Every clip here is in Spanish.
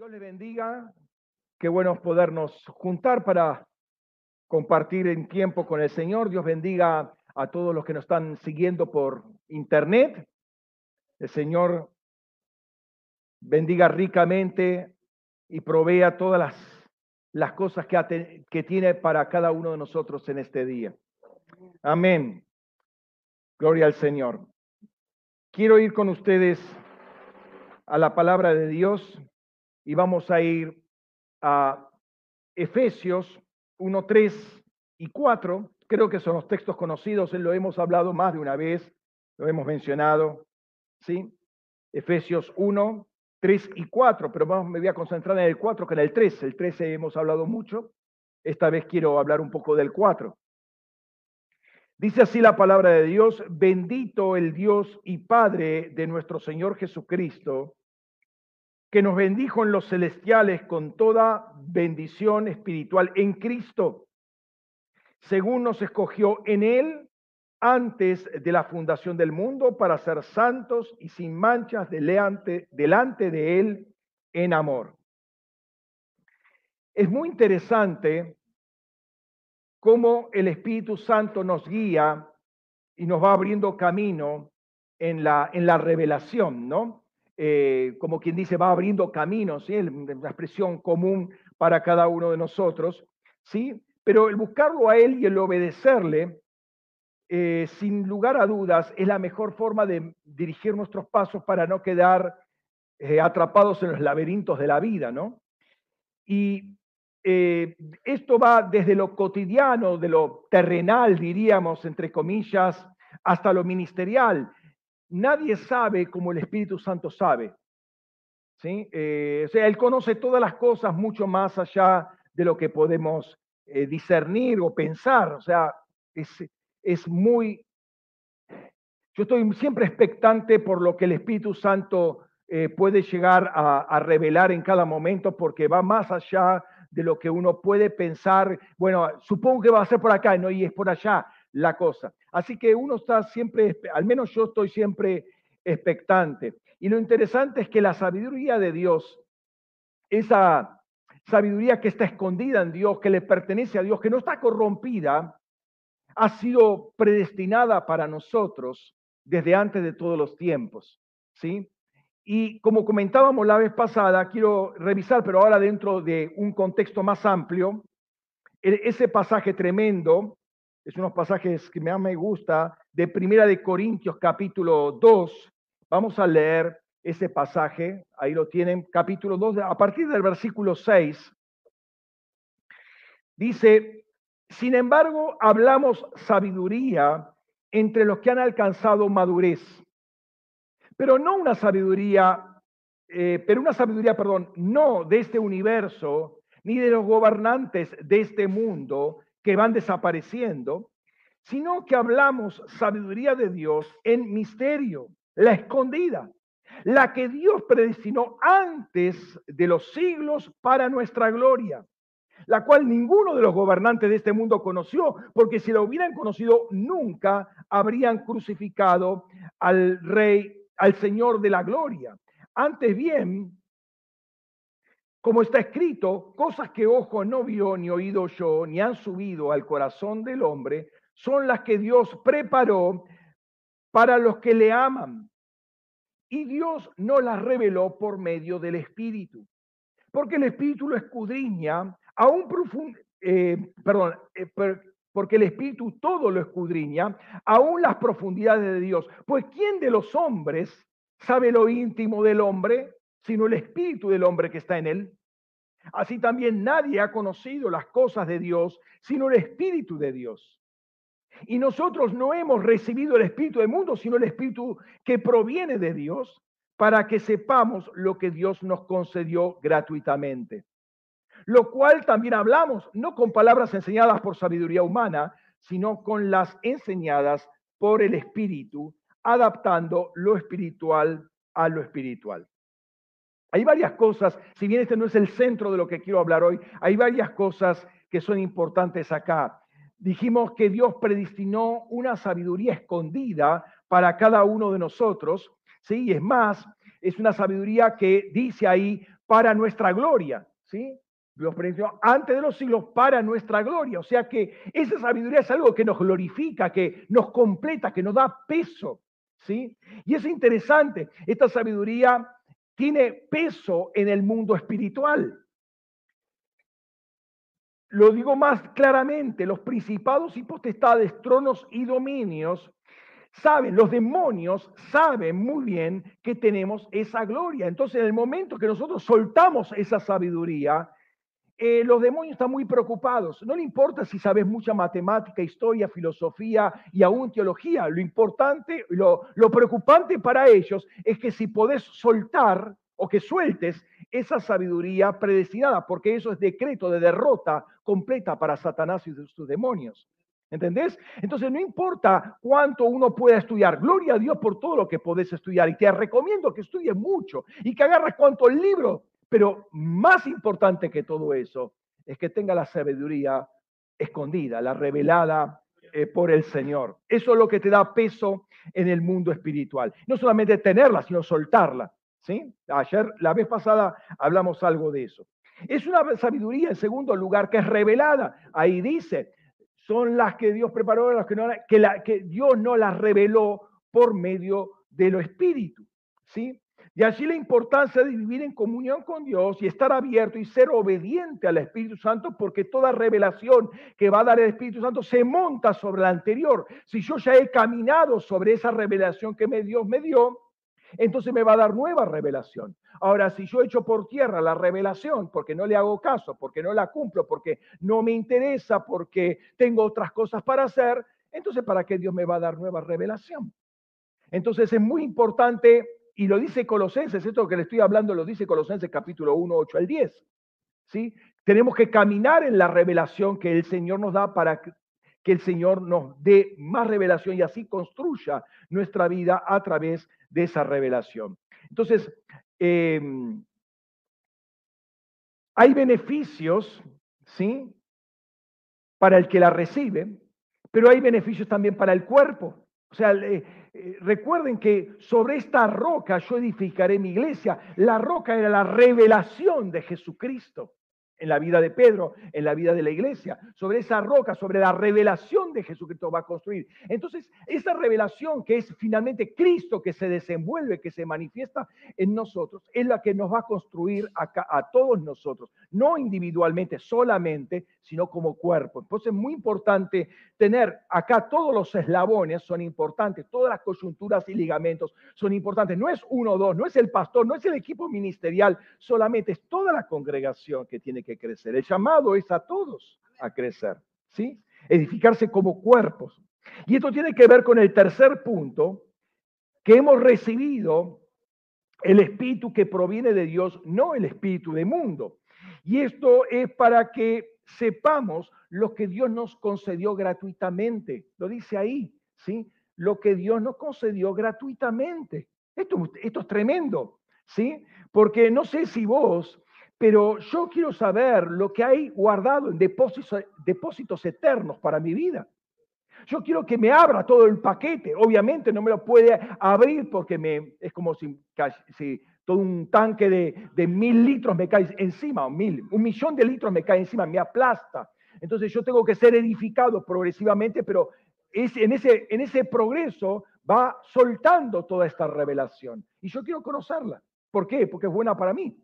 Dios le bendiga. Qué bueno podernos juntar para compartir en tiempo con el Señor. Dios bendiga a todos los que nos están siguiendo por internet. El Señor bendiga ricamente y provea todas las, las cosas que, que tiene para cada uno de nosotros en este día. Amén. Gloria al Señor. Quiero ir con ustedes a la palabra de Dios y vamos a ir a Efesios 1, 3 y 4. Creo que son los textos conocidos, lo hemos hablado más de una vez, lo hemos mencionado, ¿sí? Efesios 1, 3 y 4, pero vamos, me voy a concentrar en el 4 que en el 3. El 13 hemos hablado mucho, esta vez quiero hablar un poco del 4. Dice así la palabra de Dios, bendito el Dios y Padre de nuestro Señor Jesucristo, que nos bendijo en los celestiales con toda bendición espiritual en Cristo, según nos escogió en Él antes de la fundación del mundo para ser santos y sin manchas delante, delante de Él en amor. Es muy interesante cómo el Espíritu Santo nos guía y nos va abriendo camino en la, en la revelación, ¿no? Eh, como quien dice, va abriendo caminos, ¿sí? la expresión común para cada uno de nosotros, ¿sí? Pero el buscarlo a Él y el obedecerle, eh, sin lugar a dudas, es la mejor forma de dirigir nuestros pasos para no quedar eh, atrapados en los laberintos de la vida, ¿no? Y esto va desde lo cotidiano, de lo terrenal, diríamos, entre comillas, hasta lo ministerial nadie sabe como el Espíritu Santo sabe. ¿sí? Eh, o sea, Él conoce todas las cosas mucho más allá de lo que podemos eh, discernir o pensar. O sea, es, es muy... Yo estoy siempre expectante por lo que el Espíritu Santo eh, puede llegar a, a, revelar en cada momento porque va más allá de lo que uno puede pensar. Bueno, supongo que va a ser por acá, ¿no? Y es por allá la cosa. Así que uno está siempre, al menos yo estoy siempre expectante. Y lo interesante es que la sabiduría de Dios, esa sabiduría que está escondida en Dios, que le pertenece a Dios, que no está corrompida, ha sido predestinada para nosotros desde antes de todos los tiempos. ¿sí? Y como comentábamos la vez pasada, quiero revisar, pero ahora dentro de un contexto más amplio, e-, ese pasaje tremendo es unos pasajes que más me gusta, de Primera de Corintios capítulo 2. Vamos a leer ese pasaje, ahí lo tienen, capítulo 2, a partir del versículo 6. Dice, sin embargo, hablamos sabiduría entre los que han alcanzado madurez, pero no una sabiduría, eh, pero una sabiduría, perdón, no de este universo, ni de los gobernantes de este mundo, que van desapareciendo, sino que hablamos sabiduría de Dios en misterio, la escondida, la que Dios predestinó antes de los siglos para nuestra gloria, la cual ninguno de los gobernantes de este mundo conoció, porque si la hubieran conocido nunca habrían crucificado al rey, al Señor de la gloria. Antes bien, como está escrito, cosas que ojo no vio, ni oído yo, ni han subido al corazón del hombre, son las que Dios preparó para los que le aman. Y Dios no las reveló por medio del Espíritu, porque el Espíritu lo escudriña, aún profundo, eh, perdón, eh, porque el Espíritu todo lo escudriña, aún las profundidades de Dios. Pues ¿quién de los hombres sabe lo íntimo del hombre? Sino el espíritu del hombre que está en él. Así también nadie ha conocido las cosas de Dios, sino el espíritu de Dios. Y nosotros no hemos recibido el espíritu del mundo, sino el espíritu que proviene de Dios, para que sepamos lo que Dios nos concedió gratuitamente. Lo cual también hablamos, no con palabras enseñadas por sabiduría humana, sino con las enseñadas por el Espíritu, adaptando lo espiritual a lo espiritual. Hay varias cosas, si bien este no es el centro de lo que quiero hablar hoy, hay varias cosas que son importantes acá. Dijimos que Dios predestinó una sabiduría escondida para cada uno de nosotros, ¿sí? es más, es una sabiduría que dice ahí para nuestra gloria, ¿sí? Los predijo antes de los siglos para nuestra gloria. O sea que esa sabiduría es algo que nos glorifica, que nos completa, que nos da peso, ¿sí? Y es interesante, esta sabiduría tiene peso en el mundo espiritual. Lo digo más claramente, los principados y potestades, tronos y dominios saben, los demonios saben muy bien que tenemos esa gloria. Entonces, en el momento que nosotros soltamos esa sabiduría, eh, los demonios están muy preocupados. No le importa si sabes mucha matemática, historia, filosofía y aún teología. Lo importante, lo, preocupante para ellos es que si podés soltar o que sueltes esa sabiduría predestinada, porque eso es decreto de derrota completa para Satanás y sus demonios. ¿Entendés? Entonces no importa cuánto uno pueda estudiar, gloria a Dios por todo lo que podés estudiar y te recomiendo que estudies mucho y que agarres cuantos libros, pero más importante que todo eso es que tenga la sabiduría escondida, la revelada eh, por el Señor. Eso es lo que te da peso en el mundo espiritual. No solamente tenerla, sino soltarla. ¿sí? Ayer, la vez pasada, hablamos algo de eso. Es una sabiduría, en segundo lugar, que es revelada. Ahí dice, son las que Dios preparó, las que, no, que, la, que Dios no las reveló por medio de lo espíritu, ¿sí? Y allí la importancia de vivir en comunión con Dios y estar abierto y ser obediente al Espíritu Santo, porque toda revelación que va a dar el Espíritu Santo se monta sobre la anterior. Si yo ya he caminado sobre esa revelación que me, Dios me dio, entonces me va a dar nueva revelación. Ahora, si yo echo por tierra la revelación porque no le hago caso, porque no la cumplo, porque no me interesa, porque tengo otras cosas para hacer, entonces ¿para qué Dios me va a dar nueva revelación? Entonces es muy importante, y lo dice Colosenses, esto que le estoy hablando lo dice Colosenses capítulo 1, 8 al 10. ¿sí? Tenemos que caminar en la revelación que el Señor nos da para que el Señor nos dé más revelación y así construya nuestra vida a través de esa revelación. Entonces, em, hay beneficios, ¿sí? Para el que la recibe, pero hay beneficios también para el cuerpo. O sea, eh, recuerden que sobre esta roca yo edificaré mi iglesia. La roca era la revelación de Jesucristo en la vida de Pedro, en la vida de la iglesia. Sobre esa roca, sobre la revelación de Jesucristo va a construir. Entonces, esa revelación que es finalmente Cristo que se desenvuelve, que se manifiesta en nosotros, es la que nos va a construir acá, a todos nosotros, no individualmente solamente, sino como cuerpo. Entonces, es muy importante tener acá todos los eslabones, son importantes, todas las coyunturas y ligamentos son importantes. No es uno o dos, no es el pastor, no es el equipo ministerial, solamente es toda la congregación que tiene que crecer. El llamado es a todos a crecer, ¿sí? Edificarse como cuerpos. Y esto tiene que ver con el tercer punto, que hemos recibido el espíritu que proviene de Dios, no el espíritu de mundo. Y esto es para que sepamos lo que Dios nos concedió gratuitamente. Lo dice ahí, ¿sí? Lo que Dios nos concedió gratuitamente. Esto, esto es tremendo, ¿sí? Porque no sé si vos pero yo quiero saber lo que hay guardado en depósitos, eternos para mi vida. Yo quiero que me abra todo el paquete. Obviamente no me lo puede abrir porque me, es como si, todo un tanque de, mil litros me cae encima, mil, un millón de litros me cae encima, me aplasta. Entonces yo tengo que ser edificado progresivamente, pero ese, en ese progreso va soltando toda esta revelación. Y yo quiero conocerla. ¿Por qué? Porque es buena para mí.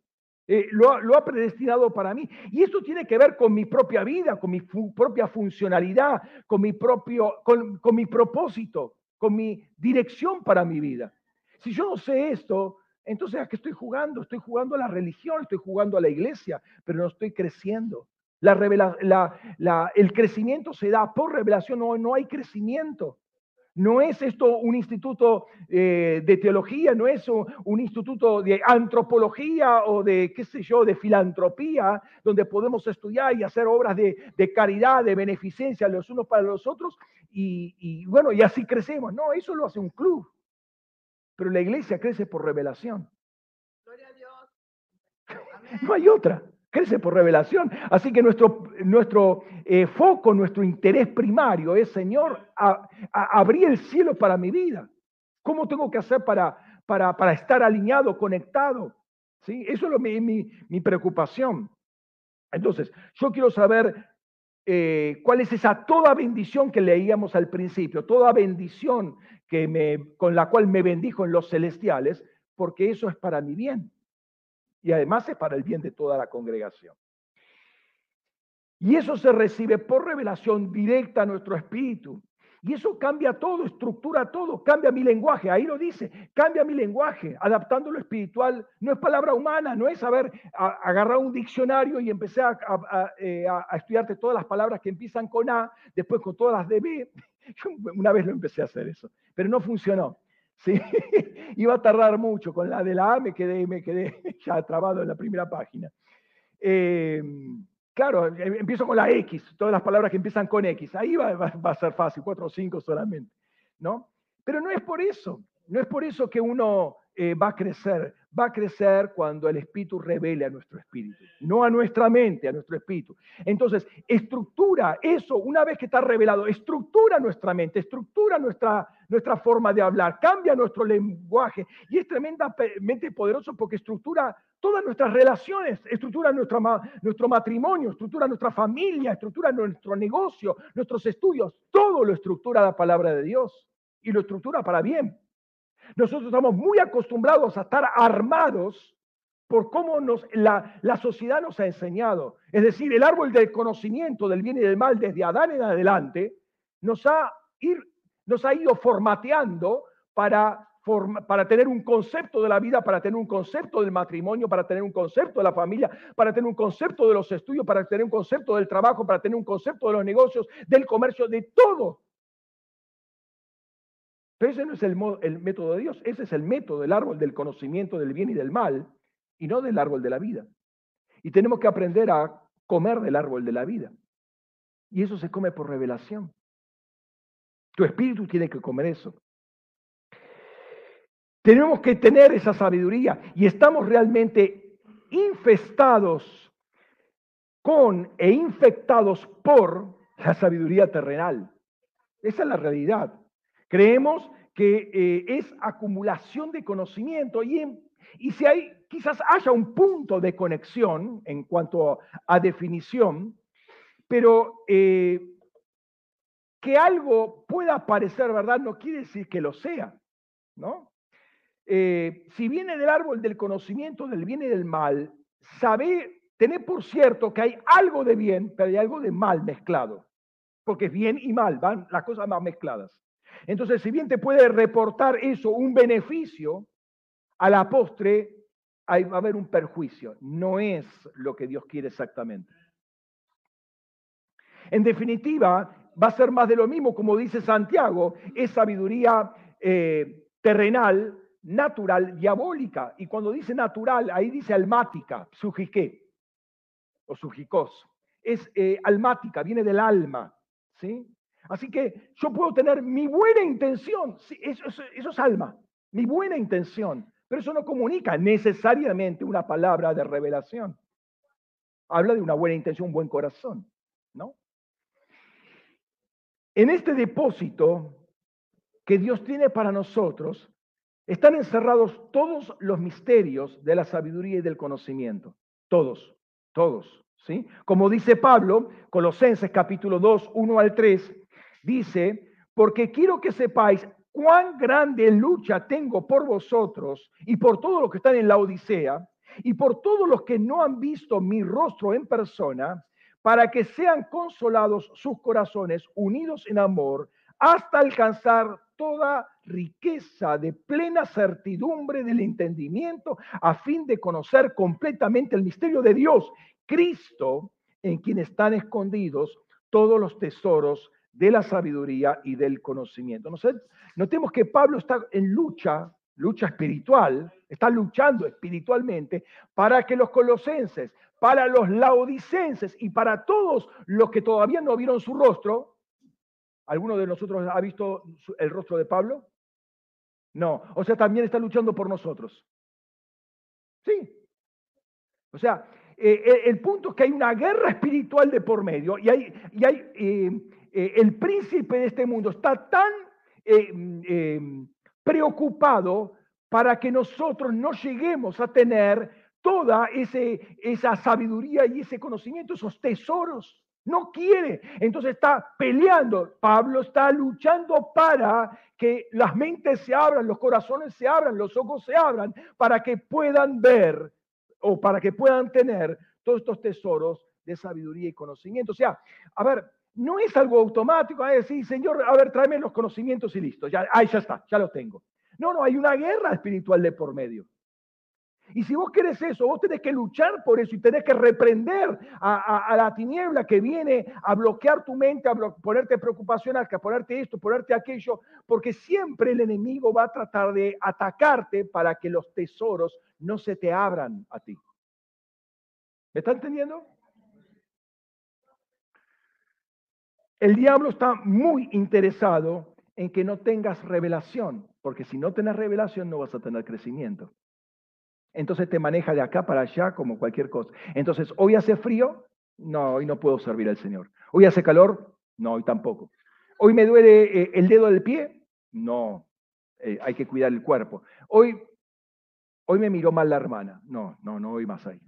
Eh, lo, ha, predestinado para mí. Y esto tiene que ver con mi propia vida, con mi propia funcionalidad, con mi propio, con, mi propósito, con mi dirección para mi vida. Si yo no sé esto, entonces ¿a qué estoy jugando? Estoy jugando a la religión, estoy jugando a la iglesia, pero no estoy creciendo. La, la, la el crecimiento se da por revelación, no, no hay crecimiento. No es esto un instituto eh, de teología, no es un, instituto de antropología o de, qué sé yo, de filantropía, donde podemos estudiar y hacer obras de, caridad, de beneficencia los unos para los otros, y, bueno, y así crecemos. No, eso lo hace un club. Pero la iglesia crece por revelación. Gloria a Dios. No hay otra crece por revelación. Así que nuestro, nuestro eh, foco, nuestro interés primario es, Señor, abrir el cielo para mi vida. ¿Cómo tengo que hacer para, para, para estar alineado, conectado? ¿sí? Eso es mi, preocupación. Entonces, yo quiero saber eh, cuál es esa toda bendición que leíamos al principio, toda bendición que me, con la cual me bendijo en los celestiales, porque eso es para mi bien. Y además es para el bien de toda la congregación. Y eso se recibe por revelación directa a nuestro espíritu. Y eso cambia todo, estructura todo, cambia mi lenguaje. Ahí lo dice, cambia mi lenguaje, adaptando lo espiritual. No es palabra humana, no es saber agarrar un diccionario y empezar eh, a, estudiarte todas las palabras que empiezan con A, después con todas las de B. Una vez lo empecé a hacer eso, pero no funcionó. ¿Sí? Iba a tardar mucho. Con la de la A me quedé, me quedé ya trabado en la primera página. Eh, Claro, em, empiezo con la X, todas las palabras que empiezan con X. Ahí va, a ser fácil, cuatro o cinco solamente, ¿no? Pero no es por eso, no es por eso que uno eh, va a crecer. Va a crecer cuando el Espíritu revele a nuestro espíritu, no a nuestra mente, a nuestro espíritu. Entonces, estructura eso, una vez que está revelado, estructura nuestra mente, estructura nuestra, nuestra forma de hablar, cambia nuestro lenguaje y es tremendamente poderoso porque estructura todas nuestras relaciones, estructura nuestro, matrimonio, estructura nuestra familia, estructura nuestro negocio, nuestros estudios, todo lo estructura la palabra de Dios y lo estructura para bien. Nosotros estamos muy acostumbrados a estar armados por cómo nos, la, la, sociedad nos ha enseñado. Es decir, el árbol del conocimiento del bien y del mal desde Adán en adelante nos ha, ir, nos ha ido formateando para, para tener un concepto de la vida, para tener un concepto del matrimonio, para tener un concepto de la familia, para tener un concepto de los estudios, para tener un concepto del trabajo, para tener un concepto de los negocios, del comercio, de todo. Pero ese no es el, el, método de Dios, ese es el método del árbol del conocimiento del bien y del mal, y no del árbol de la vida. Y tenemos que aprender a comer del árbol de la vida. Y eso se come por revelación. Tu espíritu tiene que comer eso. Tenemos que tener esa sabiduría y estamos realmente infestados con e infectados por la sabiduría terrenal. Esa es la realidad. Creemos que eh, es acumulación de conocimiento y, y si hay, quizás haya un punto de conexión en cuanto a definición, pero eh, que algo pueda parecer verdad no quiere decir que lo sea, ¿no? Eh, si viene del árbol del conocimiento del bien y del mal, sabe, tener por cierto que hay algo de bien, pero hay algo de mal mezclado, porque bien y mal, van las cosas más mezcladas. Entonces, si bien te puede reportar eso un beneficio, a la postre va a haber un perjuicio. No es lo que Dios quiere exactamente. En definitiva, va a ser más de lo mismo, como dice Santiago, es sabiduría eh, terrenal, natural, diabólica. Y cuando dice natural, ahí dice almática, sujiqué, o sujicos. Es eh, almática, viene del alma, ¿sí? Así que yo puedo tener mi buena intención, eso, es alma, mi buena intención, pero eso no comunica necesariamente una palabra de revelación. Habla de una buena intención, un buen corazón, ¿no? En este depósito que Dios tiene para nosotros, están encerrados todos los misterios de la sabiduría y del conocimiento. Todos, todos. ¿sí? Como dice Pablo, Colosenses capítulo 2, 1 al 3, Dice, porque quiero que sepáis cuán grande lucha tengo por vosotros y por todos los que están en la Odisea y por todos los que no han visto mi rostro en persona, para que sean consolados sus corazones unidos en amor hasta alcanzar toda riqueza de plena certidumbre del entendimiento a fin de conocer completamente el misterio de Dios, Cristo, en quien están escondidos todos los tesoros de la sabiduría y del conocimiento. Notemos que Pablo está en lucha, lucha espiritual, está luchando espiritualmente para que los colosenses, para los laodicenses y para todos los que todavía no vieron su rostro, ¿alguno de nosotros ha visto el rostro de Pablo? No, o sea, también está luchando por nosotros. Sí. O sea, eh, el punto es que hay una guerra espiritual de por medio y hay, y hay eh, eh, el príncipe de este mundo está tan eh, eh, preocupado para que nosotros no lleguemos a tener toda esa sabiduría y ese conocimiento, esos tesoros. No quiere. Entonces está peleando. Pablo está luchando para que las mentes se abran, los corazones se abran, los ojos se abran, para que puedan ver o para que puedan tener todos estos tesoros de sabiduría y conocimiento. O sea, a ver, no es algo automático, a decir, Señor, a ver, tráeme los conocimientos y listo, ya, ahí ya está, ya lo tengo. No, no, hay una guerra espiritual de por medio. Y si vos querés eso, vos tenés que luchar por eso y tenés que reprender a, la tiniebla que viene a bloquear tu mente, a ponerte preocupación, a ponerte esto, ponerte aquello, porque siempre el enemigo va a tratar de atacarte para que los tesoros no se te abran a ti. ¿Me está entendiendo? El diablo está muy interesado en que no tengas revelación, porque si no tenés revelación no vas a tener crecimiento. Entonces te maneja de acá para allá como cualquier cosa. Entonces, hoy hace frío, no, hoy no puedo servir al Señor. Hoy hace calor, no, hoy tampoco. Hoy me duele eh, el dedo del pie, no, eh, hay que cuidar el cuerpo. Hoy, hoy me miró mal la hermana, no, no, no voy más ahí.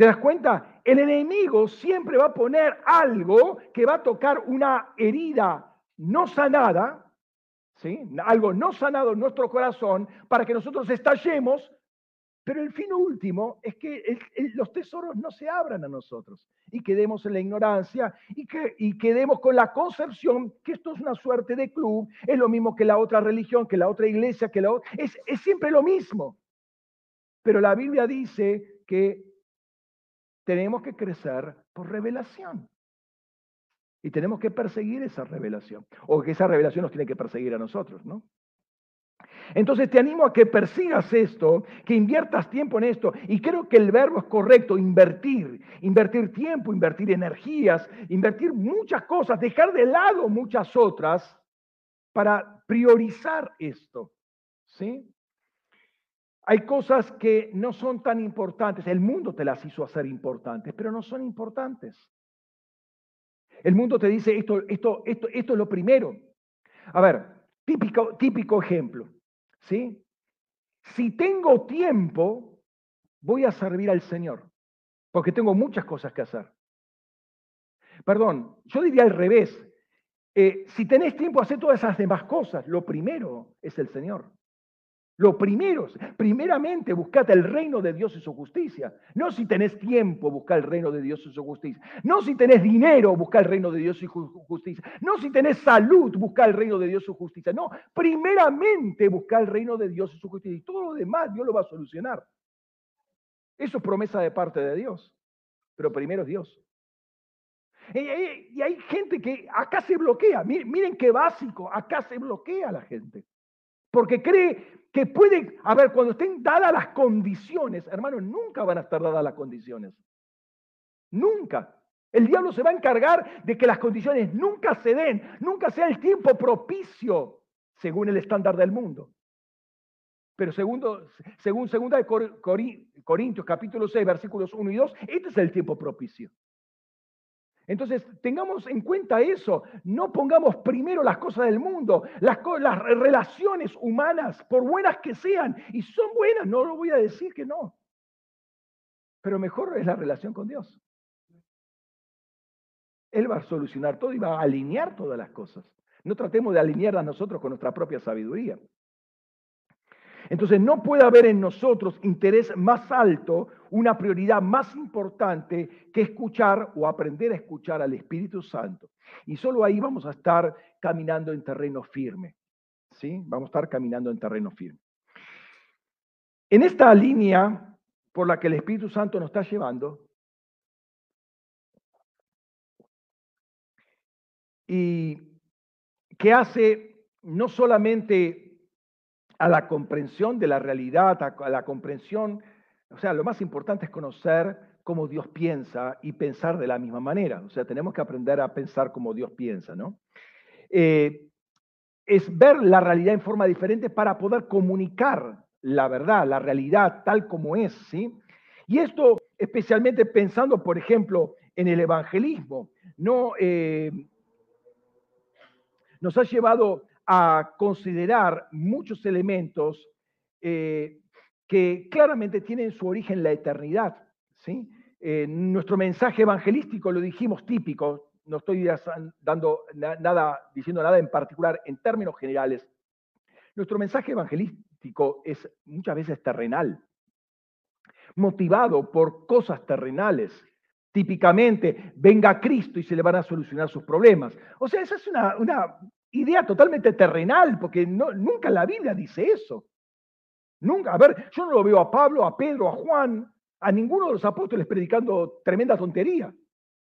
¿Te das cuenta? El enemigo siempre va a poner algo que va a tocar una herida no sanada, ¿sí? algo no sanado en nuestro corazón, para que nosotros estallemos pero el fin último es que los tesoros no se abran a nosotros y quedemos en la ignorancia y, que, y quedemos con la concepción que esto es una suerte de club, es lo mismo que la otra religión, que la otra iglesia, que la otra, es, es siempre lo mismo. Pero la Biblia dice que tenemos que crecer por revelación. Y tenemos que perseguir esa revelación. O que esa revelación nos tiene que perseguir a nosotros, ¿no? Entonces te animo a que persigas esto, que inviertas tiempo en esto. Y creo que el verbo es correcto, invertir. Invertir tiempo, invertir energías, invertir muchas cosas, dejar de lado muchas otras para priorizar esto. ¿Sí? Hay cosas que no son tan importantes. El mundo te las hizo hacer importantes, pero no son importantes. El mundo te dice esto, esto, esto, esto es lo primero. A ver, típico, típico ejemplo. ¿sí? Si tengo tiempo, voy a servir al Señor, porque tengo muchas cosas que hacer. Perdón, yo diría al revés. Eh, si tenés tiempo, hacer todas esas demás cosas. Lo primero es el Señor. Lo primero, primeramente buscate el reino de Dios y su justicia. No si tenés tiempo, busca el reino de Dios y su justicia. No si tenés dinero, busca el reino de Dios y su justicia. No si tenés salud, busca el reino de Dios y su justicia. No, primeramente busca el reino de Dios y su justicia. Y todo lo demás Dios lo va a solucionar. Eso es promesa de parte de Dios. Pero primero es Dios. Y hay gente que acá se bloquea. Miren qué básico, acá se bloquea la gente. Porque cree que puede, a ver, cuando estén dadas las condiciones, hermanos, nunca van a estar dadas las condiciones. Nunca. El diablo se va a encargar de que las condiciones nunca se den, nunca sea el tiempo propicio según el estándar del mundo. Pero segundo, según segunda de Corintios capítulo 6 versículos 1 y 2, este es el tiempo propicio. Entonces, tengamos en cuenta eso. No pongamos primero las cosas del mundo, las, relaciones humanas, por buenas que sean, y son buenas, no lo voy a decir que no. Pero mejor es la relación con Dios. Él va a solucionar todo y va a alinear todas las cosas. No tratemos de alinear a nosotros con nuestra propia sabiduría. Entonces no puede haber en nosotros interés más alto, una prioridad más importante que escuchar o aprender a escuchar al Espíritu Santo. Y solo ahí vamos a estar caminando en terreno firme. ¿Sí? Vamos a estar caminando en terreno firme. En esta línea por la que el Espíritu Santo nos está llevando, y que hace no solamente a la comprensión de la realidad, a la comprensión, o sea, lo más importante es conocer cómo Dios piensa y pensar de la misma manera. O sea, tenemos que aprender a pensar como Dios piensa, ¿no? Eh, es ver la realidad en forma diferente para poder comunicar la verdad, la realidad tal como es, ¿sí? Y esto especialmente pensando, por ejemplo, en el evangelismo, no eh, nos ha llevado a considerar muchos elementos eh, que claramente tienen su origen en la eternidad. ¿sí? Eh, nuestro mensaje evangelístico, lo dijimos típico, no estoy dando nada, diciendo nada en particular en términos generales. Nuestro mensaje evangelístico es muchas veces terrenal, motivado por cosas terrenales. Típicamente, venga Cristo y se le van a solucionar sus problemas. O sea, esa es una, una idea totalmente terrenal, porque nunca la Biblia dice eso. Nunca. A ver, yo no lo veo a Pablo, a Pedro, a Juan, a ninguno de los apóstoles predicando tremenda tontería,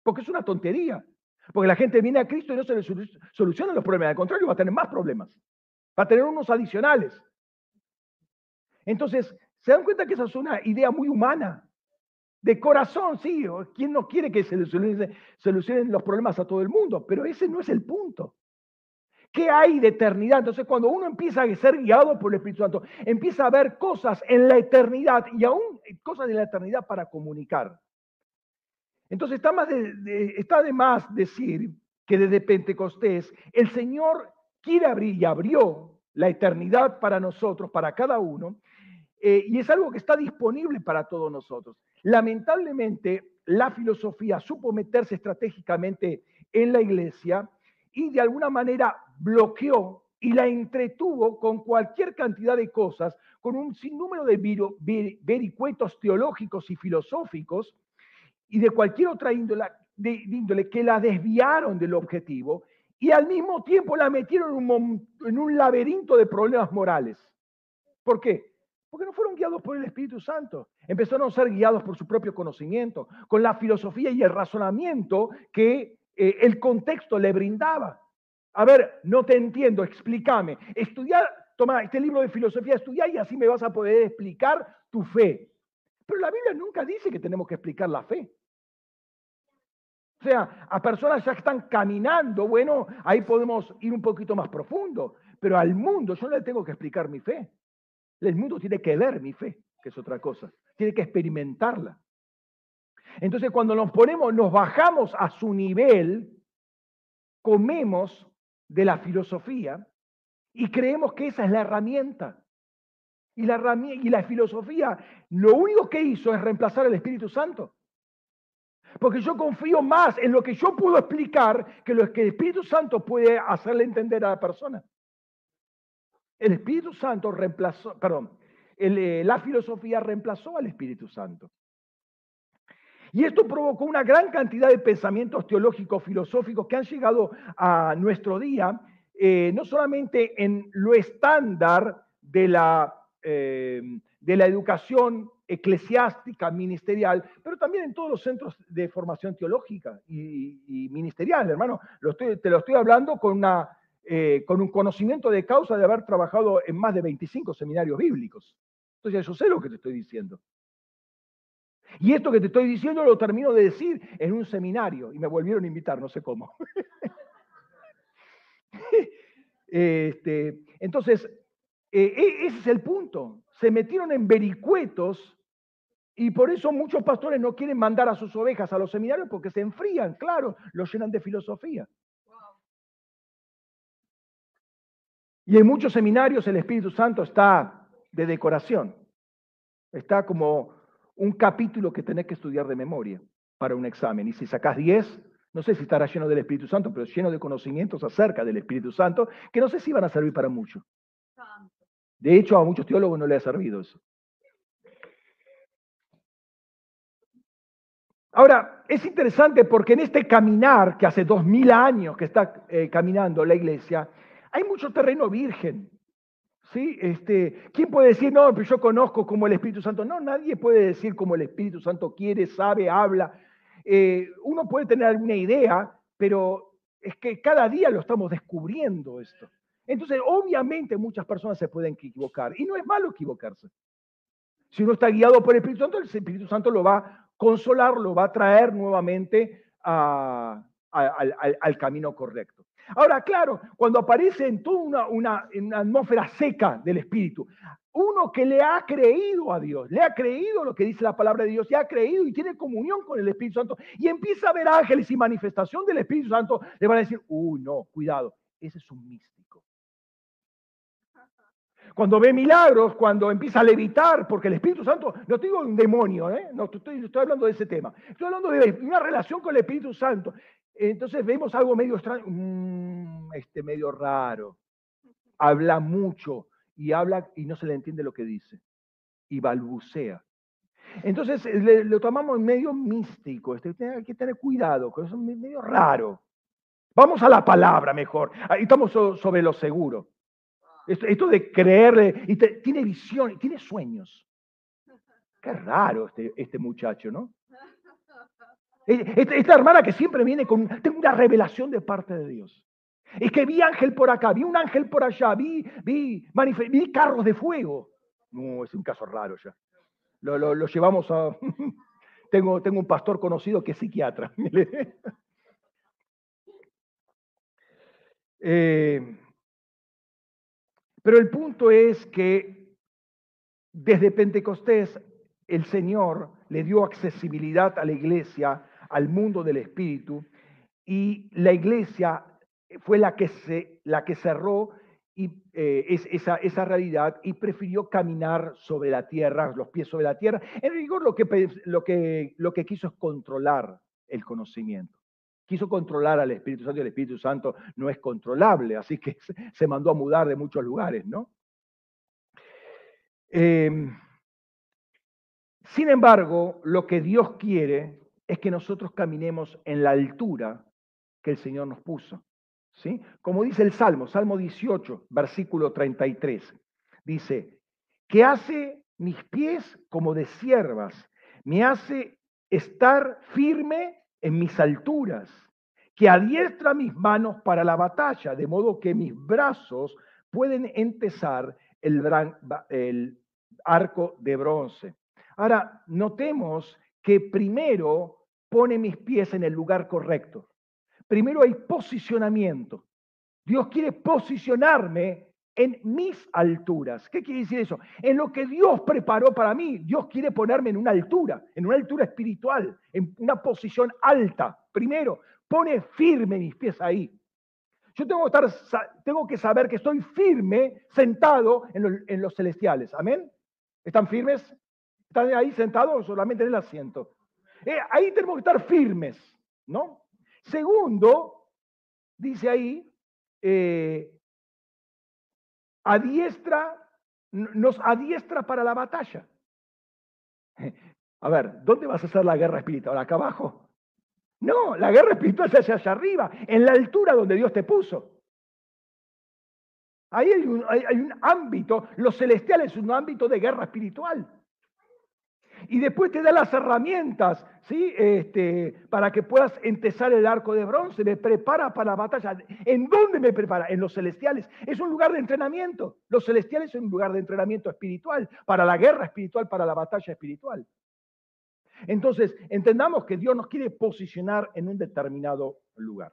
porque es una tontería. Porque la gente viene a Cristo y no se le solucionan los problemas, al contrario, va a tener más problemas, va a tener unos adicionales. Entonces, se dan cuenta que esa es una idea muy humana, de corazón, sí, ¿quién no quiere que se le solucionen los problemas a todo el mundo? Pero ese no es el punto. ¿Qué hay de eternidad? Entonces, cuando uno empieza a ser guiado por el Espíritu Santo, empieza a ver cosas en la eternidad y aún cosas de la eternidad para comunicar. Entonces, está, más de, está de más decir que desde Pentecostés el Señor quiere abrir y abrió la eternidad para nosotros, para cada uno, eh, y es algo que está disponible para todos nosotros. Lamentablemente, la filosofía supo meterse estratégicamente en la iglesia y de alguna manera bloqueó y la entretuvo con cualquier cantidad de cosas, con un sinnúmero de vericuetos teológicos y filosóficos y de cualquier otra índole, que la desviaron del objetivo y al mismo tiempo la metieron en un, en un laberinto de problemas morales. ¿Por qué? Porque no fueron guiados por el Espíritu Santo. Empezaron a ser guiados por su propio conocimiento, con la filosofía y el razonamiento que eh, el contexto le brindaba. A ver, no te entiendo, explícame. Estudiar, toma este libro de filosofía, estudia y así me vas a poder explicar tu fe. Pero la Biblia nunca dice que tenemos que explicar la fe. O sea, a personas ya están caminando, bueno, ahí podemos ir un poquito más profundo. Pero al mundo yo no le tengo que explicar mi fe. El mundo tiene que ver mi fe, que es otra cosa. Tiene que experimentarla. Entonces, cuando nos ponemos, nos bajamos a su nivel, comemos de la filosofía y creemos que esa es la herramienta. Y la, y la filosofía lo único que hizo es reemplazar al Espíritu Santo. Porque yo confío más en lo que yo puedo explicar que lo que el Espíritu Santo puede hacerle entender a la persona. El Espíritu Santo reemplazó, perdón, eh, la filosofía reemplazó al Espíritu Santo. Y esto provocó una gran cantidad de pensamientos teológicos, filosóficos que han llegado a nuestro día, eh, no solamente en lo estándar de la, eh, de la educación eclesiástica, ministerial, pero también en todos los centros de formación teológica y, ministerial, hermano. te lo estoy hablando con una eh, con un conocimiento de causa de haber trabajado en más de 25 seminarios bíblicos. Entonces yo sé lo que te estoy diciendo. Y esto que te estoy diciendo lo termino de decir en un seminario y me volvieron a invitar, no sé cómo. este, entonces, eh, e, ese es el punto. Se metieron en vericuetos y por eso muchos pastores no quieren mandar a sus ovejas a los seminarios porque se enfrían, claro, los llenan de filosofía. Y en muchos seminarios el Espíritu Santo está de decoración. Está como un capítulo que tenés que estudiar de memoria para un examen. Y si sacás 10, no sé si estará lleno del Espíritu Santo, pero lleno de conocimientos acerca del Espíritu Santo, que no sé si van a servir para mucho. De hecho, a muchos teólogos no le ha servido eso. Ahora, es interesante porque en este caminar, que hace dos mil años que está eh, caminando la iglesia, hay mucho terreno virgen. ¿Sí? Este, ¿Quién puede decir, no, pero yo conozco como el Espíritu Santo? No, nadie puede decir como el Espíritu Santo quiere, sabe, habla. Eh, uno puede tener alguna idea, pero es que cada día lo estamos descubriendo esto. Entonces, obviamente muchas personas se pueden equivocar y no es malo equivocarse. Si uno está guiado por el Espíritu Santo, el Espíritu Santo lo va a consolar, lo va a traer nuevamente al camino correcto. Ahora, claro, cuando aparece en toda una, atmósfera seca del Espíritu, uno que le ha creído a Dios, le ha creído lo que dice la palabra de Dios, y ha creído y tiene comunión con el Espíritu Santo, y empieza a ver ángeles y manifestación del Espíritu Santo, le van a decir, uy, no, cuidado, ese es un místico. cuando ve milagros, cuando empieza a levitar, porque el Espíritu Santo, no te digo un demonio, ¿eh? no estoy, estoy hablando de ese tema, estoy hablando de una relación con el Espíritu Santo. Entonces vemos algo medio extraño, mm, este medio raro, habla mucho y habla y no se le entiende lo que dice, y balbucea. Entonces lo tomamos medio místico, este, hay que tener cuidado, que es medio raro. Vamos a la palabra mejor, ahí estamos sobre lo seguro. Esto, de creerle, y tiene visión, tiene sueños. Qué raro este, este muchacho, ¿no? Esta, hermana que siempre viene con tengo una revelación de parte de Dios. Es que vi ángel por acá, vi un ángel por allá, vi, vi, vi carros de fuego. No, es un caso raro ya. Lo, llevamos a... tengo, tengo un pastor conocido que es psiquiatra. eh, pero el punto es que desde Pentecostés el Señor le dio accesibilidad a la iglesia, al mundo del Espíritu, y la iglesia fue la que, se, la que cerró y, eh, esa, esa, realidad y prefirió caminar sobre la tierra, los pies sobre la tierra. En rigor lo que, lo que, lo que quiso es controlar el conocimiento quiso controlar al Espíritu Santo y el Espíritu Santo no es controlable, así que se mandó a mudar de muchos lugares, ¿no? Em, sin embargo, lo que Dios quiere es que nosotros caminemos en la altura que el Señor nos puso. ¿sí? Como dice el Salmo, Salmo 18, versículo 33, dice, que hace mis pies como de siervas, me hace estar firme en mis alturas, que adiestra mis manos para la batalla, de modo que mis brazos pueden entesar el, el arco de bronce. Ahora, notemos que primero pone mis pies en el lugar correcto. Primero hay posicionamiento. Dios quiere posicionarme en mis alturas. ¿Qué quiere decir eso? En lo que Dios preparó para mí, Dios quiere ponerme en una altura, en una altura espiritual, en una posición alta. Primero, pone firme mis pies ahí. Yo tengo que, estar, tengo que saber que estoy firme sentado en los, en los celestiales. Amén. ¿Están firmes? ¿Están ahí sentados solamente en el asiento? Eh, ahí tenemos que estar firmes, ¿no? Segundo, dice ahí, eh, adiestra, nos adiestra para la batalla. A ver, ¿dónde vas a hacer la guerra espiritual? ¿Acá abajo? No, la guerra espiritual se hace allá arriba, en la altura donde Dios te puso. Ahí hay un, hay un ámbito, los celestiales es un ámbito de guerra espiritual y después te da las herramientas, ¿sí? Este, para que puedas empezar el arco de bronce, me prepara para la batalla. ¿En dónde me prepara? En los celestiales. Es un lugar de entrenamiento. Los celestiales son un lugar de entrenamiento espiritual, para la guerra espiritual, para la batalla espiritual. Entonces, entendamos que Dios nos quiere posicionar en un determinado lugar.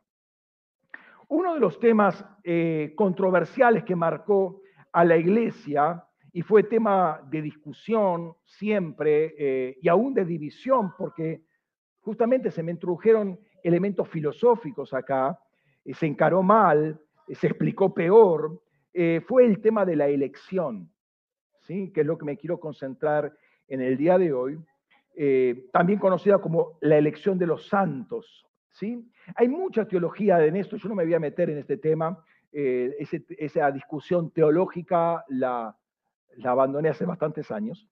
Uno de los temas eh, controversiales que marcó a la iglesia y fue tema de discusión siempre eh, y aún de división, porque justamente se me introdujeron elementos filosóficos acá, eh, se encaró mal, eh, se explicó peor, fue el tema de la elección, ¿sí? que es lo que me quiero concentrar en el día de hoy, también conocida como la elección de los santos. ¿sí? Hay mucha teología en esto, yo no me voy a meter en este tema, esa discusión teológica la, la abandoné hace bastantes años.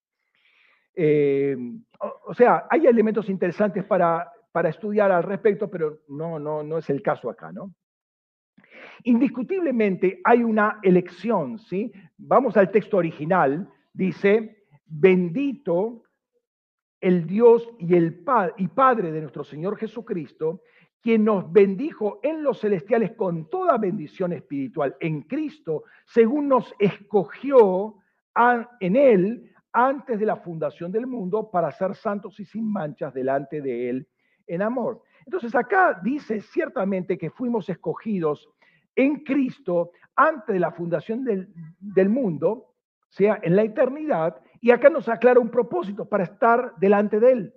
Eh, o, sea, hay elementos interesantes para, para estudiar al respecto, pero no, no, no es el caso acá, ¿no? Indiscutiblemente hay una elección, ¿sí? Vamos al texto original, dice, bendito el Dios y el y Padre de nuestro Señor Jesucristo, quien nos bendijo en los celestiales con toda bendición espiritual en Cristo, según nos escogió en Él antes de la fundación del mundo para ser santos y sin manchas delante de Él en amor. Entonces acá dice ciertamente que fuimos escogidos en Cristo antes de la fundación del, mundo, sea, en la eternidad, y acá nos aclara un propósito para estar delante de Él.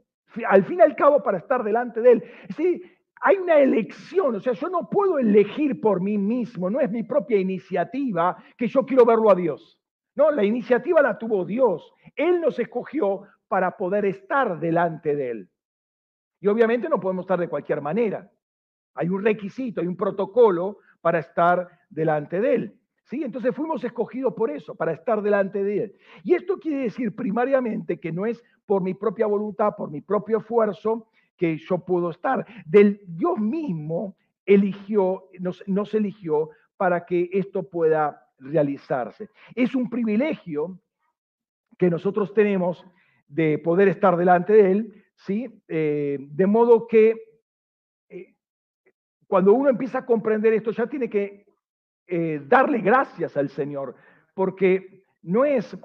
Al fin y al cabo, para estar delante de Él. Sí, hay una elección, o sea, yo no puedo elegir por mí mismo, no es mi propia iniciativa que yo quiero verlo a Dios. No, la iniciativa la tuvo Dios. Él nos escogió para poder estar delante de Él. Y obviamente no podemos estar de cualquier manera. Hay un requisito, hay un protocolo para estar delante de Él. ¿Sí? Entonces fuimos escogidos por eso, para estar delante de Él. Y esto quiere decir primariamente que no es por mi propia voluntad, por mi propio esfuerzo, que yo puedo estar. Del Dios mismo eligió, nos, nos eligió para que esto pueda realizarse. Es un privilegio que nosotros tenemos de poder estar delante de Él, ¿sí? Eh, de modo que eh, cuando uno empieza a comprender esto, ya tiene que eh, darle gracias al Señor, porque no es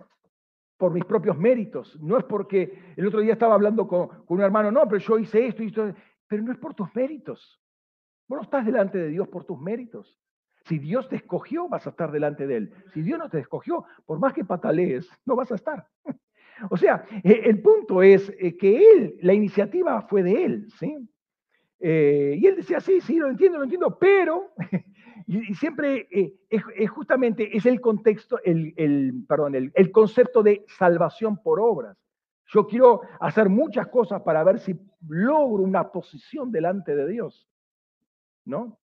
por mis propios méritos, no es porque el otro día estaba hablando con, con un hermano, no, pero yo hice esto y esto, pero no es por tus méritos. Vos no estás delante de Dios por tus méritos. Si Dios te escogió, vas a estar delante de Él. Si Dios no te escogió, por más que patalees, no vas a estar. O sea, eh, el punto es eh, que Él, la iniciativa fue de Él, ¿sí? Eh, y Él decía, sí, sí, lo entiendo, lo entiendo, pero, y, siempre es, justamente, es el contexto, el, perdón, el concepto de salvación por obras. Yo quiero hacer muchas cosas para ver si logro una posición delante de Dios, ¿no?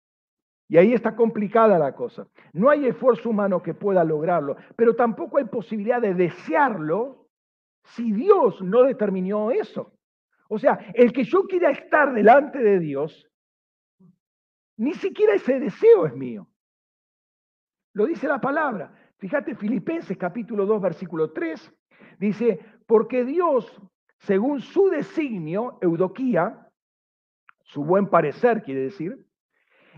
Y ahí está complicada la cosa. No hay esfuerzo humano que pueda lograrlo, pero tampoco hay posibilidad de desearlo si Dios no determinó eso. O sea, el que yo quiera estar delante de Dios, ni siquiera ese deseo es mío. Lo dice la palabra. Fíjate, Filipenses capítulo 2, versículo 3, dice, porque Dios, según su designio, eudoquía, su buen parecer quiere decir,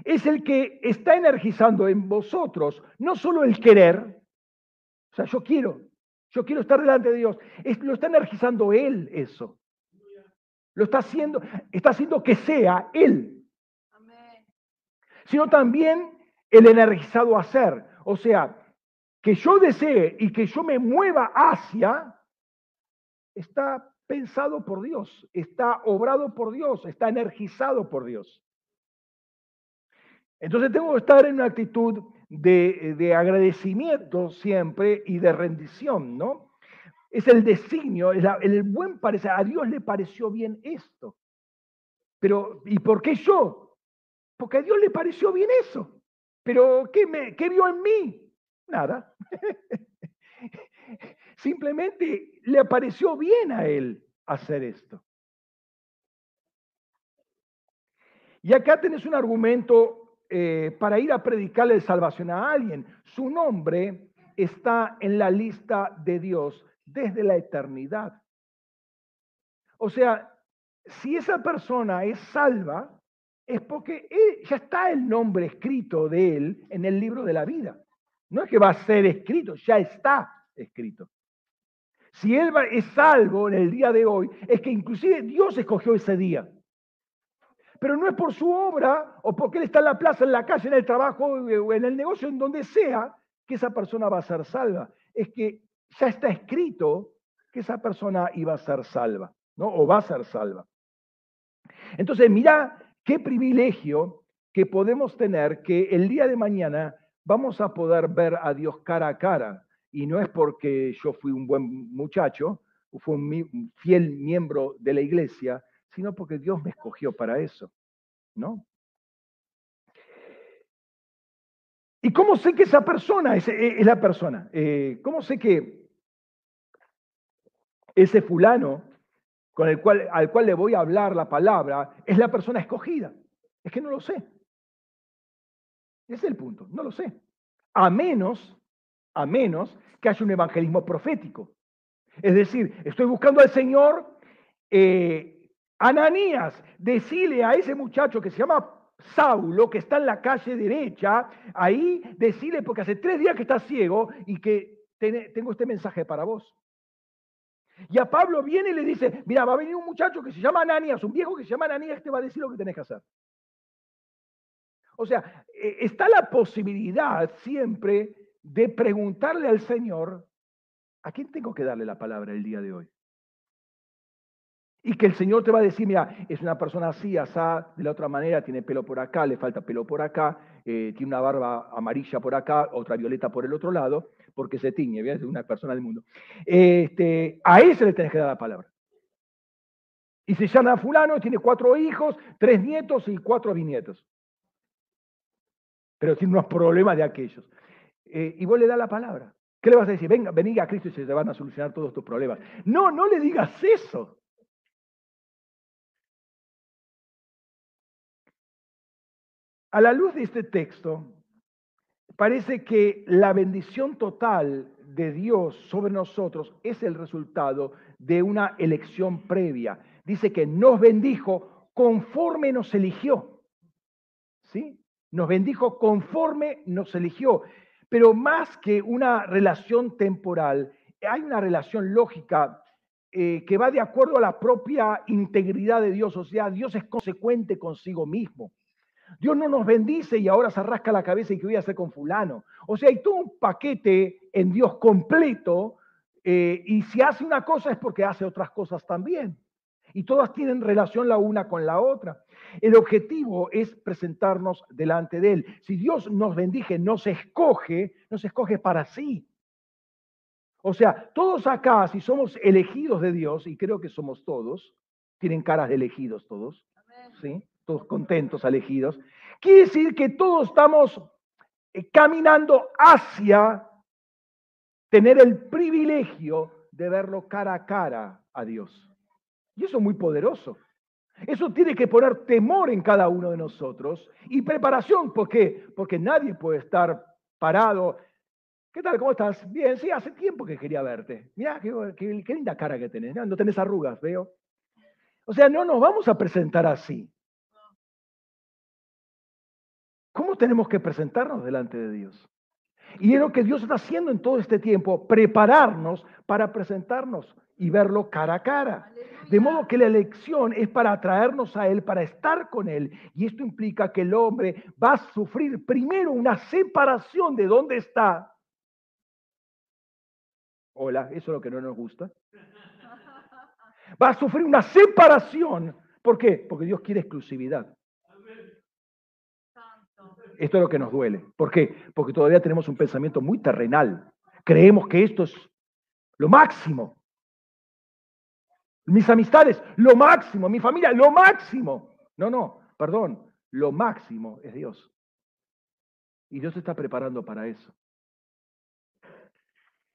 es el que está energizando en vosotros no solo el querer, o sea, yo quiero, yo quiero estar delante de Dios, lo está energizando Él eso. Lo está haciendo, está haciendo que sea Él. Sino también el energizado a ser. O sea, que yo desee y que yo me mueva hacia, está pensado por Dios, está obrado por Dios, está energizado por Dios. Entonces tengo que estar en una actitud de, agradecimiento siempre y de rendición, ¿no? Es el designio, el, el buen parecer. A Dios le pareció bien esto. Pero, ¿y por qué yo? Porque a Dios le pareció bien eso. Pero, ¿qué, me, qué vio en mí? Nada. Simplemente le pareció bien a Él hacer esto. Y acá tenés un argumento eh, para ir a predicarle salvación a alguien. Su nombre está en la lista de Dios desde la eternidad. O sea, si esa persona es salva, es porque ya está el nombre escrito de él en el libro de la vida. No es que va a ser escrito, ya está escrito. Si él es salvo en el día de hoy, es que inclusive Dios escogió ese día pero no es por su obra o porque él está en la plaza, en la calle, en el trabajo o en el negocio, en donde sea, que esa persona va a ser salva. Es que ya está escrito que esa persona iba a ser salva, ¿no? O va a ser salva. Entonces, mira qué privilegio que podemos tener que el día de mañana vamos a poder ver a Dios cara a cara. Y no es porque yo fui un buen muchacho, fui un fiel miembro de la iglesia, sino porque Dios me escogió para eso, ¿no? ¿Y cómo sé que esa persona es, eh, la persona? Eh, ¿Cómo sé que ese fulano con el cual, al cual le voy a hablar la palabra es la persona escogida? Es que no lo sé. Ese es el punto, no lo sé. A menos, a menos que haya un evangelismo profético. Es decir, estoy buscando al Señor, eh, Ananías, decile a ese muchacho que se llama Saulo, que está en la calle derecha, ahí decile, porque hace tres días que está ciego y que tengo este mensaje para vos. Y a Pablo viene y le dice, mira, va a venir un muchacho que se llama Ananías, un viejo que se llama Ananías, te va a decir lo que tenés que hacer. O sea, e, está la posibilidad siempre de preguntarle al Señor, ¿a quién tengo que darle la palabra el día de hoy? Y que el Señor te va a decir, mira, es una persona así, asá, de la otra manera, tiene pelo por acá, le falta pelo por acá, eh, tiene una barba amarilla por acá, otra violeta por el otro lado, porque se tiñe, es una persona del mundo. Este, a ese le tenés que dar la palabra. Y se llama fulano, tiene cuatro hijos, tres nietos y cuatro bisnietos. Pero tiene unos problemas de aquellos. Eh, y vos le das la palabra. ¿Qué le vas a decir? Venga, venga a Cristo y se te van a solucionar todos tus problemas. No, no le digas eso. A la luz de este texto, parece que la bendición total de Dios sobre nosotros es el resultado de una elección previa. Dice que nos bendijo conforme nos eligió. ¿Sí? Nos bendijo conforme nos eligió. Pero más que una relación temporal, hay una relación lógica eh, que va de acuerdo a la propia integridad de Dios. O sea, Dios es consecuente consigo mismo. Dios no nos bendice y ahora se rasca la cabeza y qué voy a hacer con fulano. O sea, hay todo un paquete en Dios completo eh, y si hace una cosa es porque hace otras cosas también. Y todas tienen relación la una con la otra. El objetivo es presentarnos delante de Él. Si Dios nos bendice, nos escoge, nos escoge para sí. O sea, todos acá, si somos elegidos de Dios, y creo que somos todos, tienen caras de elegidos todos, ¿sí? Todos contentos, elegidos, quiere decir que todos estamos eh, caminando hacia tener el privilegio de verlo cara a cara a Dios. Y eso es muy poderoso. Eso tiene que poner temor en cada uno de nosotros y preparación. ¿Por qué? Porque nadie puede estar parado. ¿Qué tal? ¿Cómo estás? Bien, sí, hace tiempo que quería verte. Mira, qué, qué, linda cara que tenés. No tenés arrugas, veo. O sea, no nos vamos a presentar así. ¿Cómo tenemos que presentarnos delante de Dios? Y es lo que Dios está haciendo en todo este tiempo, prepararnos para presentarnos y verlo cara a cara. De modo que la elección es para atraernos a Él, para estar con Él. Y esto implica que el hombre va a sufrir primero una separación de dónde está. Hola, eso es lo que no nos gusta. Va a sufrir una separación. ¿Por qué? Porque Dios quiere exclusividad. Esto es lo que nos duele. ¿Por qué? Porque todavía tenemos un pensamiento muy terrenal. Creemos que esto es lo máximo. Mis amistades, lo máximo. Mi familia, lo máximo. No, no, perdón. Lo máximo es Dios. Y Dios está preparando para eso.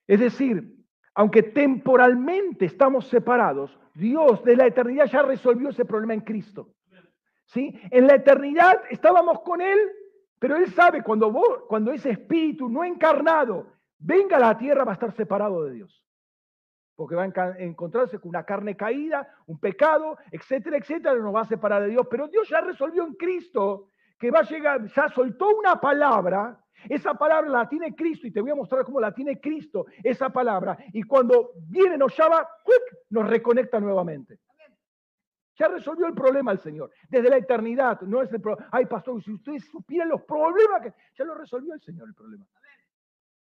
Es decir, aunque temporalmente estamos separados, Dios de la eternidad ya resolvió ese problema en Cristo. ¿Sí? En la eternidad estábamos con Él pero él sabe cuando, ese espíritu no encarnado venga a la tierra va a estar separado de Dios. Porque va a encontrarse con una carne caída, un pecado, etcétera, etcétera, nos va a separar de Dios. Pero Dios ya resolvió en Cristo que va a llegar, ya soltó una palabra, esa palabra la tiene Cristo y te voy a mostrar cómo la tiene Cristo, esa palabra. Y cuando viene, nos llama, nos reconecta nuevamente. Ya resolvió el problema el Señor. Desde la eternidad. No es el problema. Ay, pastor, si ustedes supieran los problemas que. Ya lo resolvió el Señor el problema.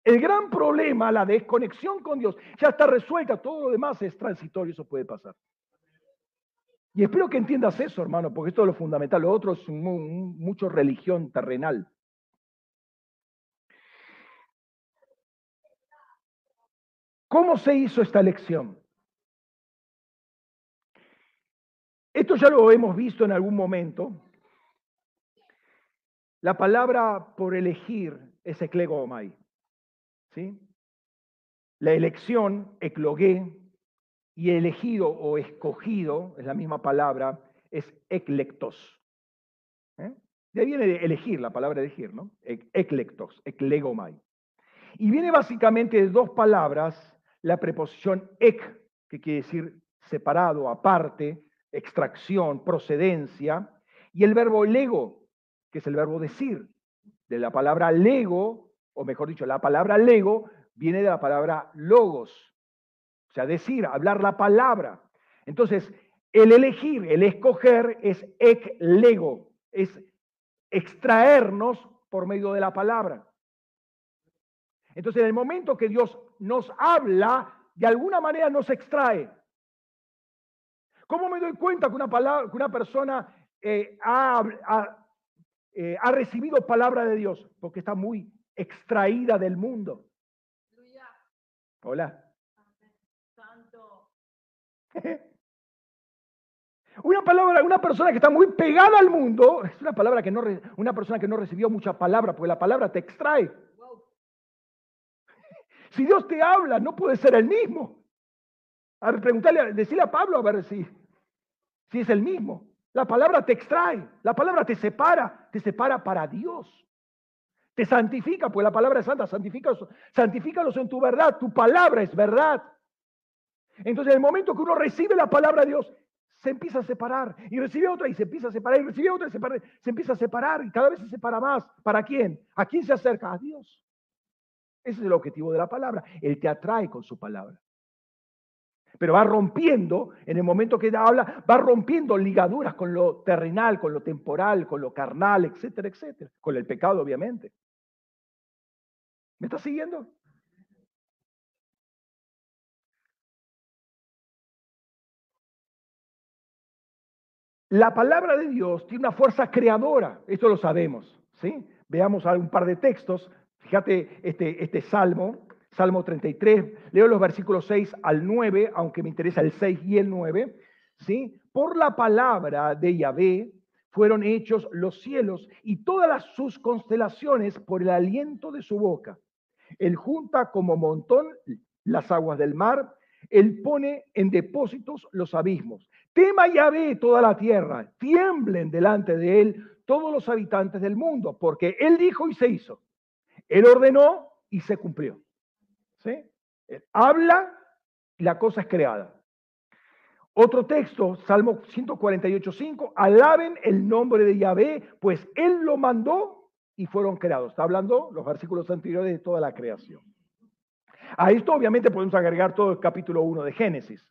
El gran problema, la desconexión con Dios, ya está resuelta. Todo lo demás es transitorio, eso puede pasar. Y espero que entiendas eso, hermano, porque esto es lo fundamental. Lo otro es mucho religión terrenal. ¿Cómo se hizo esta elección? Esto ya lo hemos visto en algún momento. La palabra por elegir es eklegomai. ¿sí? La elección, eklogué, y elegido o escogido, es la misma palabra, es eklectos. ¿eh? De ahí viene de elegir, la palabra elegir, ¿no? Eklectos, eklegomai. Y viene básicamente de dos palabras, la preposición ek, que quiere decir separado, aparte, extracción, procedencia, y el verbo lego, que es el verbo decir. De la palabra lego, o mejor dicho, la palabra lego viene de la palabra logos, o sea, decir, hablar la palabra. Entonces, el elegir, el escoger es ek lego, es extraernos por medio de la palabra. Entonces, en el momento que Dios nos habla, de alguna manera nos extrae. ¿Cómo me doy cuenta que una, palabra, que una persona eh, eh, ha, recibido palabra de Dios? Porque está muy extraída del mundo. Hola. Una palabra, una persona que está muy pegada al mundo, es una palabra que no, una persona que no recibió mucha palabra, porque la palabra te extrae. Si Dios te habla, no puede ser el mismo. A ver, preguntarle, decirle a Pablo a ver si, si es el mismo. La palabra te extrae, la palabra te separa, te separa para Dios. Te santifica, pues la palabra es santa, santifícalos, santifícalos en tu verdad, tu palabra es verdad. Entonces, en el momento que uno recibe la palabra de Dios, se empieza a separar y recibe otra y se empieza a separar y recibe otra y se, se empieza a separar y cada vez se separa más. ¿Para quién? ¿A quién se acerca? A Dios. Ese es el objetivo de la palabra. Él te atrae con su palabra. Pero va rompiendo, en el momento que habla, va rompiendo ligaduras con lo terrenal, con lo temporal, con lo carnal, etcétera, etcétera. Con el pecado, obviamente. ¿Me está siguiendo? La palabra de Dios tiene una fuerza creadora, esto lo sabemos, ¿sí? Veamos un par de textos, fíjate este, este salmo, Salmo 33, leo los versículos 6 al 9, aunque me interesa el 6 y el 9, ¿sí? Por la palabra de Yahvé fueron hechos los cielos y todas las, sus constelaciones por el aliento de su boca. Él junta como montón las aguas del mar, él pone en depósitos los abismos. Tema Yahvé toda la tierra, tiemblen delante de él todos los habitantes del mundo, porque él dijo y se hizo. Él ordenó y se cumplió. ¿Sí? Él habla y la cosa es creada. Otro texto, Salmo 148.5, alaben el nombre de Yahvé, pues él lo mandó y fueron creados. Está hablando los versículos anteriores de toda la creación. A esto obviamente podemos agregar todo el capítulo 1 de Génesis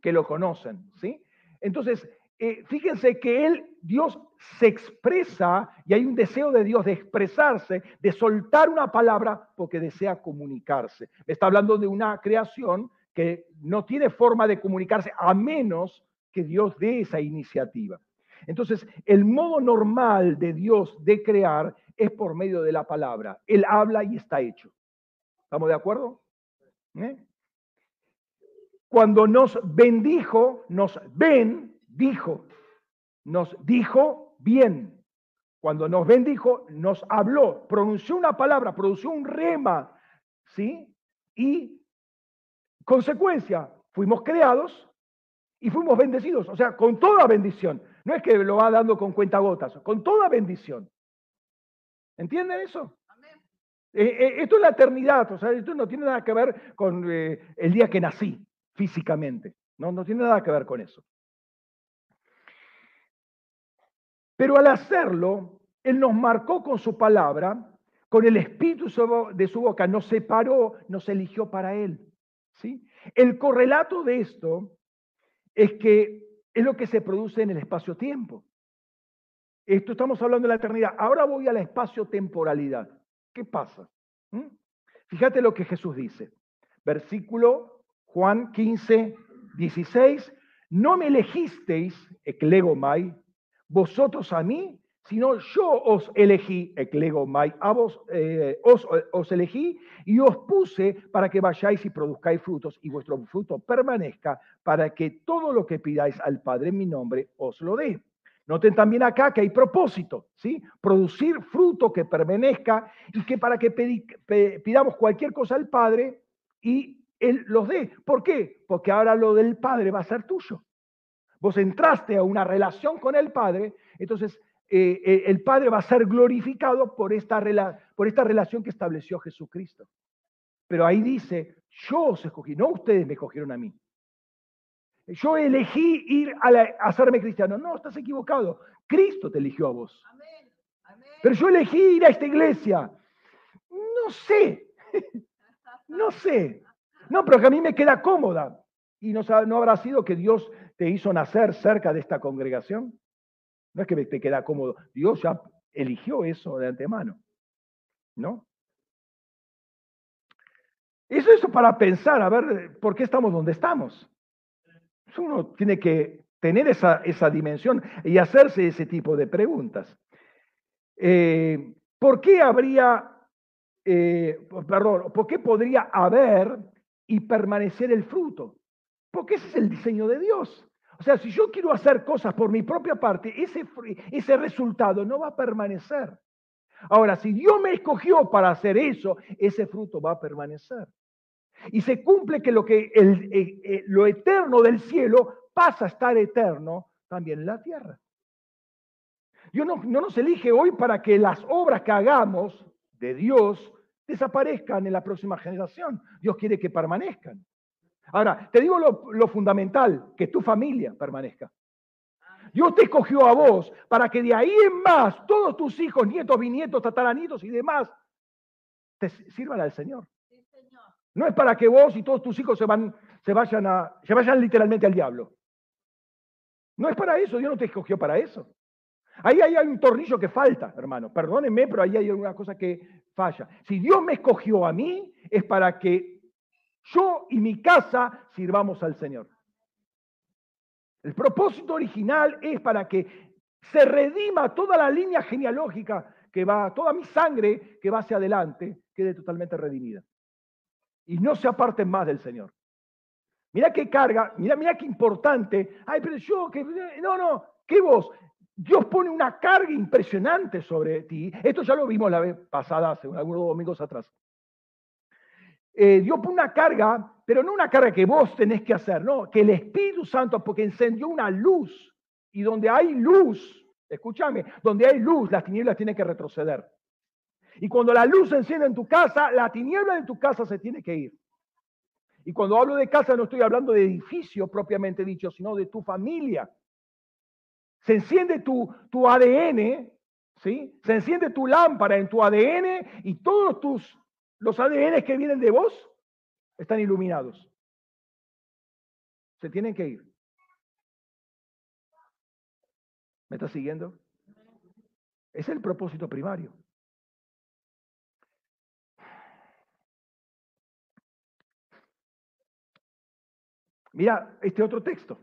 que lo conocen, ¿sí? Entonces, eh, fíjense que él, Dios se expresa y hay un deseo de Dios de expresarse, de soltar una palabra porque desea comunicarse. está hablando de una creación que no tiene forma de comunicarse a menos que Dios dé esa iniciativa. Entonces, el modo normal de Dios de crear es por medio de la palabra. Él habla y está hecho. ¿Estamos de acuerdo? ¿Eh? Cuando nos bendijo, nos ven, dijo, nos dijo bien. Cuando nos bendijo, nos habló, pronunció una palabra, pronunció un rema, ¿sí? Y consecuencia, fuimos creados y fuimos bendecidos, o sea, con toda bendición. No es que lo va dando con cuentagotas, con toda bendición. ¿Entienden eso? Eh, eh, esto es la eternidad, o sea, esto no tiene nada que ver con el día que nací físicamente. No, no tiene nada que ver con eso. Pero al hacerlo, Él nos marcó con su palabra, con el espíritu de su boca, nos separó, nos eligió para Él. ¿sí? El correlato de esto es que es lo que se produce en el espacio-tiempo. Esto estamos hablando de la eternidad. Ahora voy a la espacio-temporalidad. ¿Qué pasa? ¿Mm? Fíjate lo que Jesús dice. Versículo Juan 15, 16, no me elegisteis, eclegomai, vosotros a mí, sino yo os elegí, a vos eh, os, os elegí y os puse para que vayáis y produzcáis frutos y vuestro fruto permanezca para que todo lo que pidáis al Padre en mi nombre os lo dé. Noten también acá que hay propósito, ¿sí? Producir fruto que permanezca y que para que pidamos cualquier cosa al Padre y él los dé. ¿Por qué? Porque ahora lo del Padre va a ser tuyo. Vos entraste a una relación con el Padre, entonces eh, eh, el Padre va a ser glorificado por esta, por esta relación que estableció Jesucristo. Pero ahí dice, yo os escogí, no ustedes me escogieron a mí. Yo elegí ir a, hacerme cristiano. No, estás equivocado. Cristo te eligió a vos. Pero yo elegí ir a esta iglesia. No sé. No sé. No, pero que a mí me queda cómoda. ¿Y no, no habrá sido que Dios te hizo nacer cerca de esta congregación? No es que te queda cómodo. Dios ya eligió eso de antemano. ¿No? Eso es para pensar, a ver, ¿por qué estamos donde estamos? Uno tiene que tener esa, esa dimensión y hacerse ese tipo de preguntas. Eh, ¿Por qué habría, eh, perdón, por qué podría haber y permanecer el fruto. Porque ese es el diseño de Dios. O sea, si yo quiero hacer cosas por mi propia parte, ese, ese resultado no va a permanecer. Ahora, si Dios me escogió para hacer eso, ese fruto va a permanecer. Y se cumple que lo, que el, eh, eh, lo eterno del cielo pasa a estar eterno también en la tierra. Dios no, no nos elige hoy para que las obras que hagamos de Dios desaparezcan en la próxima generación. Dios quiere que permanezcan. Ahora, te digo lo, lo, fundamental, que tu familia permanezca. Dios te escogió a vos para que de ahí en más todos tus hijos, nietos, bisnietos, tataranitos y demás te sirvan al Señor. No es para que vos y todos tus hijos se, van, se, vayan a, se vayan literalmente al diablo. No es para eso, Dios no te escogió para eso. Ahí, hay un tornillo que falta, hermano. Perdónenme, pero ahí hay alguna cosa que falla. Si Dios me escogió a mí, es para que yo y mi casa sirvamos al Señor. El propósito original es para que se redima toda la línea genealógica que va, toda mi sangre que va hacia adelante, quede totalmente redimida. Y no se aparten más del Señor. Mira qué carga, mira, mira qué importante. Ay, pero yo, que, no, no, ¿qué vos? Dios pone una carga impresionante sobre ti. Esto ya lo vimos la vez pasada, hace algunos domingos atrás. Eh, Dios pone una carga, pero no una carga que vos tenés que hacer, no, que el Espíritu Santo, porque encendió una luz, y donde hay luz, escúchame, donde hay luz, las tinieblas tienen que retroceder. Y cuando la luz se enciende en tu casa, la tiniebla de tu casa se tiene que ir. Y cuando hablo de casa no estoy hablando de edificio propiamente dicho, sino de tu familia. Se enciende tu, tu ADN, ¿sí? Se enciende tu lámpara en tu ADN y todos tus, los ADN que vienen de vos están iluminados. Se tienen que ir. ¿Me estás siguiendo? Es el propósito primario. Mira este otro texto.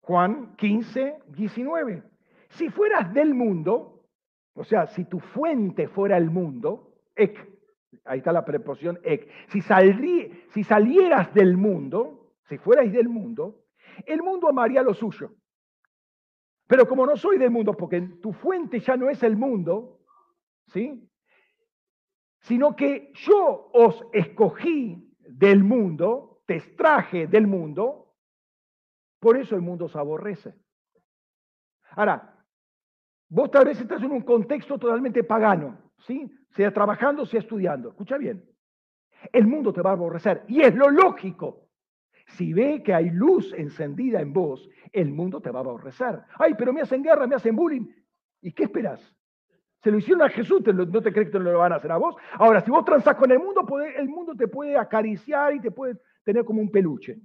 Juan 15, 19. Si fueras del mundo, o sea, si tu fuente fuera el mundo, ahí está la preposición ek, si, si salieras del mundo, si fuerais del mundo, el mundo amaría lo suyo. Pero como no soy del mundo, porque tu fuente ya no es el mundo, ¿sí? Sino que yo os escogí del mundo, te extraje del mundo, por eso el mundo se aborrece. Ahora, vos tal vez estás en un contexto totalmente pagano, ¿sí? Sea trabajando, sea estudiando. Escucha bien. El mundo te va a aborrecer. Y es lo lógico. Si ve que hay luz encendida en vos, el mundo te va a aborrecer. Ay, pero me hacen guerra, me hacen bullying. ¿Y qué esperas? Se lo hicieron a Jesús, ¿no te crees que no lo van a hacer a vos? Ahora, si vos transás con el mundo, el mundo te puede acariciar y te puede tener como un peluche.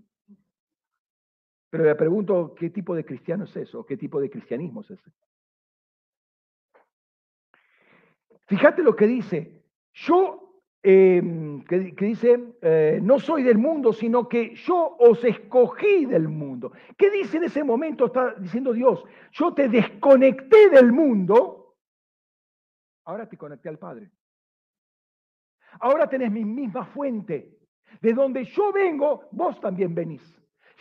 Pero le pregunto, ¿qué tipo de cristiano es eso? ¿Qué tipo de cristianismo es ese? Fíjate lo que dice. Yo, em, que, dice, eh, no soy del mundo, sino que yo os escogí del mundo. ¿Qué dice en ese momento? Está diciendo Dios, yo te desconecté del mundo, ahora te conecté al Padre. Ahora tenés mi misma fuente. De donde yo vengo, vos también venís.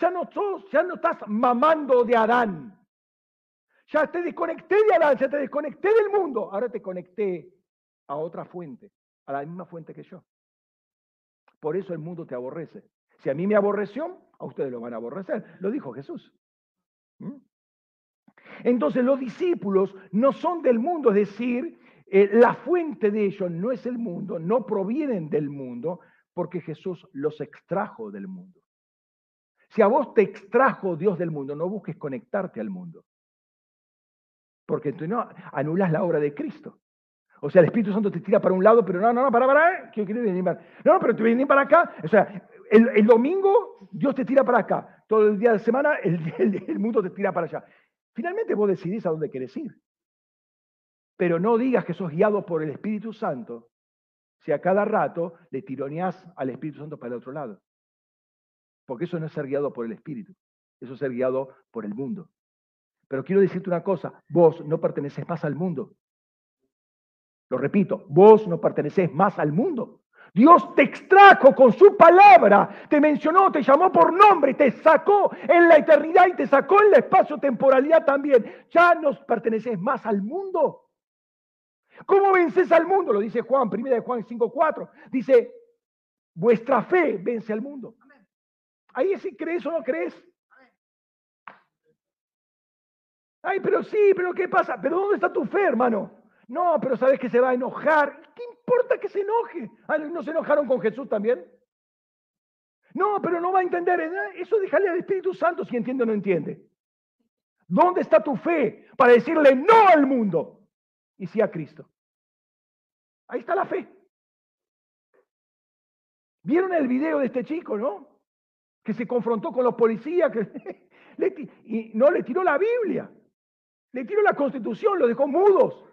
Ya no, ya no estás mamando de Adán. Ya te desconecté de Adán, ya te desconecté del mundo. Ahora te conecté a otra fuente, a la misma fuente que yo. Por eso el mundo te aborrece. Si a mí me aborreció, a ustedes lo van a aborrecer. Lo dijo Jesús. Entonces los discípulos no son del mundo, es decir, eh, la fuente de ellos no es el mundo, no provienen del mundo, porque Jesús los extrajo del mundo. Si a vos te extrajo Dios del mundo, no busques conectarte al mundo. Porque tú no anulas la obra de Cristo. O sea, el Espíritu Santo te tira para un lado, pero no, no, no, para, para, ¿qué quieres venir para? No, pero te venir para acá. O sea, el, domingo Dios te tira para acá. Todo el día de semana el, el mundo te tira para allá. Finalmente vos decidís a dónde querés ir. Pero no digas que sos guiado por el Espíritu Santo si a cada rato le tironeás al Espíritu Santo para el otro lado. Porque eso no es ser guiado por el Espíritu, eso es ser guiado por el mundo. Pero quiero decirte una cosa, vos no perteneces más al mundo. Lo repito, vos no perteneces más al mundo. Dios te extrajo con su palabra, te mencionó, te llamó por nombre, te sacó en la eternidad y te sacó en la espacio-temporalidad también. Ya no perteneces más al mundo. ¿Cómo vences al mundo? Lo dice Juan, primera de Juan 5.4. Dice, vuestra fe vence al mundo. Ahí es si crees o no crees. Ay, pero sí, pero ¿qué pasa? ¿Pero dónde está tu fe, hermano? No, pero sabes que se va a enojar. ¿Qué importa que se enoje? Ah, ¿No se enojaron con Jesús también? No, pero no va a entender. ¿eh? Eso déjale al Espíritu Santo si entiende o no entiende. ¿Dónde está tu fe para decirle no al mundo y sí a Cristo? Ahí está la fe. ¿Vieron el video de este chico, no? Que se confrontó con los policías que y no le tiró la Biblia, le tiró la Constitución, lo dejó mudos.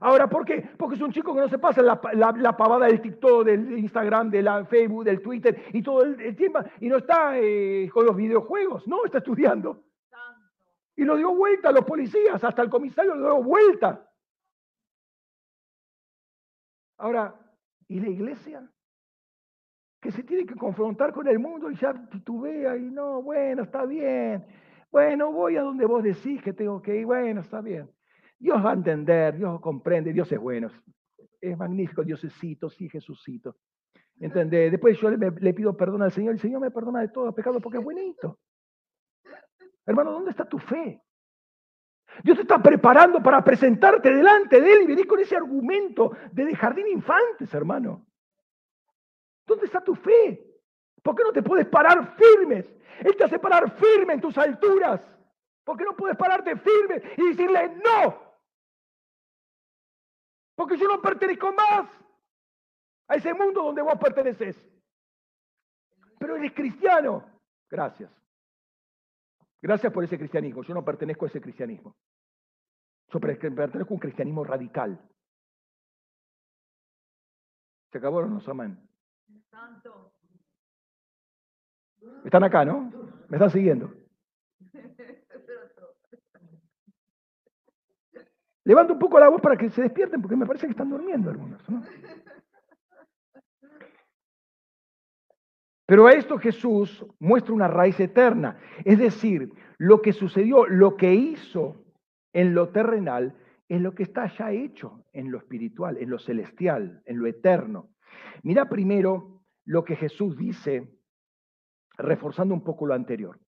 Ahora, ¿por qué? Porque es un chico que no se pasa la, la, pavada del TikTok, del Instagram, del Facebook, del Twitter y todo el, tiempo, y no está eh, con los videojuegos, no, está estudiando. Y lo dio vuelta a los policías, hasta el comisario lo dio vuelta. Ahora, ¿y la iglesia? Que se tiene que confrontar con el mundo y ya titubea y no, bueno, está bien. Bueno, voy a donde vos decís que tengo que ir, bueno, está bien. Dios va a entender, Dios comprende, Dios es bueno. Es magnífico, Diosecito, sí, Jesucito. ¿Entendés? Después yo le, pido perdón al Señor el Señor me perdona de todo pecado porque es buenito. Hermano, ¿dónde está tu fe? Dios te está preparando para presentarte delante de Él y venir con ese argumento de jardín infantes, hermano. ¿Dónde está tu fe? ¿Por qué no te puedes parar firmes? Él te hace parar firme en tus alturas. ¿Por qué no puedes pararte firme y decirle no? Porque yo no pertenezco más a ese mundo donde vos perteneces. Pero eres cristiano. Gracias. Gracias por ese cristianismo. Yo no pertenezco a ese cristianismo. Yo pertenezco a un cristianismo radical. ¿Se no se aman? Están acá, ¿no? ¿Me están siguiendo? Levanto un poco la voz para que se despierten porque me parece que están durmiendo algunos. Pero a esto Jesús muestra una raíz eterna. Es decir, lo que sucedió, lo que hizo en lo terrenal, es lo que está ya hecho en lo espiritual, en lo celestial, en lo eterno. Mira primero lo que Jesús dice, reforzando un poco lo anterior.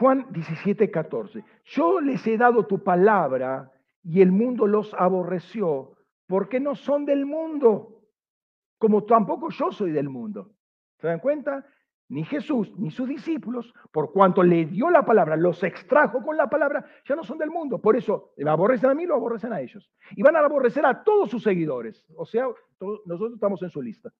Juan 17, 14. Yo les he dado tu palabra y el mundo los aborreció porque no son del mundo, como tampoco yo soy del mundo. ¿Se dan cuenta? Ni Jesús ni sus discípulos, por cuanto le dio la palabra, los extrajo con la palabra, ya no son del mundo. Por eso, me aborrecen a mí, lo aborrecen a ellos. Y van a aborrecer a todos sus seguidores. O sea, nosotros estamos en su lista.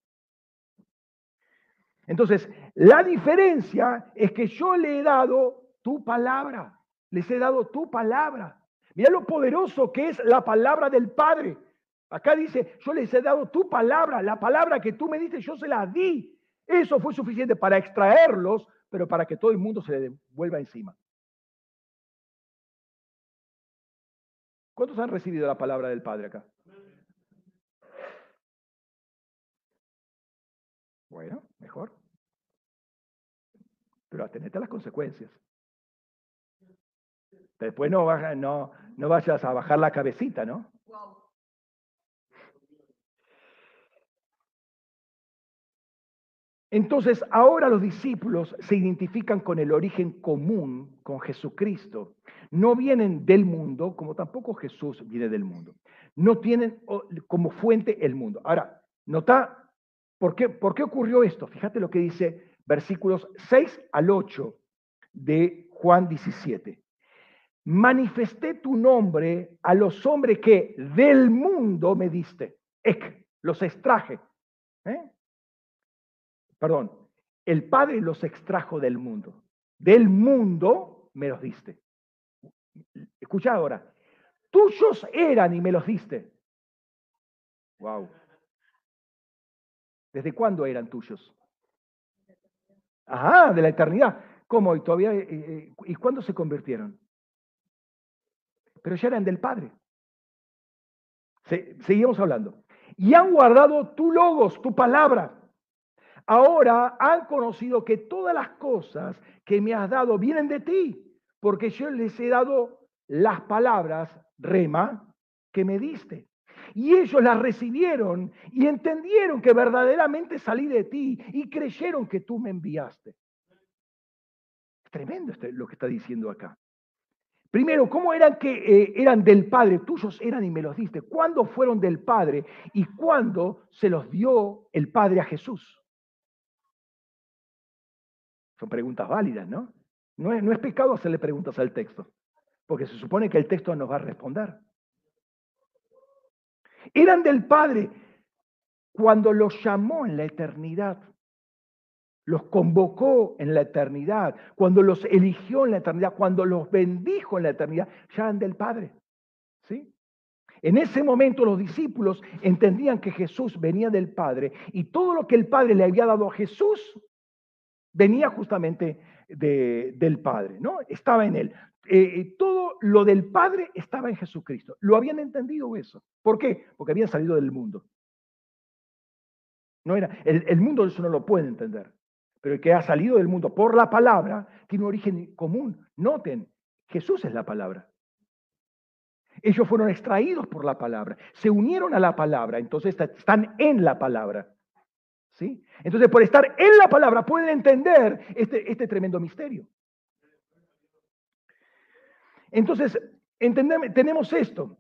Entonces, la diferencia es que yo le he dado tu palabra. Les he dado tu palabra. Mira lo poderoso que es la palabra del Padre. Acá dice, yo les he dado tu palabra, la palabra que tú me dices, yo se la di. Eso fue suficiente para extraerlos, pero para que todo el mundo se le vuelva encima. ¿Cuántos han recibido la palabra del Padre acá? Bueno, mejor. Pero atenete a las consecuencias. Después no, no, no vayas a bajar la cabecita, ¿no? Entonces, ahora los discípulos se identifican con el origen común, con Jesucristo. No vienen del mundo, como tampoco Jesús viene del mundo. No tienen como fuente el mundo. Ahora, nota, ¿por qué, por qué ocurrió esto? Fíjate lo que dice versículos 6 al 8 de Juan 17 manifesté tu nombre a los hombres que del mundo me diste. Ek, los extraje. ¿eh? Perdón, el Padre los extrajo del mundo. Del mundo me los diste. Escucha ahora. Tuyos eran y me los diste. Wow. ¿Desde cuándo eran tuyos? Ajá, de la eternidad. ¿Cómo? ¿Y todavía? Eh, eh, ¿Y cuándo se convirtieron? Pero ya eran del Padre. seguimos hablando. y han guardado tu logos, tu palabra. Ahora han conocido que todas las cosas que me has dado vienen de ti, porque yo les he dado las palabras, rema, que me diste. Y ellos las recibieron y entendieron que verdaderamente salí de ti y creyeron que tú me enviaste. Tremendo lo que está diciendo acá. Primero, ¿cómo eran que eh, eran del Padre? Tuyos eran y me los diste. ¿Cuándo fueron del Padre y cuándo se los dio el Padre a Jesús? Son preguntas válidas, ¿no? No es, no es pecado hacerle preguntas al texto, porque se supone que el texto nos va a responder. Eran del Padre cuando los llamó en la eternidad los convocó en la eternidad, cuando los eligió en la eternidad, cuando los bendijo en la eternidad, ya eran del Padre. ¿Sí? En ese momento los discípulos entendían que Jesús venía del Padre y todo lo que el Padre le había dado a Jesús venía justamente del Padre, ¿no? Estaba en él. Eh, eh, todo lo del Padre estaba en Jesucristo. Lo habían entendido eso. ¿Por qué? Porque habían salido del mundo. No era, el, el mundo eso no lo puede entender pero que ha salido del mundo por la palabra tiene un origen común. Noten, Jesús es la palabra. Ellos fueron extraídos por la palabra, se unieron a la palabra, entonces están en la palabra. ¿sí? Entonces, por estar en la palabra pueden entender este, este tremendo misterio. Entonces, entendemos, tenemos esto.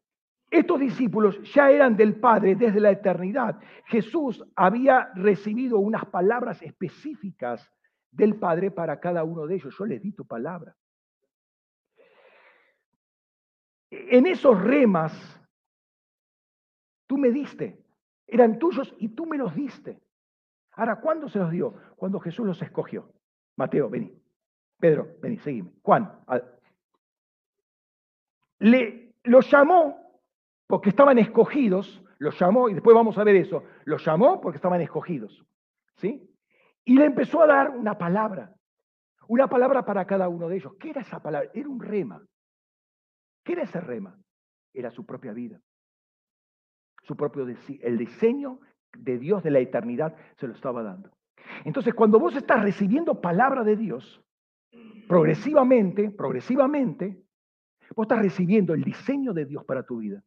Estos discípulos ya eran del Padre desde la eternidad. Jesús había recibido unas palabras específicas del Padre para cada uno de ellos. Yo les di tu palabra. En esos remas, tú me diste. Eran tuyos y tú me los diste. Ahora, ¿cuándo se los dio? Cuando Jesús los escogió. Mateo, vení. Pedro, vení, seguime. Juan. Le, los llamó porque estaban escogidos, los llamó, y después vamos a ver eso, los llamó porque estaban escogidos, ¿sí? Y le empezó a dar una palabra, una palabra para cada uno de ellos. ¿Qué era esa palabra? Era un rema. ¿Qué era ese rema? Era su propia vida. Su propio el diseño de Dios de la eternidad se lo estaba dando. Entonces, cuando vos estás recibiendo palabra de Dios, progresivamente, progresivamente, vos estás recibiendo el diseño de Dios para tu vida.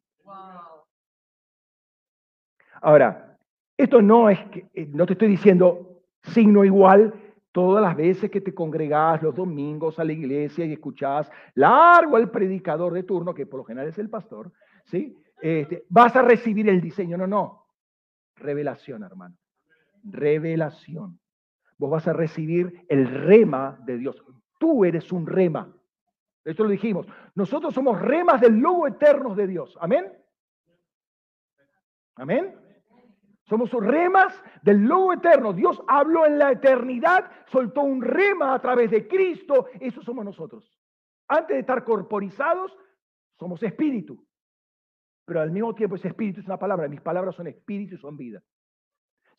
Ahora, esto no es que, eh, no te estoy diciendo signo igual todas las veces que te congregás los domingos a la iglesia y escuchás largo al predicador de turno, que por lo general es el pastor, ¿sí? Este, vas a recibir el diseño. No, no. Revelación, hermano. Revelación. Vos vas a recibir el rema de Dios. Tú eres un rema. Esto lo dijimos. Nosotros somos remas del lobo eterno de Dios. Amén. Amén. Somos remas del lobo eterno. Dios habló en la eternidad, soltó un rema a través de Cristo. Eso somos nosotros. Antes de estar corporizados, somos espíritu. Pero al mismo tiempo ese espíritu es una palabra. Mis palabras son espíritu y son vida.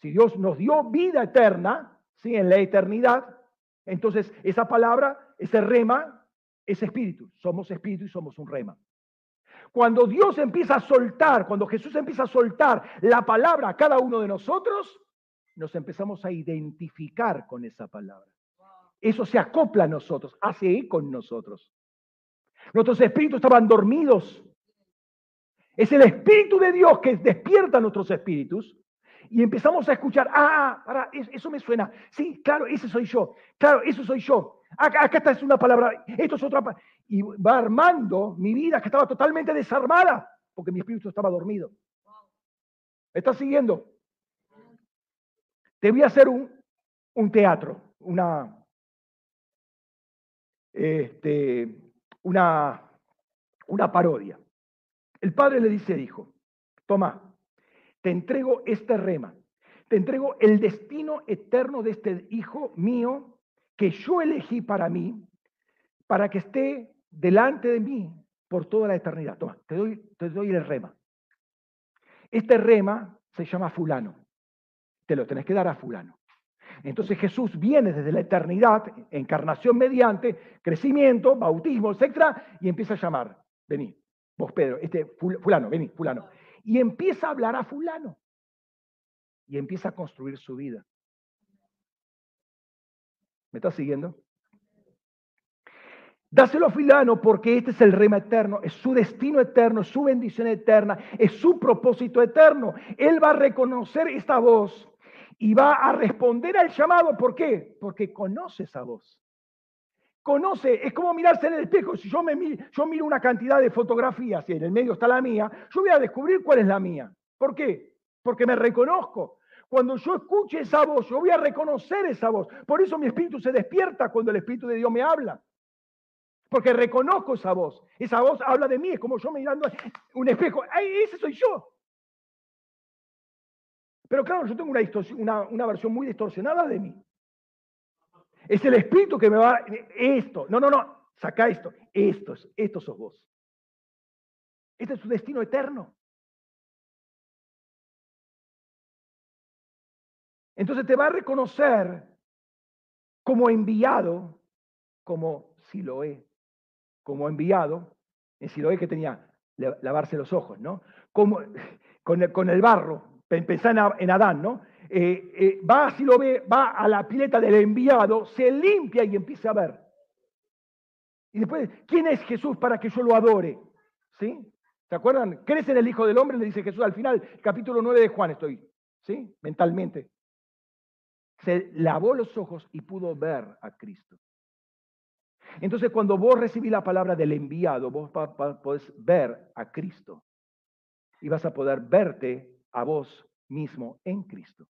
Si Dios nos dio vida eterna, ¿sí? en la eternidad, entonces esa palabra, ese rema, es espíritu. Somos espíritu y somos un rema. Cuando Dios empieza a soltar, cuando Jesús empieza a soltar la palabra a cada uno de nosotros, nos empezamos a identificar con esa palabra. Eso se acopla a nosotros, hace eco en nosotros. Nuestros espíritus estaban dormidos. Es el Espíritu de Dios que despierta nuestros espíritus y empezamos a escuchar, ah, para, eso me suena. Sí, claro, ese soy yo. Claro, eso soy yo. Acá, acá está es una palabra, esto es otra palabra. Y va armando mi vida que estaba totalmente desarmada porque mi espíritu estaba dormido. ¿Me estás siguiendo? Te voy a hacer un, un teatro, una, este, una, una parodia. El padre le dice hijo, toma, te entrego este rema, te entrego el destino eterno de este hijo mío que yo elegí para mí, para que esté delante de mí por toda la eternidad. Toma, te doy, te doy el rema. Este rema se llama fulano. Te lo tenés que dar a fulano. Entonces Jesús viene desde la eternidad, encarnación mediante, crecimiento, bautismo, etc. Y empieza a llamar. Vení, vos Pedro, este fulano, vení, fulano y empieza a hablar a fulano. y empieza a construir su vida. ¿Me estás siguiendo? Dáselo a Filano porque este es el rema eterno, es su destino eterno, es su bendición eterna, es su propósito eterno. Él va a reconocer esta voz y va a responder al llamado. ¿Por qué? Porque conoce esa voz. Conoce, es como mirarse en el espejo. Si yo, me, yo miro una cantidad de fotografías y en el medio está la mía, yo voy a descubrir cuál es la mía. ¿Por qué? Porque me reconozco. Cuando yo escuche esa voz, yo voy a reconocer esa voz. Por eso mi espíritu se despierta cuando el Espíritu de Dios me habla. Porque reconozco esa voz. Esa voz habla de mí, es como yo mirando un espejo. ¡Ay, ese soy yo! Pero claro, yo tengo una, una, versión muy distorsionada de mí. Es el espíritu que me va. Esto. No, no, no. Saca esto. Esto, esto sos vos. Este es su destino eterno. Entonces te va a reconocer como enviado, como si lo he como enviado, en Siloé que tenía lavarse los ojos, ¿no? Como, con, el, con el barro, pensá en, Adán, ¿no? Eh, eh, va a Siloé, va a la pileta del enviado, se limpia y empieza a ver. Y después, ¿quién es Jesús para que yo lo adore? ¿Sí? ¿Se acuerdan? ¿Crees en el Hijo del Hombre? Le dice Jesús al final, capítulo 9 de Juan estoy, ¿sí? Mentalmente. Se lavó los ojos y pudo ver a Cristo. Entonces, cuando vos recibís la palabra del enviado, vos podés ver a Cristo y vas a poder verte a vos mismo en Cristo.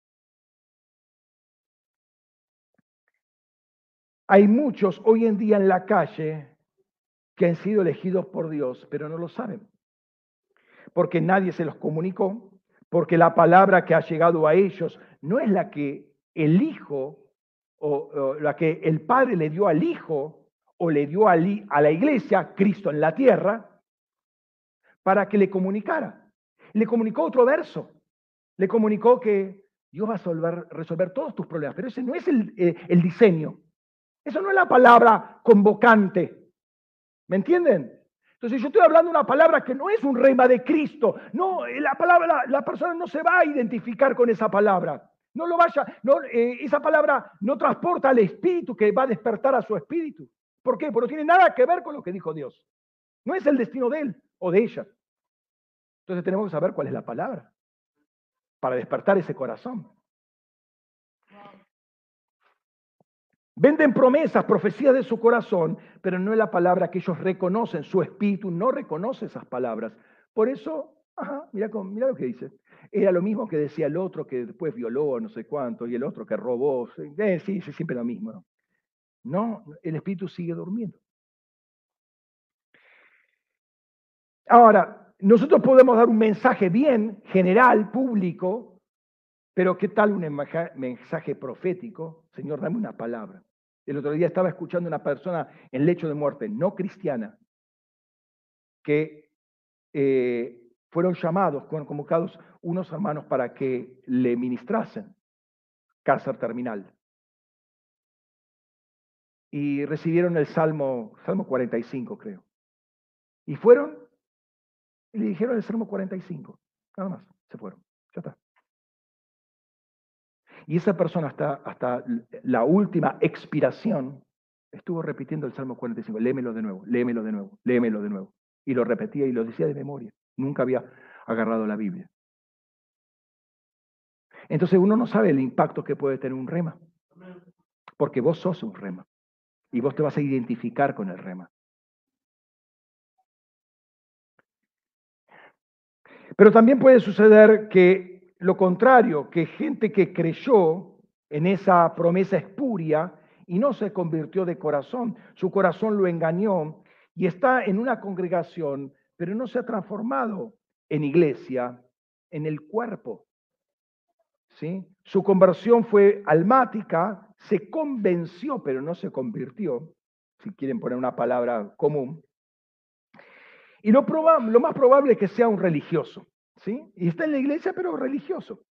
Hay muchos hoy en día en la calle que han sido elegidos por Dios, pero no lo saben. Porque nadie se los comunicó, porque la palabra que ha llegado a ellos no es la que el Hijo o, la que el Padre le dio al Hijo, o le dio a, la iglesia, Cristo en la tierra, para que le comunicara. Le comunicó otro verso. Le comunicó que Dios va a resolver, todos tus problemas, pero ese no es el, eh, diseño. Eso no es la palabra convocante. ¿Me entienden? Entonces yo estoy hablando una palabra que no es un rema de Cristo. No, la palabra, la, persona no se va a identificar con esa palabra. No lo vaya, eh, esa palabra no transporta al espíritu que va a despertar a su espíritu. ¿Por qué? Porque no tiene nada que ver con lo que dijo Dios. No es el destino de él o de ella. Entonces tenemos que saber cuál es la palabra para despertar ese corazón. Venden promesas, profecías de su corazón, pero no es la palabra que ellos reconocen. Su espíritu no reconoce esas palabras. Por eso, ajá, mira, lo que dice. Era lo mismo que decía el otro que después violó, no sé cuánto, y el otro que robó. Eh, sí, sí, siempre lo mismo. ¿no? No, el espíritu sigue durmiendo. Ahora, nosotros podemos dar un mensaje bien general, público, pero ¿qué tal un mensaje profético? Señor, dame una palabra. El otro día estaba escuchando a una persona en lecho de muerte, no cristiana, que eh, fueron llamados, fueron convocados unos hermanos para que le ministrasen cáncer terminal y recibieron el Salmo, Salmo 45 creo. Y fueron y le dijeron el Salmo 45. Nada más, se fueron. Ya está. Y esa persona hasta, hasta la última expiración estuvo repitiendo el Salmo 45. Léemelo de nuevo, léemelo de nuevo, léemelo de nuevo. Y lo repetía y lo decía de memoria. Nunca había agarrado la Biblia. Entonces uno no sabe el impacto que puede tener un rema. Porque vos sos un rema. Y vos te vas a identificar con el rema. Pero también puede suceder que lo contrario, que gente que creyó en esa promesa espuria y no se convirtió de corazón, su corazón lo engañó y está en una congregación, pero no se ha transformado en iglesia, en el cuerpo. ¿Sí? Su conversión fue almática, se convenció, pero no se convirtió, si quieren poner una palabra común. Y lo, lo más probable es que sea un religioso, ¿sí? Y está en la iglesia, pero religioso.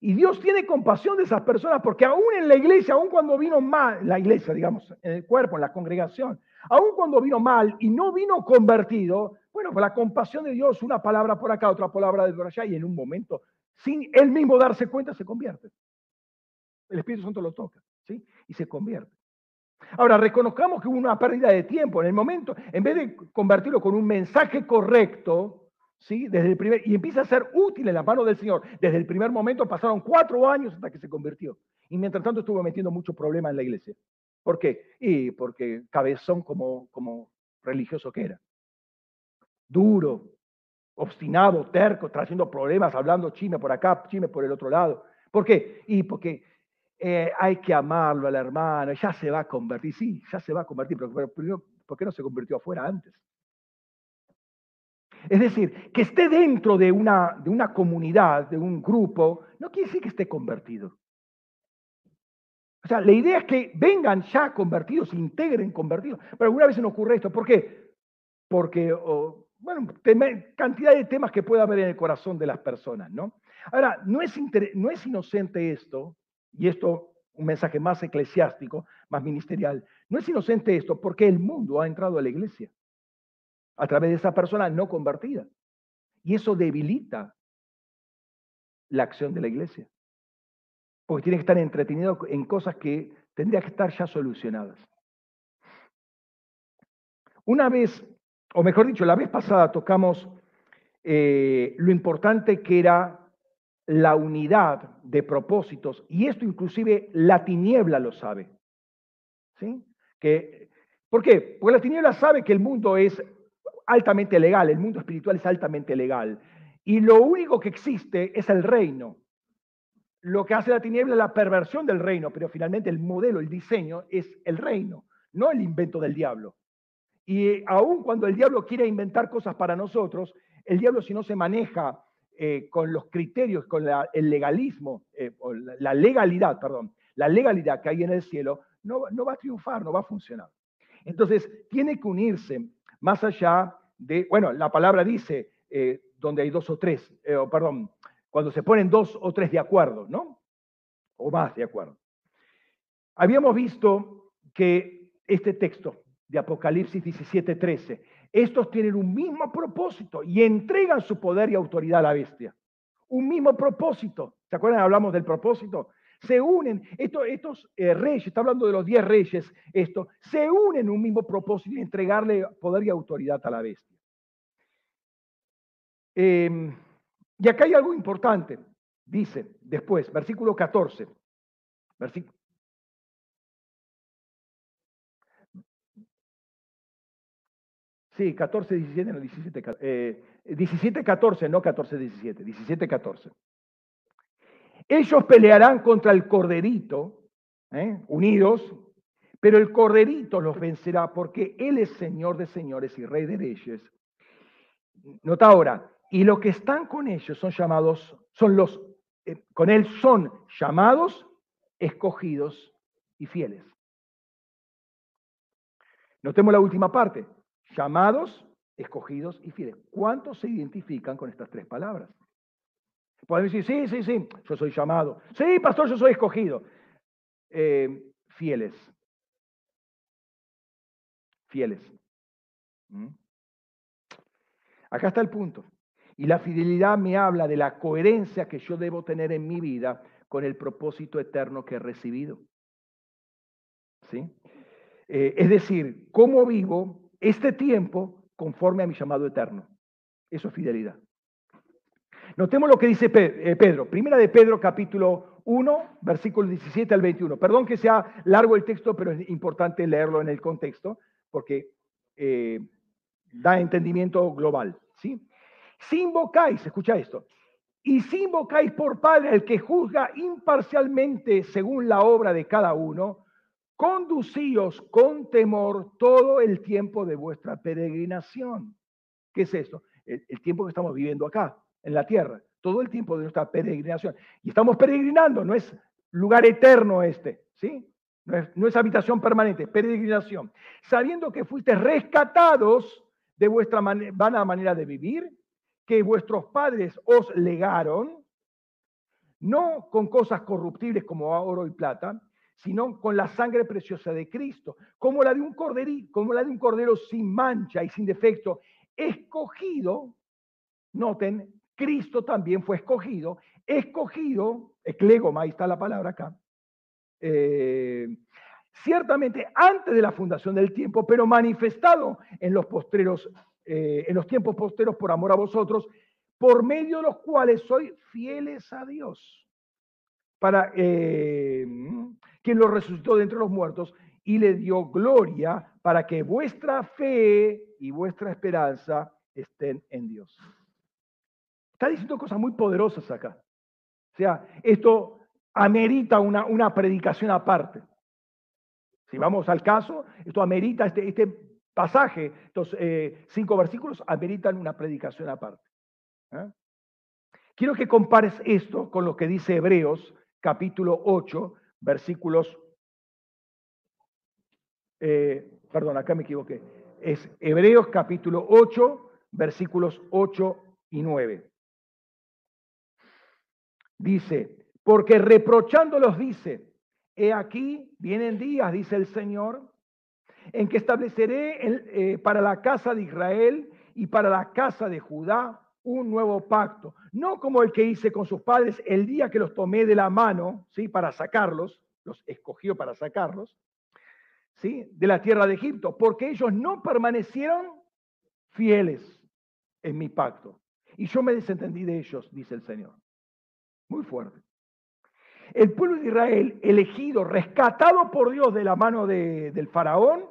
Y Dios tiene compasión de esas personas porque aún en la iglesia, aún cuando vino mal, la iglesia, digamos, en el cuerpo, en la congregación, aún cuando vino mal y no vino convertido, bueno, por la compasión de Dios, una palabra por acá, otra palabra de por allá, y en un momento sin él mismo darse cuenta, se convierte. El Espíritu Santo lo toca, ¿sí? Y se convierte. Ahora, reconozcamos que hubo una pérdida de tiempo en el momento, en vez de convertirlo con un mensaje correcto, ¿sí? Desde el primer, y empieza a ser útil en la mano del Señor. Desde el primer momento pasaron cuatro años hasta que se convirtió. Y mientras tanto estuvo metiendo muchos problemas en la iglesia. ¿Por qué? Y porque cabezón como, como religioso que era. Duro, obstinado, terco, trayendo problemas, hablando chime por acá, chime por el otro lado. ¿Por qué? Y porque eh, hay que amarlo al hermano, ya se va a convertir, sí, ya se va a convertir, pero, ¿por qué no se convirtió afuera antes? Es decir, que esté dentro de una, de una comunidad, de un grupo, no quiere decir que esté convertido. O sea, la idea es que vengan ya convertidos, se integren convertidos. Pero alguna vez no ocurre esto. ¿Por qué? Porque, bueno, cantidad de temas que puede haber en el corazón de las personas, ¿no? Ahora, no es, no es inocente esto, y esto un mensaje más eclesiástico, más ministerial, no es inocente esto porque el mundo ha entrado a la iglesia a través de esa persona no convertida. Y eso debilita la acción de la iglesia. Porque tiene que estar entretenido en cosas que tendrían que estar ya solucionadas. Una vez, o mejor dicho, la vez pasada tocamos eh, lo importante que era la unidad de propósitos, y esto inclusive la tiniebla lo sabe. ¿Sí? Que, ¿Por qué? Porque la tiniebla sabe que el mundo es altamente legal, el mundo espiritual es altamente legal, y lo único que existe es el reino. Lo que hace la tiniebla es la perversión del reino, pero finalmente el modelo, el diseño es el reino, no el invento del diablo. Y aun cuando el diablo quiere inventar cosas para nosotros, el diablo si no se maneja eh, con los criterios, con el legalismo, eh, o la, legalidad, perdón, la legalidad que hay en el cielo, no, no va a triunfar, no va a funcionar. Entonces, tiene que unirse más allá de, bueno, la palabra dice eh, donde hay dos o tres, perdón, cuando se ponen dos o tres de acuerdo, ¿no? O más de acuerdo. Habíamos visto que este texto de Apocalipsis 17:13 estos tienen un mismo propósito y entregan su poder y autoridad a la bestia. Un mismo propósito. ¿Se acuerdan? Hablamos del propósito. Se unen, estos, eh, reyes, está hablando de los diez reyes, esto, se unen en un mismo propósito y entregarle poder y autoridad a la bestia. Em, y acá hay algo importante, dice después, versículo 14, versículo, Sí, 14, 17, no, 17, eh, 17, 14, no 14, 17, 17, 14. Ellos pelearán contra el corderito, ¿eh? unidos, pero el corderito los vencerá porque Él es Señor de señores y Rey de reyes. Nota ahora, y los que están con ellos son llamados, son los, eh, con Él son llamados, escogidos y fieles. Notemos la última parte llamados, escogidos y fieles. ¿Cuántos se identifican con estas tres palabras? Pueden decir, sí, sí, sí, yo soy llamado. Sí, pastor, yo soy escogido. Eh, fieles. Fieles. ¿Mm? Acá está el punto. Y la fidelidad me habla de la coherencia que yo debo tener en mi vida con el propósito eterno que he recibido. ¿Sí? Eh, es decir, cómo vivo este tiempo conforme a mi llamado eterno. Eso es fidelidad. Notemos lo que dice eh, Pedro. Primera de Pedro capítulo 1, versículo 17 al 21. Perdón que sea largo el texto, pero es importante leerlo en el contexto porque eh, da entendimiento global. ¿sí? Si invocáis, escucha esto, y si invocáis por Padre el que juzga imparcialmente según la obra de cada uno, conducíos con temor todo el tiempo de vuestra peregrinación. ¿Qué es esto? El, tiempo que estamos viviendo acá, en la tierra, todo el tiempo de nuestra peregrinación. Y estamos peregrinando, no es lugar eterno este, ¿sí? No es, habitación permanente, peregrinación. Sabiendo que fuiste rescatados de vuestra vana manera de vivir, que vuestros padres os legaron, no con cosas corruptibles como oro y plata, sino con la sangre preciosa de Cristo, como la de un corderí, como la de un cordero sin mancha y sin defecto, escogido, noten, Cristo también fue escogido escogido, eclegoma, ahí está la palabra acá, eh, ciertamente antes de la fundación del tiempo, pero manifestado en los postreros, eh, en los tiempos posteros por amor a vosotros, por medio de los cuales soy fieles a Dios, para eh, quien lo resucitó de entre los muertos y le dio gloria para que vuestra fe y vuestra esperanza estén en Dios. Está diciendo cosas muy poderosas acá. O sea, esto amerita una, una predicación aparte. Si vamos al caso, esto amerita este, este pasaje, estos eh, cinco versículos ameritan una predicación aparte. ¿eh? Quiero que compares esto con lo que dice Hebreos capítulo 8, versículos, eh, perdón, acá me equivoqué, es Hebreos capítulo 8, versículos 8 y 9. Dice, porque reprochándolos dice, he aquí, vienen días, dice el Señor, en que estableceré eh, para la casa de Israel y para la casa de Judá un nuevo pacto, no como el que hice con sus padres el día que los tomé de la mano, ¿sí? Para sacarlos, los escogió para sacarlos, ¿sí? De la tierra de Egipto, porque ellos no permanecieron fieles en mi pacto. Y yo me desentendí de ellos, dice el Señor. Muy fuerte. El pueblo de Israel, elegido, rescatado por Dios de la mano del faraón,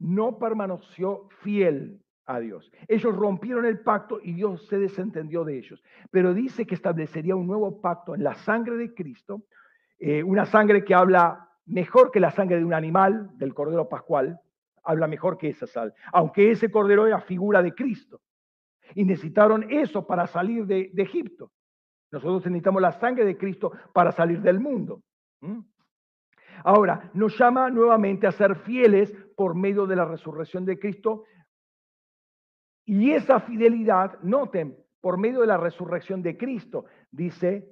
no permaneció fiel a Dios. Ellos rompieron el pacto y Dios se desentendió de ellos. Pero dice que establecería un nuevo pacto en la sangre de Cristo, eh, una sangre que habla mejor que la sangre de un animal, del Cordero Pascual, habla mejor que esa sal, aunque ese Cordero era figura de Cristo. Y necesitaron eso para salir de, Egipto. Nosotros necesitamos la sangre de Cristo para salir del mundo. Ahora, nos llama nuevamente a ser fieles por medio de la resurrección de Cristo, y esa fidelidad, noten, por medio de la resurrección de Cristo, dice,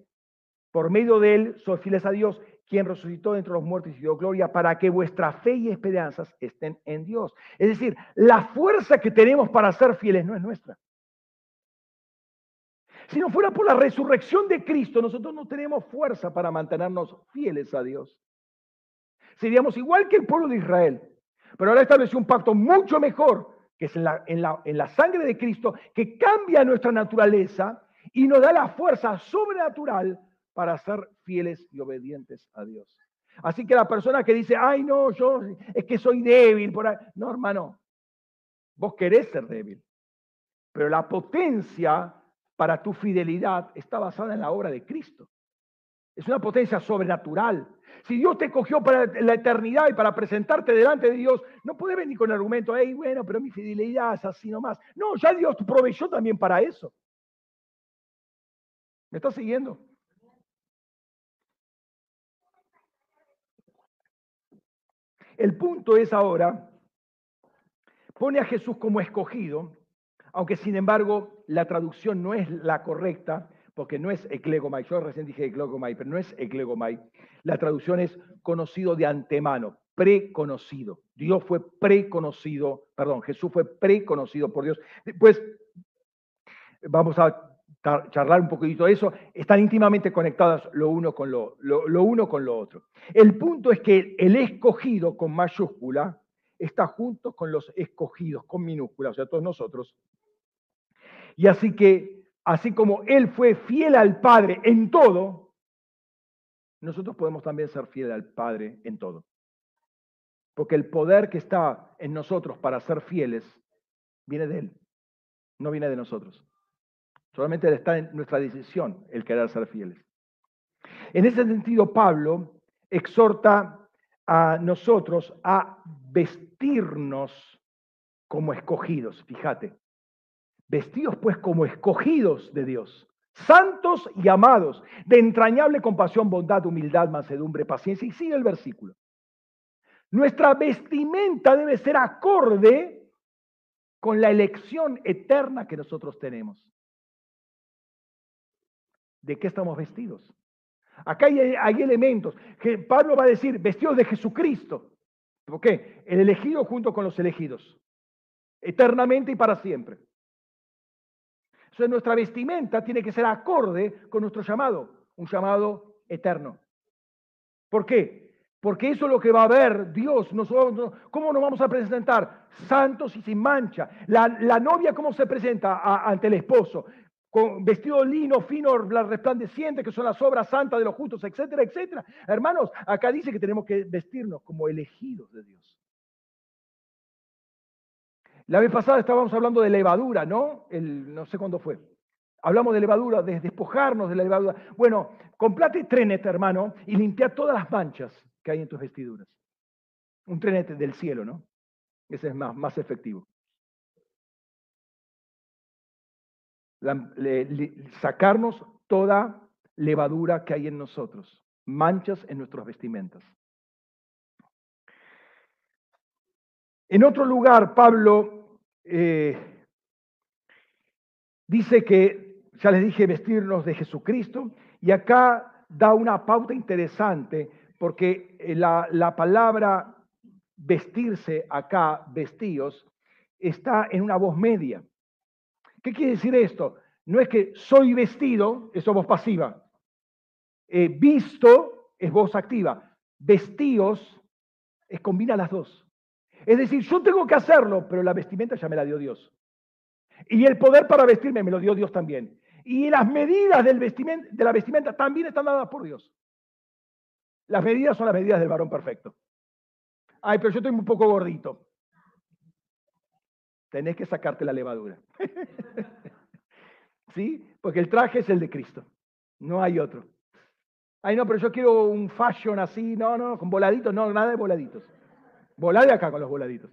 por medio de él soy fieles a Dios, quien resucitó entre los muertos y dio gloria, para que vuestra fe y esperanzas estén en Dios. Es decir, la fuerza que tenemos para ser fieles no es nuestra. Si no fuera por la resurrección de Cristo, nosotros no tenemos fuerza para mantenernos fieles a Dios. Seríamos igual que el pueblo de Israel, pero ahora estableció un pacto mucho mejor que es en la, en la, sangre de Cristo, que cambia nuestra naturaleza y nos da la fuerza sobrenatural para ser fieles y obedientes a Dios. Así que la persona que dice, ay, no, yo es que soy débil, por no, hermano, vos querés ser débil, pero la potencia para tu fidelidad está basada en la obra de Cristo. Es una potencia sobrenatural. Si Dios te cogió para la eternidad y para presentarte delante de Dios, no puede venir con el argumento, hey, bueno, pero mi fidelidad es así nomás. No, ya Dios proveyó también para eso. ¿Me estás siguiendo? El punto es ahora, pone a Jesús como escogido, aunque sin embargo la traducción no es la correcta, porque no es eclegomai, yo recién dije eclegomai, pero no es eclegomai. La traducción es conocido de antemano, preconocido. Dios fue preconocido, perdón, Jesús fue preconocido por Dios. Después vamos a charlar un poquitito de eso, están íntimamente conectadas lo uno con lo, lo, uno con lo otro. El punto es que el escogido con mayúscula está junto con los escogidos con minúscula, o sea, todos nosotros. Y así que así como Él fue fiel al Padre en todo, nosotros podemos también ser fieles al Padre en todo. Porque el poder que está en nosotros para ser fieles viene de Él, no viene de nosotros. Solamente está en nuestra decisión el querer ser fieles. En ese sentido, Pablo exhorta a nosotros a vestirnos como escogidos. Fíjate, Vestidos pues como escogidos de Dios, santos y amados, de entrañable compasión, bondad, humildad, mansedumbre, paciencia. Y sigue el versículo. Nuestra vestimenta debe ser acorde con la elección eterna que nosotros tenemos. ¿De qué estamos vestidos? Acá hay, elementos que Pablo va a decir, vestidos de Jesucristo. ¿Por qué? El elegido junto con los elegidos, eternamente y para siempre. Entonces nuestra vestimenta tiene que ser acorde con nuestro llamado, un llamado eterno. ¿Por qué? Porque eso es lo que va a ver Dios. Nosotros, ¿Cómo nos vamos a presentar? Santos y sin mancha. La, novia, ¿cómo se presenta ante el esposo? Vestido lino, fino, resplandeciente, que son las obras santas de los justos, etcétera, etcétera. Hermanos, acá dice que tenemos que vestirnos como elegidos de Dios. La vez pasada estábamos hablando de levadura, ¿no? El, no sé cuándo fue. Hablamos de levadura, de despojarnos de la levadura. Bueno, comprate trenete, hermano, y limpia todas las manchas que hay en tus vestiduras. Un trenete del cielo, ¿no? Ese es más, más efectivo. sacarnos toda levadura que hay en nosotros, manchas en nuestras vestimentas. En otro lugar, Pablo eh, dice que, ya les dije, vestirnos de Jesucristo, y acá da una pauta interesante, porque eh, la, la palabra vestirse acá, vestíos, está en una voz media. ¿Qué quiere decir esto? No es que soy vestido, es voz pasiva. Eh, visto es voz activa. Vestíos es combina las dos. Es decir, yo tengo que hacerlo, pero la vestimenta ya me la dio Dios. Y el poder para vestirme me lo dio Dios también. Y las medidas del de la vestimenta también están dadas por Dios. Las medidas son las medidas del varón perfecto. Ay, pero yo estoy un poco gordito. Tenés que sacarte la levadura. ¿Sí? Porque el traje es el de Cristo. No hay otro. Ay, no, pero yo quiero un fashion así. No, no, con voladitos. No, nada de voladitos. Volá de acá con los voladitos.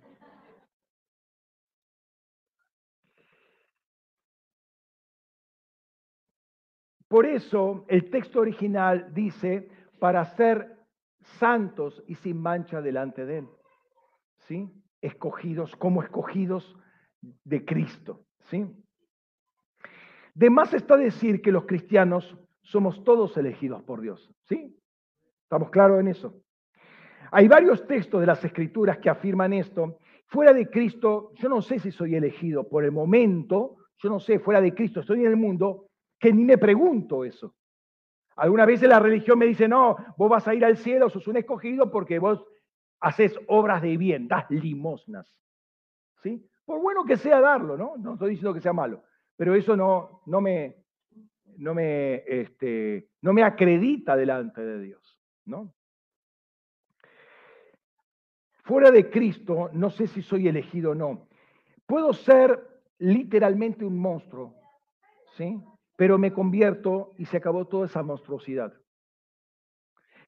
Por eso el texto original dice, para ser santos y sin mancha delante de Él. ¿Sí? Escogidos, como escogidos de Cristo. ¿Sí? De más está decir que los cristianos somos todos elegidos por Dios. ¿Sí? ¿Estamos claros en eso? Hay varios textos de las escrituras que afirman esto. Fuera de Cristo, yo no sé si soy elegido por el momento, yo no sé, fuera de Cristo estoy en el mundo, que ni me pregunto eso. Algunas veces la religión me dice, no, vos vas a ir al cielo, sos un escogido porque vos haces obras de bien, das limosnas. ¿Sí? Por bueno que sea darlo, ¿no? No estoy diciendo que sea malo, pero eso no, no, me, no, me, este, no me acredita delante de Dios, ¿no? Fuera de Cristo, no sé si soy elegido o no. Puedo ser literalmente un monstruo, ¿sí? Pero me convierto y se acabó toda esa monstruosidad.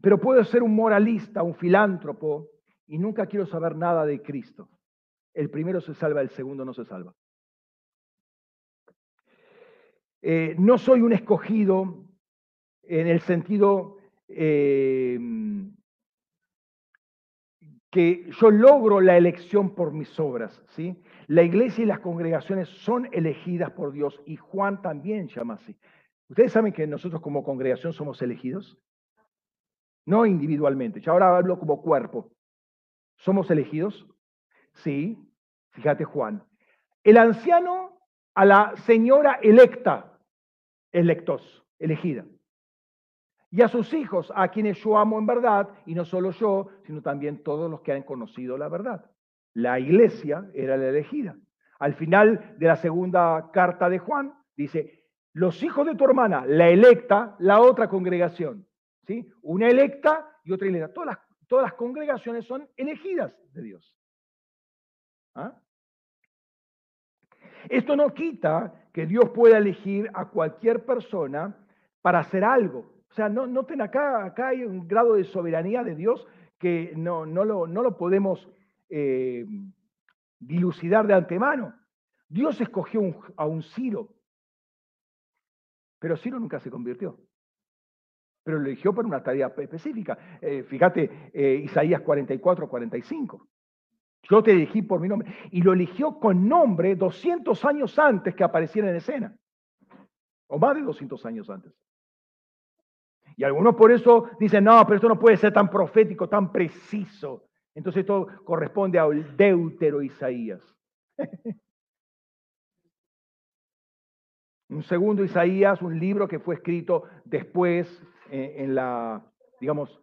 Pero puedo ser un moralista, un filántropo, y nunca quiero saber nada de Cristo. El primero se salva, el segundo no se salva. Eh, no soy un escogido en el sentido eh, que yo logro la elección por mis obras, ¿sí? La iglesia y las congregaciones son elegidas por Dios y Juan también llama así. ¿Ustedes saben que nosotros como congregación somos elegidos? No individualmente, yo ahora hablo como cuerpo. ¿Somos elegidos? Sí, fíjate Juan. El anciano a la señora electa, electos, elegida y a sus hijos, a quienes yo amo en verdad, y no solo yo, sino también todos los que han conocido la verdad. La iglesia era la elegida. Al final de la segunda carta de Juan, dice, los hijos de tu hermana, la electa, la otra congregación. ¿sí? Una electa y otra electa. Todas las, todas las congregaciones son elegidas de Dios. ¿Ah? Esto no quita que Dios pueda elegir a cualquier persona para hacer algo. O sea, no, noten acá, acá hay un grado de soberanía de Dios que no, no, lo, no lo, podemos eh, dilucidar de antemano. Dios escogió a un Ciro, pero Ciro nunca se convirtió. Pero lo eligió para una tarea específica. Eh, fíjate, eh, Isaías 44, 45. Yo te elegí por mi nombre. Y lo eligió con nombre 200 años antes que apareciera en escena. O más de 200 años antes. Y algunos por eso dicen, no, pero esto no puede ser tan profético, tan preciso. Entonces esto corresponde al deutero Isaías. Un segundo Isaías, un libro que fue escrito después eh, en la, digamos,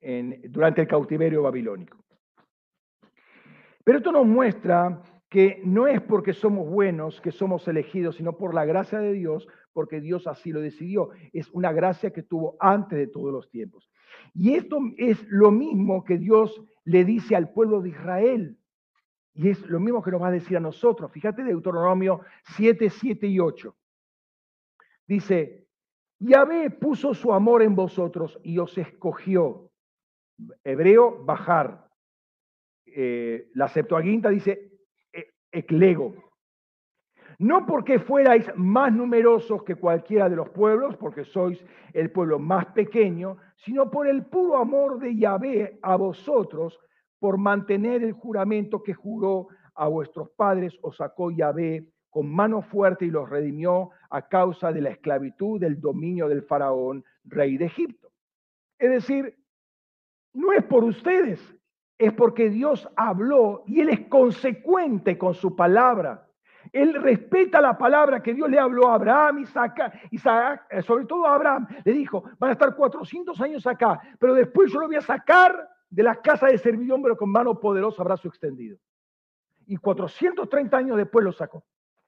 en, durante el cautiverio babilónico. Pero esto nos muestra que no es porque somos buenos que somos elegidos, sino por la gracia de Dios, porque Dios así lo decidió. Es una gracia que tuvo antes de todos los tiempos. Y esto es lo mismo que Dios le dice al pueblo de Israel. Y es lo mismo que nos va a decir a nosotros. Fíjate Deuteronomio 7, 7 y 8. Dice, Yahvé puso su amor en vosotros y os escogió. Hebreo, bajar. Eh, la Septuaginta dice, eclego. No porque fuerais más numerosos que cualquiera de los pueblos, porque sois el pueblo más pequeño, sino por el puro amor de Yahvé a vosotros, por mantener el juramento que juró a vuestros padres, os sacó Yahvé con mano fuerte y los redimió a causa de la esclavitud del dominio del faraón, rey de Egipto. Es decir, no es por ustedes, es porque Dios habló y Él es consecuente con su palabra. Él respeta la palabra que Dios le habló a Abraham, Isaac, Isaac, eh, sobre todo a Abraham. Le dijo, van a estar 400 años acá, pero después yo lo voy a sacar de la casa de servidumbre con mano poderosa, brazo extendido. Y 430 años después lo sacó.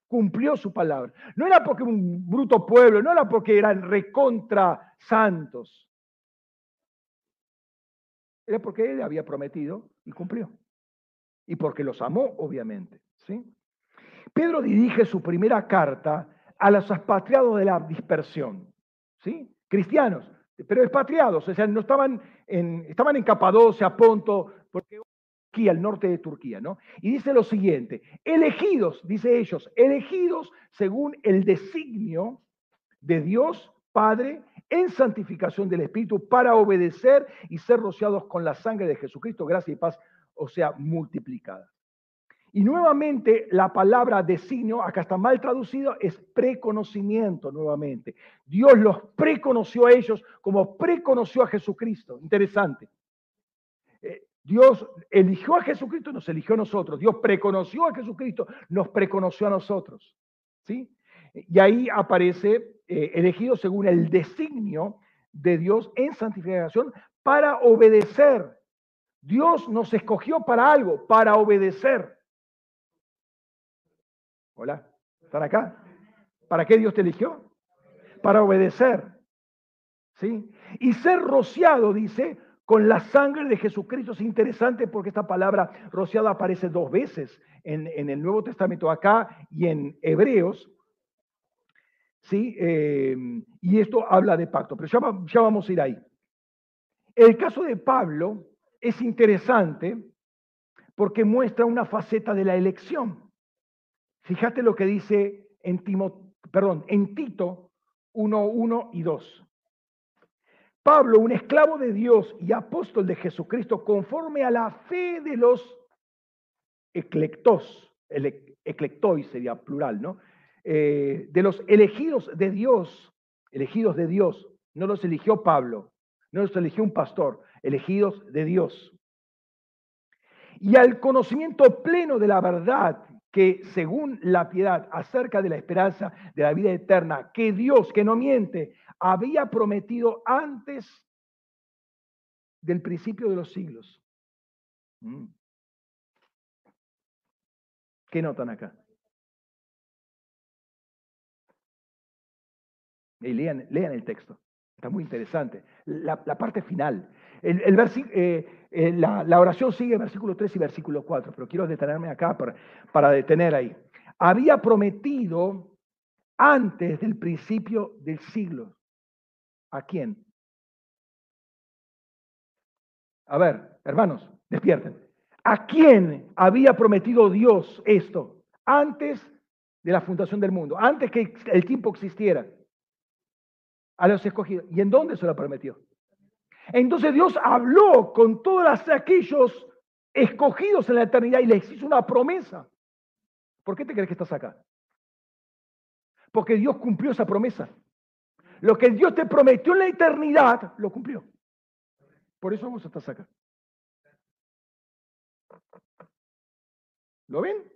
Cumplió su palabra. No era porque un bruto pueblo, no era porque eran recontra santos. Era porque él había prometido y cumplió. Y porque los amó, obviamente. ¿sí? Pedro dirige su primera carta a los expatriados de la dispersión, ¿sí? Cristianos, pero expatriados, o sea, no estaban en, estaban en Capadocia, Ponto, porque aquí al norte de Turquía, ¿no? Y dice lo siguiente, elegidos, dice ellos, elegidos según el designio de Dios Padre en santificación del Espíritu para obedecer y ser rociados con la sangre de Jesucristo, gracia y paz, o sea, multiplicada. Y nuevamente la palabra designio, acá está mal traducido, es preconocimiento nuevamente. Dios los preconoció a ellos como preconoció a Jesucristo. Interesante. Eh, Dios eligió a Jesucristo, nos eligió a nosotros. Dios preconoció a Jesucristo, nos preconoció a nosotros. ¿Sí? Y ahí aparece eh, elegido según el designio de Dios en santificación para obedecer. Dios nos escogió para algo, para obedecer. Hola, ¿están acá? ¿Para qué Dios te eligió? Para obedecer. ¿Sí? Y ser rociado, dice, con la sangre de Jesucristo. Es interesante porque esta palabra rociado aparece dos veces en, el Nuevo Testamento acá y en Hebreos. ¿Sí? Eh, y esto habla de pacto, pero ya, ya vamos a ir ahí. El caso de Pablo es interesante porque muestra una faceta de la elección. Fíjate lo que dice en, en Tito 1, 1 y 2. Pablo, un esclavo de Dios y apóstol de Jesucristo, conforme a la fe de los eclectos, el eclectoi sería plural, ¿no? Eh, de los elegidos de Dios, elegidos de Dios, no los eligió Pablo, no los eligió un pastor, elegidos de Dios. Y al conocimiento pleno de la verdad que según la piedad acerca de la esperanza de la vida eterna, que Dios, que no miente, había prometido antes del principio de los siglos. Mm. ¿Qué notan acá? Y lean, lean el texto. Está muy interesante. La, parte final. El, eh, eh, la, oración sigue versículo 3 y versículo 4, pero quiero detenerme acá para, para detener ahí. Había prometido antes del principio del siglo. ¿A quién? A ver, hermanos, despierten. ¿A quién había prometido Dios esto antes de la fundación del mundo, antes que el tiempo existiera? a los escogidos. ¿Y en dónde se lo prometió? Entonces Dios habló con todos aquellos escogidos en la eternidad y les hizo una promesa. ¿Por qué te crees que estás acá? Porque Dios cumplió esa promesa. Lo que Dios te prometió en la eternidad, lo cumplió. Por eso vos estás acá. ¿Lo ven?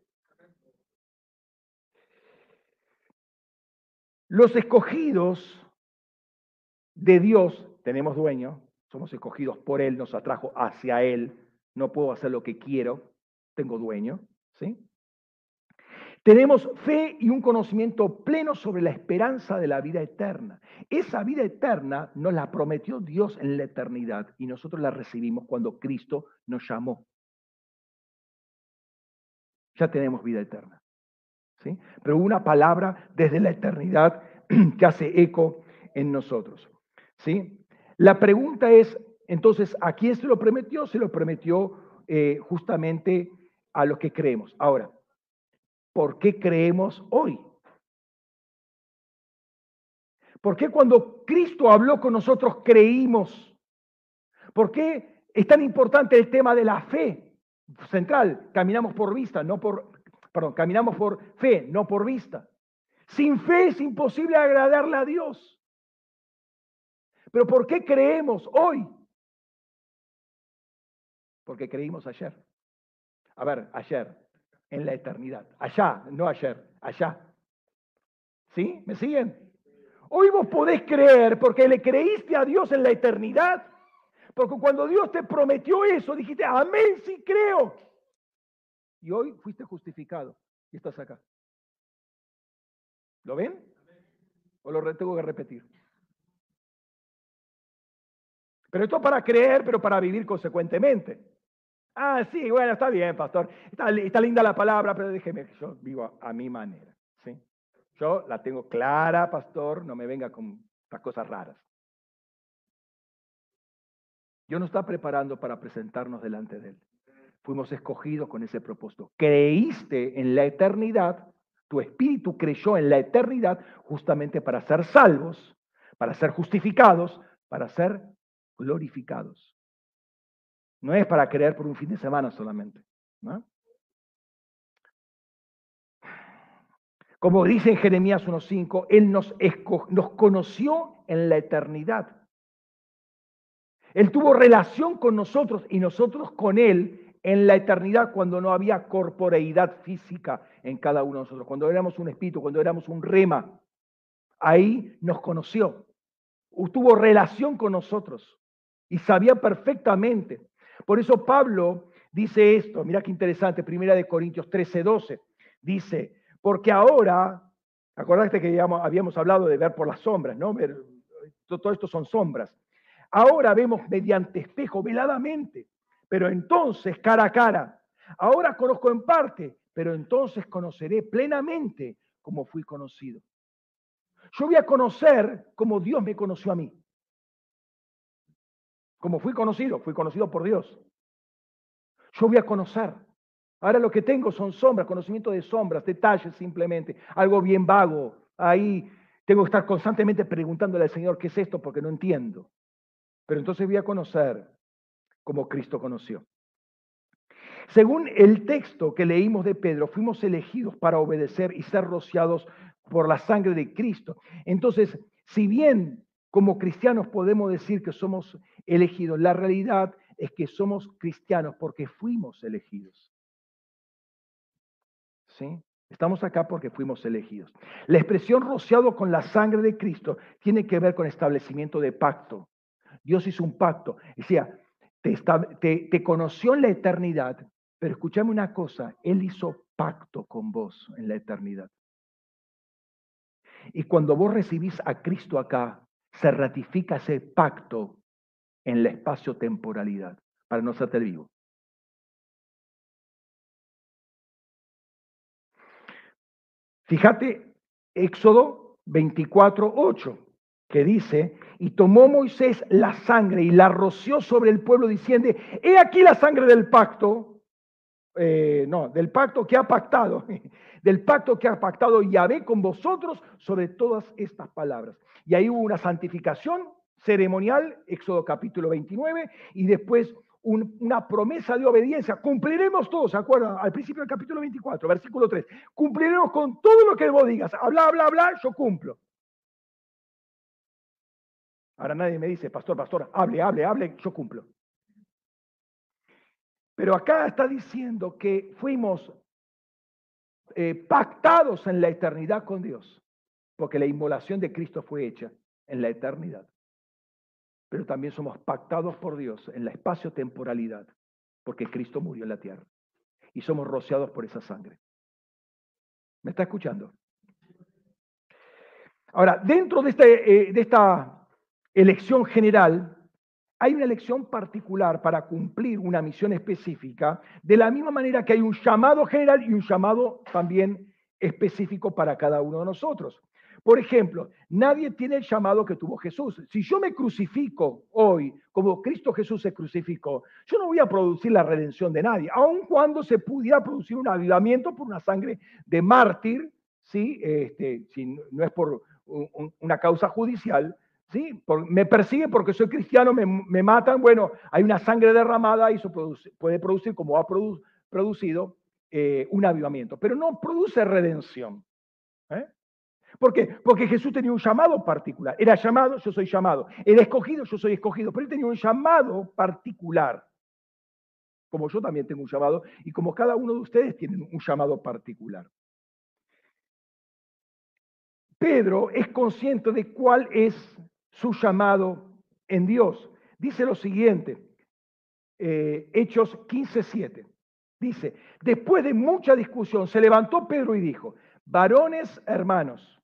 Los escogidos de Dios, tenemos dueño, somos escogidos por Él, nos atrajo hacia Él, no puedo hacer lo que quiero, tengo dueño, ¿sí? Tenemos fe y un conocimiento pleno sobre la esperanza de la vida eterna. Esa vida eterna nos la prometió Dios en la eternidad y nosotros la recibimos cuando Cristo nos llamó. Ya tenemos vida eterna. ¿sí? Pero una palabra desde la eternidad que hace eco en nosotros. ¿sí? La pregunta es, entonces, ¿a quién se lo prometió? Se lo prometió eh, justamente a los que creemos. Ahora, ¿por qué creemos hoy? ¿Por qué cuando Cristo habló con nosotros creímos? ¿Por qué es tan importante el tema de la fe central? Caminamos por vista, no por, perdón, caminamos por fe, no por vista. Sin fe es imposible agradarle a Dios. Pero ¿por qué creemos hoy? Porque creímos ayer. A ver, ayer, en la eternidad. Allá, no ayer, allá. ¿Sí? ¿Me siguen? Hoy vos podés creer porque le creíste a Dios en la eternidad. Porque cuando Dios te prometió eso, dijiste, amén, sí creo. Y hoy fuiste justificado y estás acá. ¿Lo ven? ¿O lo tengo que repetir? Pero esto para creer, pero para vivir consecuentemente. Ah, sí, bueno, está bien, pastor. Está, linda la palabra, pero déjeme yo vivo a, mi manera. ¿sí? Yo la tengo clara, pastor, no me venga con estas cosas raras. Dios nos está preparando para presentarnos delante de Él. Fuimos escogidos con ese propósito. Creíste en la eternidad, tu espíritu creyó en la eternidad justamente para ser salvos, para ser justificados, para ser glorificados. No es para creer por un fin de semana solamente. Como dice en Jeremías 1.5, Él nos, nos conoció en la eternidad. Él tuvo relación con nosotros y nosotros con Él en la eternidad cuando no había corporeidad física en cada uno de nosotros, cuando éramos un espíritu, cuando éramos un rema. Ahí nos conoció, tuvo relación con nosotros y sabía perfectamente por eso Pablo dice esto, mira qué interesante, primera de Corintios 13, 12, dice, porque ahora, acordaste que habíamos hablado de ver por las sombras, ¿no? todo esto son sombras. Ahora vemos mediante espejo, veladamente, pero entonces cara a cara. Ahora conozco en parte, pero entonces conoceré plenamente como fui conocido. Yo voy a conocer como Dios me conoció a mí. Como fui conocido, fui conocido por Dios. Yo voy a conocer. Ahora lo que tengo son sombras, conocimiento de sombras, detalles simplemente, algo bien vago. Ahí tengo que estar constantemente preguntándole al Señor qué es esto porque no entiendo. Pero entonces voy a conocer como Cristo conoció. Según el texto que leímos de Pedro, fuimos elegidos para obedecer y ser rociados por la sangre de Cristo. Entonces, si bien como cristianos podemos decir que somos elegidos. La realidad es que somos cristianos porque fuimos elegidos. ¿Sí? Estamos acá porque fuimos elegidos. La expresión rociado con la sangre de Cristo tiene que ver con establecimiento de pacto. Dios hizo un pacto. Decía, te, te, conoció en la eternidad, pero escúchame una cosa, Él hizo pacto con vos en la eternidad. Y cuando vos recibís a Cristo acá, se ratifica ese pacto en la espacio-temporalidad para no ser vivo. Fíjate, Éxodo 24, 8, que dice, y tomó Moisés la sangre y la roció sobre el pueblo diciendo, he aquí la sangre del pacto, eh, no, del pacto que ha pactado, del pacto que ha pactado Yahvé con vosotros sobre todas estas palabras. Y ahí hubo una santificación ceremonial, Éxodo capítulo 29, y después una promesa de obediencia. Cumpliremos todos, ¿se acuerdan? Al principio del capítulo 24, versículo 3. Cumpliremos con todo lo que vos digas. Habla, habla, habla, yo cumplo. Ahora nadie me dice, pastor, pastor, hable, hable, hable, yo cumplo. Pero acá está diciendo que fuimos eh, pactados en la eternidad con Dios. porque la inmolación de Cristo fue hecha en la eternidad. Pero también somos pactados por Dios en la espacio-temporalidad, porque Cristo murió en la tierra. Y somos rociados por esa sangre. ¿Me está escuchando? Ahora, dentro de, este, eh, de esta elección general, hay una elección particular para cumplir una misión específica, de la misma manera que hay un llamado general y un llamado también específico para cada uno de nosotros. Por ejemplo, nadie tiene el llamado que tuvo Jesús. Si yo me crucifico hoy como Cristo Jesús se crucificó, yo no voy a producir la redención de nadie, aun cuando se pudiera producir un avivamiento por una sangre de mártir, ¿sí? Este, si no es por una causa judicial, ¿sí? me persigue porque soy cristiano, me, matan, bueno, hay una sangre derramada y eso puede producir, como ha producido, eh, un avivamiento, pero no produce redención. ¿eh? ¿Por qué? Porque Jesús tenía un llamado particular. Era llamado, yo soy llamado. Era escogido, yo soy escogido. Pero él tenía un llamado particular. Como yo también tengo un llamado y como cada uno de ustedes tiene un llamado particular. Pedro es consciente de cuál es su llamado en Dios. Dice lo siguiente, eh, Hechos 15:7. Dice, después de mucha discusión, se levantó Pedro y dijo, varones hermanos,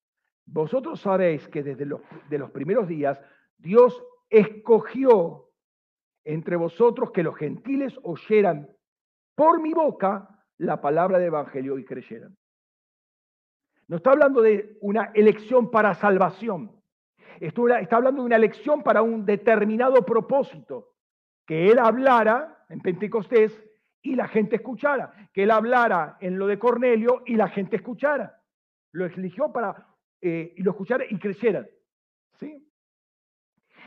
vosotros sabéis que desde los, de los primeros días Dios escogió entre vosotros que los gentiles oyeran por mi boca la palabra de evangelio y creyeran. No está hablando de una elección para salvación. Está hablando de una elección para un determinado propósito. Que él hablara en Pentecostés y la gente escuchara. Que él hablara en lo de Cornelio y la gente escuchara. Lo eligió para eh, y lo escucharan y crecieran. ¿sí?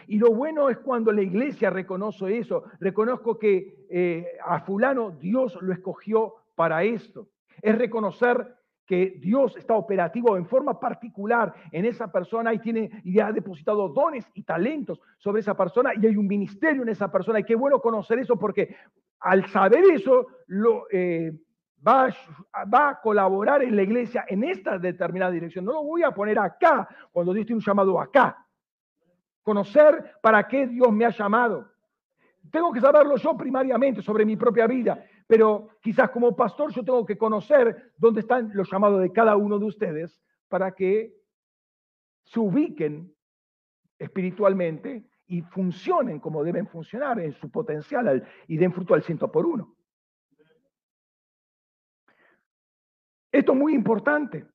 Y lo bueno es cuando la iglesia reconoce eso. Reconozco que eh, a fulano Dios lo escogió para esto. Es reconocer que Dios está operativo en forma particular en esa persona y tiene y ha depositado dones y talentos sobre esa persona y hay un ministerio en esa persona y qué bueno conocer eso porque al saber eso lo, eh, va, a colaborar en la iglesia en esta determinada dirección. No lo voy a poner acá cuando Dios tiene un llamado acá. Conocer para qué Dios me ha llamado. Tengo que saberlo yo primariamente sobre mi propia vida, pero quizás como pastor yo tengo que conocer dónde están los llamados de cada uno de ustedes para que se ubiquen espiritualmente y funcionen como deben funcionar en su potencial y den fruto al ciento por uno. Esto es muy importante.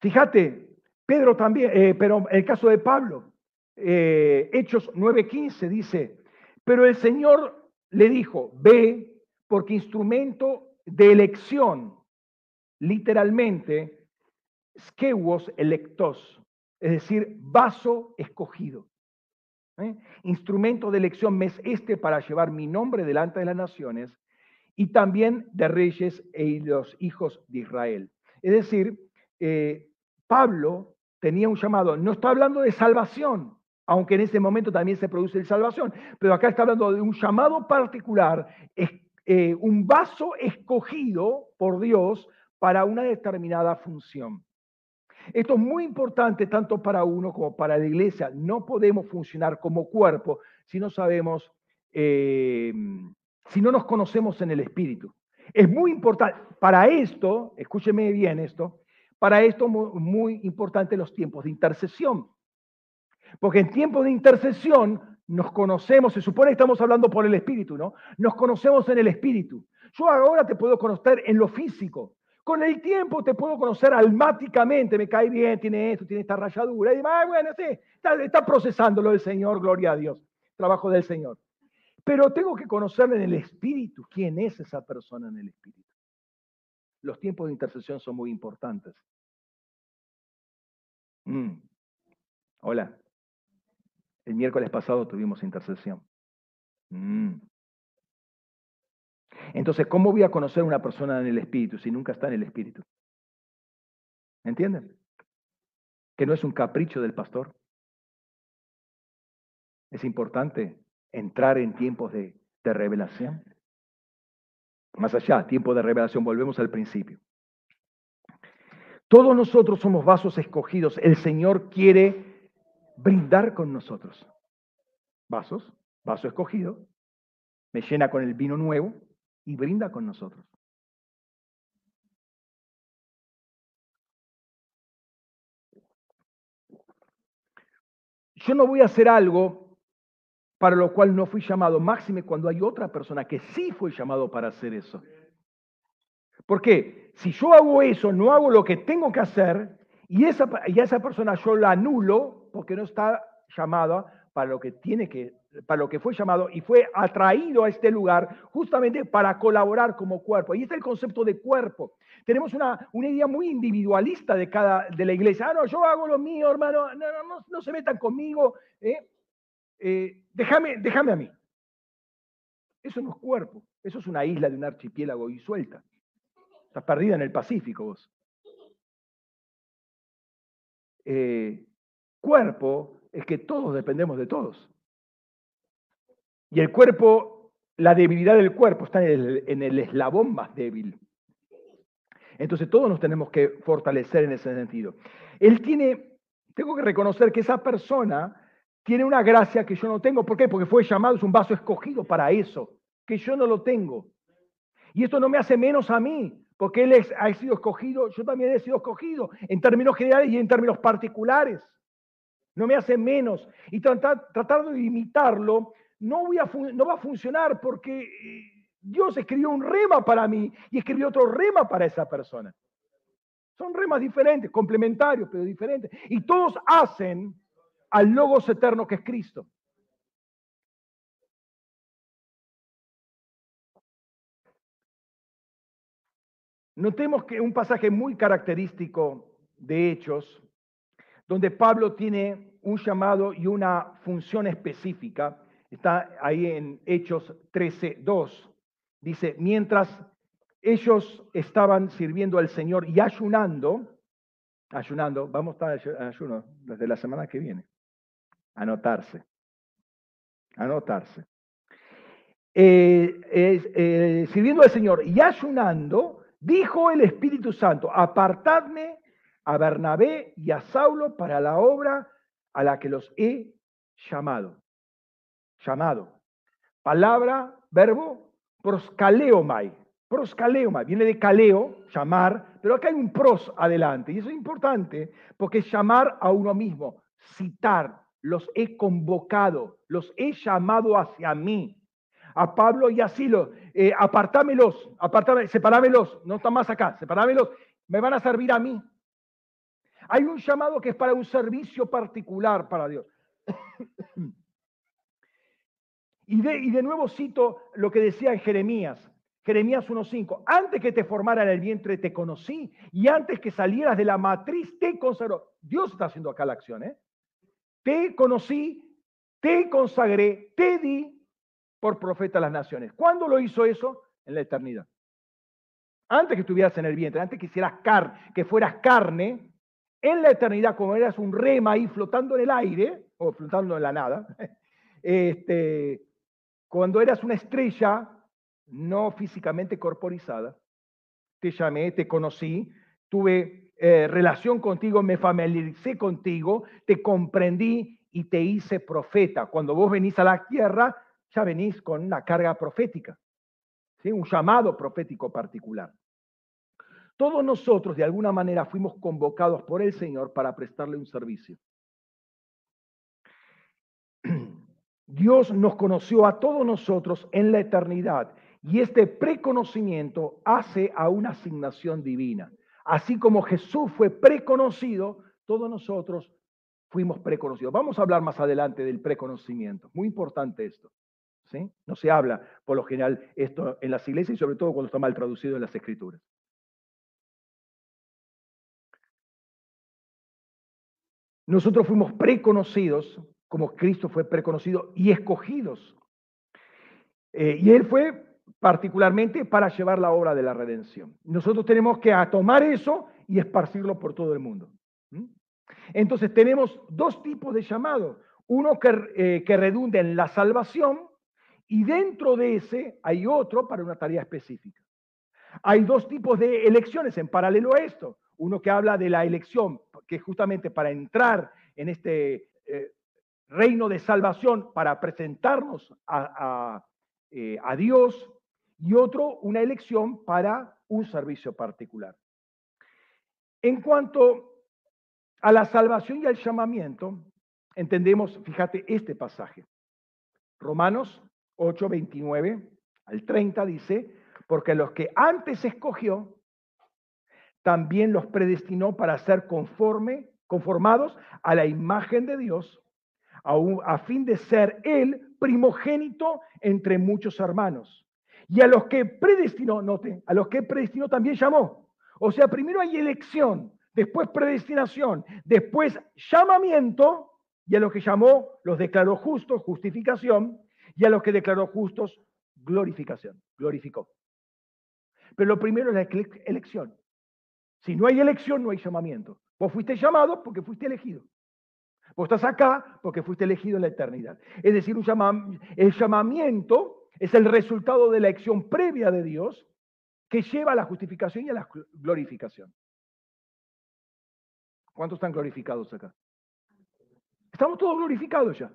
Fíjate, Pedro también, eh, pero el caso de Pablo, eh, Hechos 9:15 dice, pero el Señor le dijo, ve porque instrumento de elección, literalmente, skewos electos, es decir, vaso escogido. ¿eh? Instrumento de elección me es este para llevar mi nombre delante de las naciones y también de reyes e los hijos de Israel. Es decir, eh, Pablo tenía un llamado, no está hablando de salvación, aunque en ese momento también se produce salvación, pero acá está hablando de un llamado particular, eh, un vaso escogido por Dios para una determinada función. Esto es muy importante tanto para uno como para la iglesia. No podemos funcionar como cuerpo si no sabemos eh, si no nos conocemos en el Espíritu. Es muy importante, para esto, escúcheme bien esto, para esto muy, muy importante los tiempos de intercesión. Porque en tiempos de intercesión nos conocemos, se supone que estamos hablando por el Espíritu, ¿no? Nos conocemos en el Espíritu. Yo ahora te puedo conocer en lo físico. Con el tiempo te puedo conocer almáticamente, me cae bien, tiene esto, tiene esta rayadura, y demás, bueno, sí, está, está procesándolo el Señor, gloria a Dios, trabajo del Señor. Pero tengo que conocer en el espíritu quién es esa persona en el espíritu. Los tiempos de intercesión son muy importantes. Mm. Hola. El miércoles pasado tuvimos intercesión. Mm. Entonces, ¿cómo voy a conocer a una persona en el espíritu si nunca está en el espíritu? ¿Entienden? Que no es un capricho del pastor. Es importante entrar en tiempos de, revelación. Más allá, tiempo de revelación, volvemos al principio. Todos nosotros somos vasos escogidos. El Señor quiere brindar con nosotros. Vasos, vaso escogido, me llena con el vino nuevo y brinda con nosotros. Yo no voy a hacer algo para lo cual no fui llamado, máxime cuando hay otra persona que sí fue llamado para hacer eso. ¿Por qué? Si yo hago eso, no hago lo que tengo que hacer, y, esa, y a esa persona yo la anulo porque no está llamada para lo que tiene que, para lo que fue llamado y fue atraído a este lugar justamente para colaborar como cuerpo. Y es el concepto de cuerpo. Tenemos una, una idea muy individualista de cada de la iglesia. Ah, no, yo hago lo mío, hermano, no, no, no, se metan conmigo, ¿eh? Eh, déjame, déjame a mí. Eso no es cuerpo, eso es una isla de un archipiélago y suelta. Estás perdida en el Pacífico vos. Eh, cuerpo es que todos dependemos de todos. Y el cuerpo, la debilidad del cuerpo está en el, eslabón más débil. Entonces todos nos tenemos que fortalecer en ese sentido. Él tiene, tengo que reconocer que esa persona tiene una gracia que yo no tengo. ¿Por qué? Porque fue llamado, es un vaso escogido para eso, que yo no lo tengo. Y esto no me hace menos a mí, porque él ha sido escogido, yo también he sido escogido, en términos generales y en términos particulares. No me hace menos. Y tratar, tratar de imitarlo no, no va a funcionar porque eh, Dios escribió un rema para mí y escribió otro rema para esa persona. Son remas diferentes, complementarios, pero diferentes. Y todos hacen al Logos eterno que es Cristo. Notemos que un pasaje muy característico de Hechos, donde Pablo tiene un llamado y una función específica, está ahí en Hechos 13.2. Dice, mientras ellos estaban sirviendo al Señor y ayunando, ayunando, vamos a estar ayuno desde la semana que viene, anotarse, anotarse. Eh, eh, sirviendo al Señor y ayunando, Dijo el Espíritu Santo, apartadme a Bernabé y a Saulo para la obra a la que los he llamado. Llamado. Palabra, verbo, proscaleomai. Proscaleomai, viene de caleo, llamar, pero acá hay un pros adelante. Y eso es importante porque es llamar a uno mismo, citar, los he convocado, los he llamado hacia mí a Pablo y a Silo, eh, apartámelos, apartámelos, separámelos, no están más acá, separámelos, me van a servir a mí. Hay un llamado que es para un servicio particular para Dios. y, de, y de nuevo cito lo que decía en Jeremías, Jeremías 1.5, antes que te formara en el vientre te conocí y antes que salieras de la matriz te consagró. Dios está haciendo acá la acción, ¿eh? Te conocí, te consagré, te di por profeta a las naciones. ¿Cuándo lo hizo eso? En la eternidad. Antes que estuvieras en el vientre, antes que hicieras carne, que fueras carne, en la eternidad, como eras un rema ahí flotando en el aire, o flotando en la nada, este, cuando eras una estrella no físicamente corporizada, te llamé, te conocí, tuve eh, relación contigo, me familiaricé contigo, te comprendí y te hice profeta. Cuando vos venís a la tierra, ya venís con una carga profética, un llamado profético particular. Todos nosotros de alguna manera fuimos convocados por el Señor para prestarle un servicio. Dios nos conoció a todos nosotros en la eternidad y este preconocimiento hace a una asignación divina. Así como Jesús fue preconocido, todos nosotros fuimos preconocidos. Vamos a hablar más adelante del preconocimiento. Muy importante esto. No se habla por lo general esto en las iglesias y sobre todo cuando está mal traducido en las escrituras. Nosotros fuimos preconocidos, como Cristo fue preconocido, y escogidos. Eh, y Él fue particularmente para llevar la obra de la redención. Nosotros tenemos que tomar eso y esparcirlo por todo el mundo. Entonces tenemos dos tipos de llamado. Uno que, eh, redunda en la salvación y dentro de ese hay otro para una tarea específica. Hay dos tipos de elecciones en paralelo a esto. uno que habla de la elección, que justamente para entrar en este eh, reino de salvación, para presentarnos a, eh, a Dios, y otro, una elección para un servicio particular. En cuanto a la salvación y al llamamiento, entendemos, fíjate, este pasaje. Romanos 8, 29 al 30 dice, porque los que antes escogió, también los predestinó para ser conforme, conformados a la imagen de Dios, a, a fin de ser Él primogénito entre muchos hermanos. Y a los que predestinó, note, a los que predestinó también llamó. O sea, primero hay elección, después predestinación, después llamamiento, y a los que llamó los declaró justos, justificación, y a los que declaró justos, glorificación, glorificó. Pero lo primero es la elección. Si no hay elección, no hay llamamiento. Vos fuiste llamado porque fuiste elegido. Vos estás acá porque fuiste elegido en la eternidad. Es decir, el llamamiento es el resultado de la elección previa de Dios que lleva a la justificación y a la glorificación. ¿Cuántos están glorificados acá? Estamos todos glorificados ya.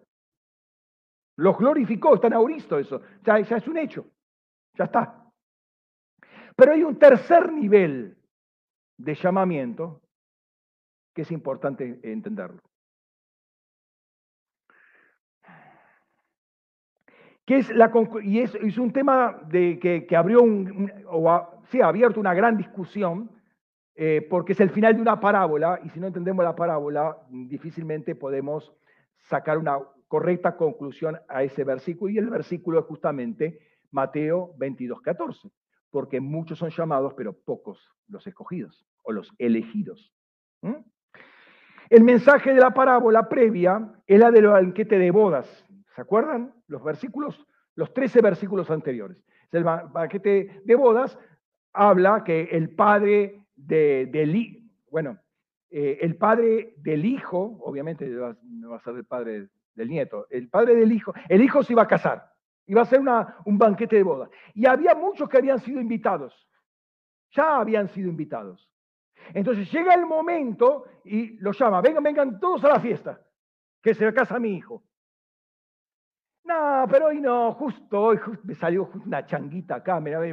Los glorificó, están auristo eso. Ya es un hecho. Ya está. Pero hay un tercer nivel de llamamiento que es importante entenderlo. Que es la, y es, un tema de, que, abrió un, o ha, abierto una gran discusión, eh, porque es el final de una parábola, y si no entendemos la parábola, difícilmente podemos sacar una correcta conclusión a ese versículo, y el versículo es justamente Mateo 22, 14 porque muchos son llamados, pero pocos los escogidos o los elegidos. El mensaje de la parábola previa es la del banquete de bodas. ¿Se acuerdan? Los versículos, los 13 versículos anteriores. El banquete de bodas habla que el padre de, del bueno, eh, el padre del hijo, obviamente no va a ser el padre del nieto, el padre del hijo, el hijo se iba a casar. Iba a ser un banquete de boda. Y había muchos que habían sido invitados. Ya habían sido invitados. Entonces llega el momento y los llama, vengan, vengan todos a la fiesta, que se casa mi hijo. No, pero hoy no, justo hoy me salió una changuita acá, me voy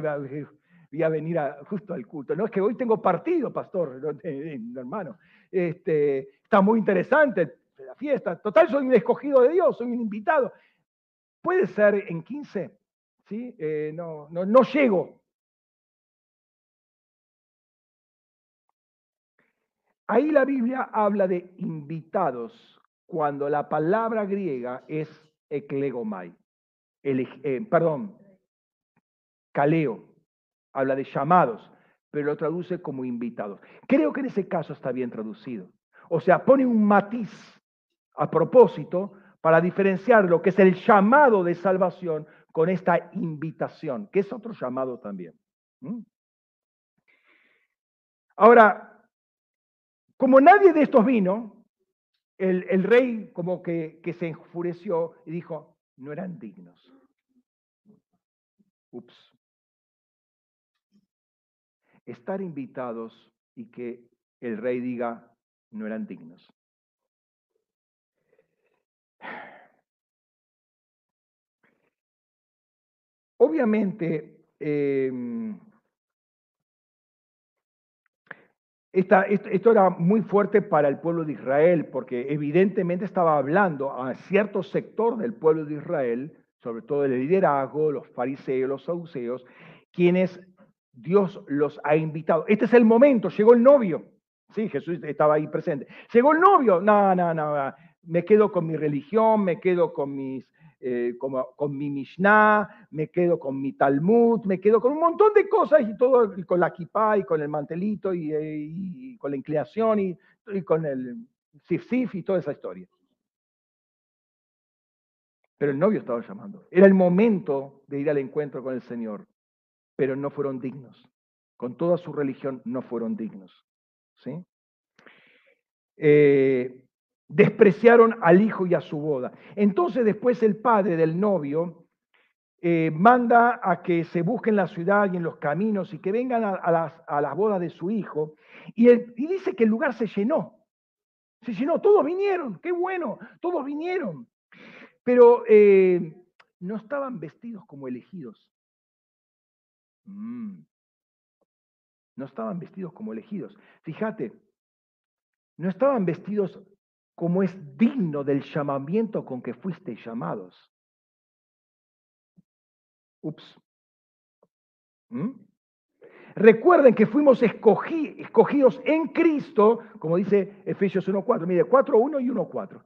a venir justo al culto. No es que hoy tengo partido, pastor, hermano. Este, está muy interesante la fiesta. Total, soy un escogido de Dios, soy un invitado. Puede ser en 15, ¿sí? Eh, no, no, no llego. Ahí la Biblia habla de invitados cuando la palabra griega es eklegomai, eh, perdón, caleo, habla de llamados, pero lo traduce como invitados. Creo que en ese caso está bien traducido. O sea, pone un matiz a propósito para diferenciar lo que es el llamado de salvación con esta invitación, que es otro llamado también. Ahora, como nadie de estos vino, el, rey como que, que, se enfureció y dijo, no eran dignos. Ups. Estar invitados y que el rey diga, no eran dignos. Obviamente, em, esto era muy fuerte para el pueblo de Israel, porque evidentemente estaba hablando a cierto sector del pueblo de Israel, sobre todo el liderazgo, los fariseos, los saduceos, quienes Dios los ha invitado. Este es el momento, llegó el novio. Sí, Jesús estaba ahí presente. Llegó el novio. No, no, no. Me quedo con mi religión, me quedo con mis eh, con mi Mishnah, me quedo con mi Talmud, me quedo con un montón de cosas y todo, con la kippah y con el mantelito y, eh, con la inclinación y, con el sif y toda esa historia. Pero el novio estaba llamando. Era el momento de ir al encuentro con el Señor, pero no fueron dignos. Con toda su religión no fueron dignos. ¿sí? Eh, despreciaron al hijo y a su boda. Entonces después el padre del novio eh, manda a que se busquen la ciudad y en los caminos y que vengan a, las, bodas de su hijo. Y, y, dice que el lugar se llenó. Se llenó, todos vinieron, qué bueno, todos vinieron. Pero eh, no estaban vestidos como elegidos. Mm. No estaban vestidos como elegidos. Fíjate, no estaban vestidos como es digno del llamamiento con que fuiste llamados. Ups. ¿Mm? Recuerden que fuimos escogidos en Cristo, como dice Efesios 1.4, mire, 4.1 y 1.4.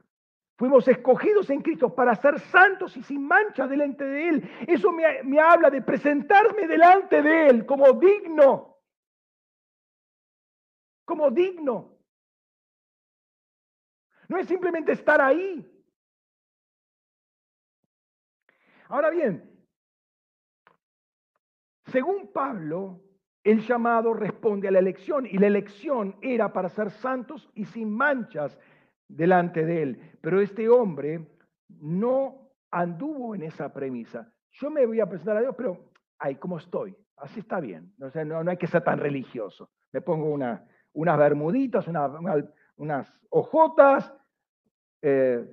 Fuimos escogidos en Cristo para ser santos y sin mancha delante de Él. Eso me habla de presentarme delante de Él como digno. Como digno. No es simplemente estar ahí. Ahora bien, según Pablo, el llamado responde a la elección y la elección era para ser santos y sin manchas delante de él. Pero este hombre no anduvo en esa premisa. Yo me voy a presentar a Dios, pero ahí como estoy, así está bien. No, hay que ser tan religioso. Me pongo una, unas bermuditas, unas ojotas, eh,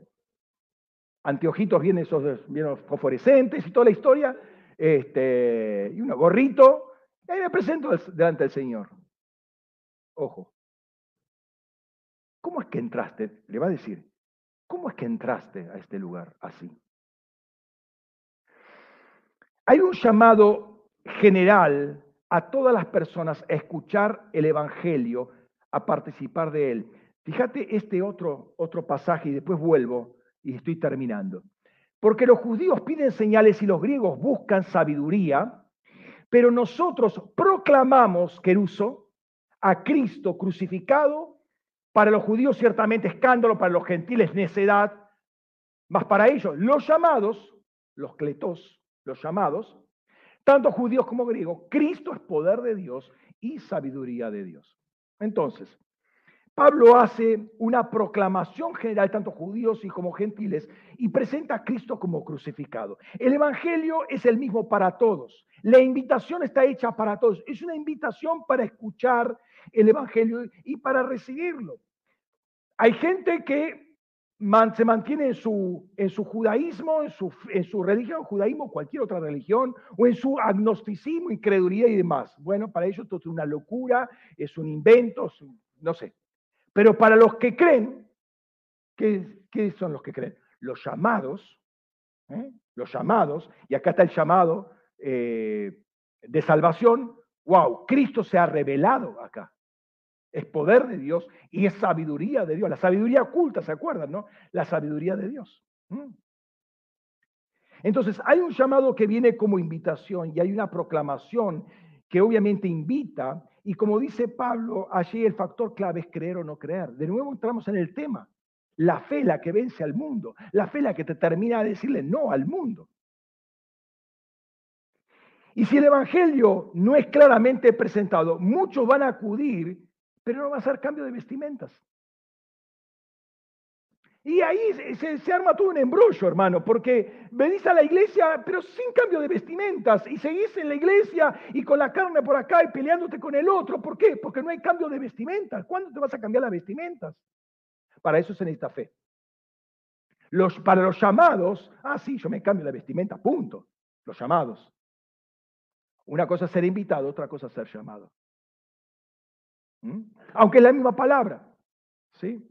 anteojitos bien esos bien fosforescentes y toda la historia, este, y un gorrito, y me presento delante del Señor. Ojo. ¿Cómo es que entraste? Le va a decir, ¿cómo es que entraste a este lugar así? Hay un llamado general a todas las personas a escuchar el Evangelio, a participar de él. Fíjate este otro, otro pasaje y después vuelvo y estoy terminando. Porque los judíos piden señales y los griegos buscan sabiduría, pero nosotros proclamamos, Queruso, a Cristo crucificado, para los judíos ciertamente escándalo, para los gentiles necedad, mas para ellos, los llamados, los cletos, los llamados, tanto judíos como griegos, Cristo es poder de Dios y sabiduría de Dios. Entonces, Pablo hace una proclamación general, tanto judíos y como gentiles, y presenta a Cristo como crucificado. El Evangelio es el mismo para todos. La invitación está hecha para todos. Es una invitación para escuchar el Evangelio y para recibirlo. Hay gente que se mantiene en su, judaísmo, en su, en su religión, judaísmo, cualquier otra religión, o en su agnosticismo, incredulidad y demás. Bueno, para ellos esto es una locura, es un invento, no sé, pero para los que creen, ¿qué, son los que creen? Los llamados, ¿eh? los llamados, y acá está el llamado eh, de salvación, wow, Cristo se ha revelado acá. Es poder de Dios y es sabiduría de Dios. La sabiduría oculta, ¿se acuerdan? No? La sabiduría de Dios. Entonces, hay un llamado que viene como invitación y hay una proclamación que obviamente invita y como dice Pablo, allí el factor clave es creer o no creer. De nuevo entramos en el tema. La fe la que vence al mundo. La fe la que te termina de decirle no al mundo. Y si el Evangelio no es claramente presentado, muchos van a acudir, pero no va a ser cambio de vestimentas. Y ahí se, arma todo un embrollo, hermano, porque venís a la iglesia, pero sin cambio de vestimentas, y seguís en la iglesia y con la carne por acá y peleándote con el otro. ¿Por qué? Porque no hay cambio de vestimentas. ¿Cuándo te vas a cambiar las vestimentas? Para eso se necesita fe. Los, para los llamados, ah, sí, yo me cambio la vestimenta, punto. Los llamados. Una cosa es ser invitado, otra cosa es ser llamado. ¿Mm? Aunque es la misma palabra. ¿Sí?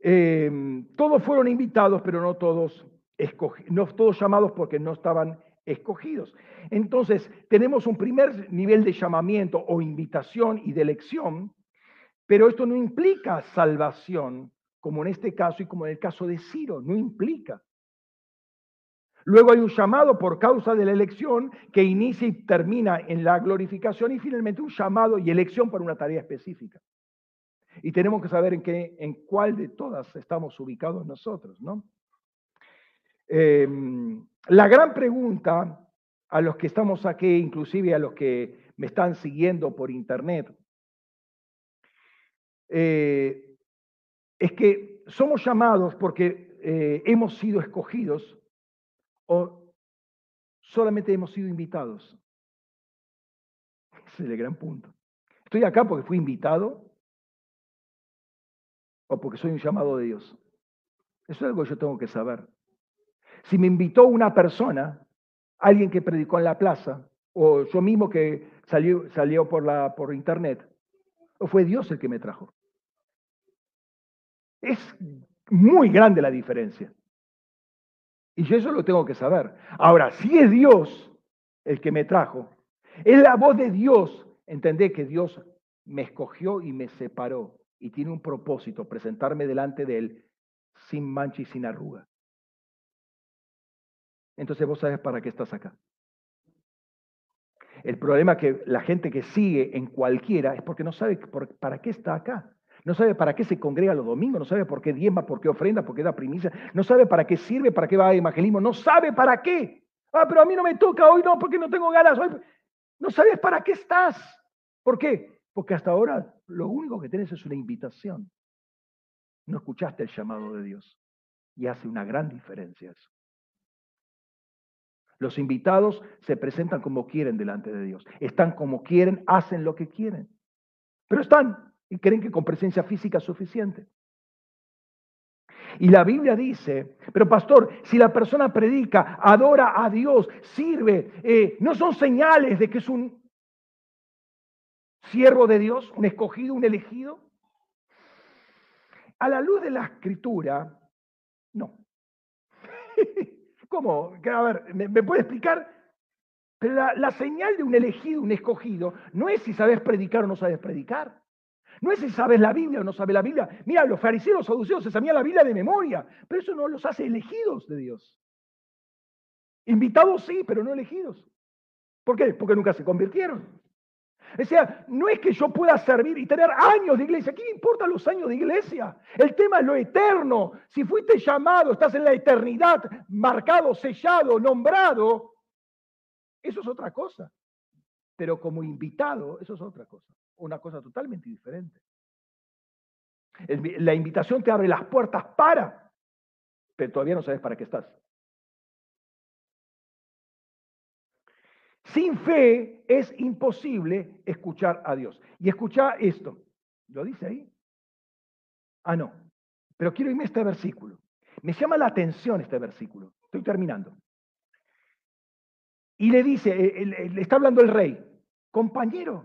Em, todos fueron invitados, pero no todos, no todos llamados porque no estaban escogidos. Entonces, tenemos un primer nivel de llamamiento o invitación y de elección, pero esto no implica salvación, como en este caso y como en el caso de Ciro, no implica. Luego hay un llamado por causa de la elección que inicia y termina en la glorificación y finalmente un llamado y elección para una tarea específica. Y tenemos que saber en, qué, en cuál de todas estamos ubicados nosotros, ¿no? Em, la gran pregunta a los que estamos aquí, inclusive a los que me están siguiendo por internet, eh, es que somos llamados porque eh, hemos sido escogidos o solamente hemos sido invitados. Ese es el gran punto. ¿Estoy acá porque fui invitado o porque soy un llamado de Dios? Eso es algo que yo tengo que saber. Si me invitó una persona, alguien que predicó en la plaza, o yo mismo que salió, por, la, por internet, o fue Dios el que me trajo. Es muy grande la diferencia. Y yo eso lo tengo que saber. Ahora, si es Dios el que me trajo, es la voz de Dios, entendé que Dios me escogió y me separó y tiene un propósito, presentarme delante de Él sin mancha y sin arruga. Entonces vos sabes para qué estás acá. El problema que la gente que sigue en cualquiera es porque no sabe para qué está acá. No sabe para qué se congrega los domingos, no sabe por qué diezma, por qué ofrenda, por qué da primicia, no sabe para qué sirve, para qué va a evangelismo, no sabe para qué. Ah, pero a mí no me toca hoy, no, porque no tengo ganas hoy. No sabes para qué estás. ¿Por qué? Porque hasta ahora lo único que tienes es una invitación. No escuchaste el llamado de Dios. Y hace una gran diferencia eso. Los invitados se presentan como quieren delante de Dios. Están como quieren, hacen lo que quieren. Pero están y creen que con presencia física es suficiente. Y la Biblia dice, pero pastor, si la persona predica, adora a Dios, sirve, eh, ¿no son señales de que es un siervo de Dios, un escogido, un elegido? A la luz de la escritura, no. ¿Cómo? A ver, ¿me, puede explicar? Pero la, señal de un elegido, un escogido, no es si sabes predicar o no sabes predicar. No es si sabes la Biblia o no sabes la Biblia. Mira, los fariseos, los saduceos se sabían la Biblia de memoria, pero eso no los hace elegidos de Dios. Invitados sí, pero no elegidos. ¿Por qué? Porque nunca se convirtieron. Sea, no es que yo pueda servir y tener años de iglesia. ¿Qué importan los años de iglesia? El tema es lo eterno. Si fuiste llamado, estás en la eternidad, marcado, sellado, nombrado, eso es otra cosa. Pero como invitado, eso es otra cosa. Una cosa totalmente diferente. La invitación te abre las puertas para, pero todavía no sabes para qué estás. Sin fe es imposible escuchar a Dios. Y escuchar esto. ¿Lo dice ahí? Ah, no. Pero quiero irme a este versículo. Me llama la atención este versículo. Estoy terminando. Y le dice, eh, eh, le está hablando el rey, compañero,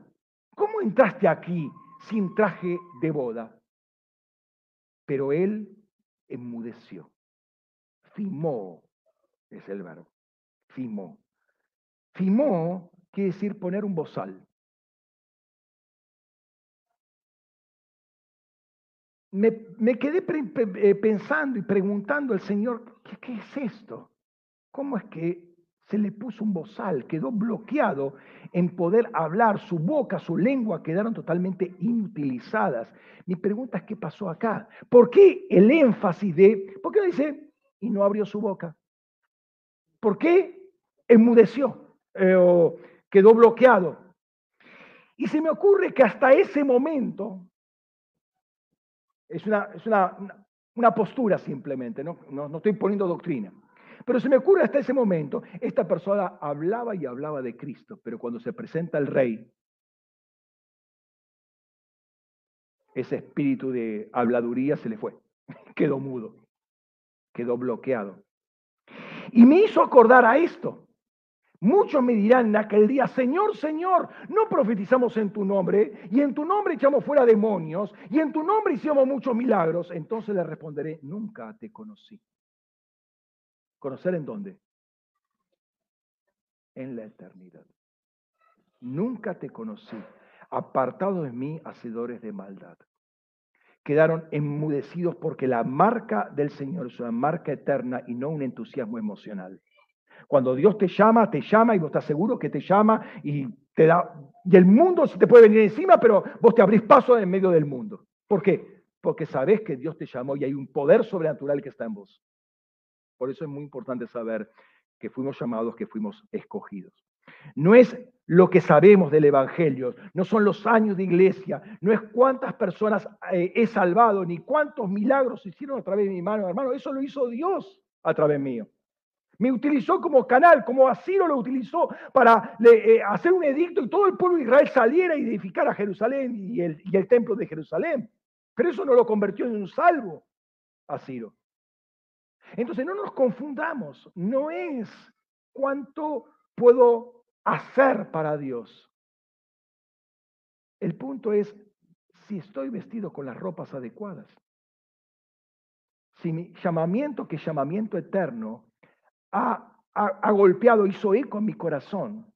¿cómo entraste aquí sin traje de boda? Pero él enmudeció. Fimó es el verbo. Fimó. Fimó quiere decir poner un bozal. Me, quedé eh, pensando y preguntando al Señor, ¿qué, ¿qué, es esto? ¿Cómo es que se le puso un bozal? Quedó bloqueado en poder hablar, su boca, su lengua quedaron totalmente inutilizadas. Mi pregunta es, ¿qué pasó acá? ¿Por qué el énfasis de, por qué dice, y no abrió su boca? ¿Por qué enmudeció? Eh, o quedó bloqueado. Y se me ocurre que hasta ese momento, es una, es una, postura simplemente, ¿no? No, no estoy poniendo doctrina, pero se me ocurre hasta ese momento, esta persona hablaba y hablaba de Cristo, pero cuando se presenta el rey, ese espíritu de habladuría se le fue, quedó mudo, quedó bloqueado. Y me hizo acordar a esto. Muchos me dirán en aquel día, Señor, Señor, no profetizamos en tu nombre, y en tu nombre echamos fuera demonios, y en tu nombre hicimos muchos milagros. Entonces le responderé, nunca te conocí. ¿Conocer en dónde? En la eternidad. Nunca te conocí. Apartado de mí, hacedores de maldad. Quedaron enmudecidos porque la marca del Señor es una marca eterna y no un entusiasmo emocional. Cuando Dios te llama, te llama y vos estás seguro que te llama y te da. Y el mundo se te puede venir encima, pero vos te abrís paso en medio del mundo. ¿Por qué? Porque sabés que Dios te llamó y hay un poder sobrenatural que está en vos. Por eso es muy importante saber que fuimos llamados, que fuimos escogidos. No es lo que sabemos del Evangelio, no son los años de iglesia, no es cuántas personas eh, he salvado, ni cuántos milagros hicieron a través de mi mano, hermano, eso lo hizo Dios a través mío. Me utilizó como canal, como Asiro lo utilizó para eh, hacer un edicto y todo el pueblo de Israel saliera y edificara Jerusalén y el, y el templo de Jerusalén. Pero eso no lo convirtió en un salvo, Asiro. Entonces no nos confundamos, no es cuánto puedo hacer para Dios. El punto es si estoy vestido con las ropas adecuadas. Si mi llamamiento, que es llamamiento eterno, ha, golpeado, hizo eco en mi corazón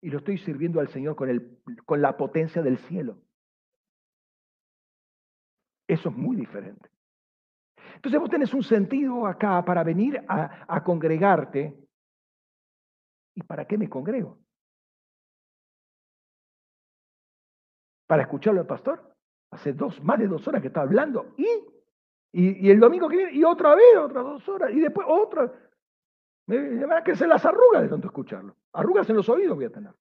y lo estoy sirviendo al Señor con, la potencia del cielo. Eso es muy diferente. Entonces vos tenés un sentido acá para venir a, congregarte. ¿Y para qué me congrego? ¿Para escucharlo al pastor? Hace dos, más de dos horas que está hablando. ¿Y? Y, el domingo que viene, y otra vez, otras dos horas, y después otra. Me, van a crecer las arrugas de tanto escucharlo. Arrugas en los oídos voy a tener.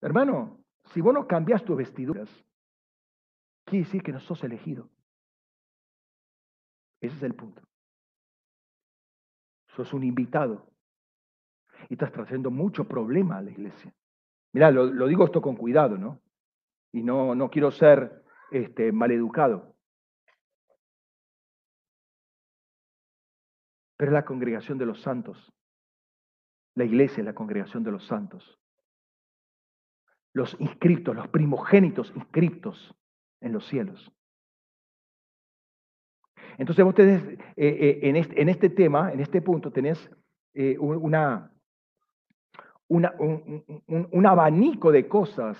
Hermano, si vos no cambias tus vestiduras, quiere decir que no sos elegido. Ese es el punto. Sos un invitado. Y estás trayendo mucho problema a la iglesia. Mirá, lo, lo digo esto con cuidado, ¿no? y no, no quiero ser este, maleducado. Pero es la congregación de los santos. La iglesia es la congregación de los santos. Los inscriptos, los primogénitos inscriptos en los cielos. Entonces vos tenés, eh, eh, en, este, tema, en este punto, tenés eh, una, un, un, abanico de cosas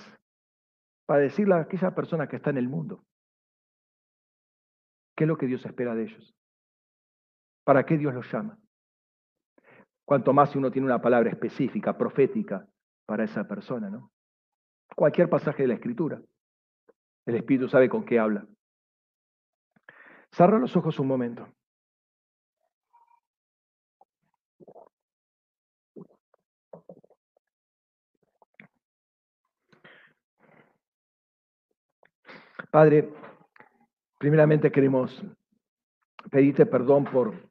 para decirle a aquella persona que está en el mundo qué es lo que Dios espera de ellos, para qué Dios los llama. Cuanto más si uno tiene una palabra específica, profética para esa persona, ¿no? Cualquier pasaje de la Escritura, el Espíritu sabe con qué habla. Cerra los ojos un momento. Padre, primeramente queremos pedirte perdón por,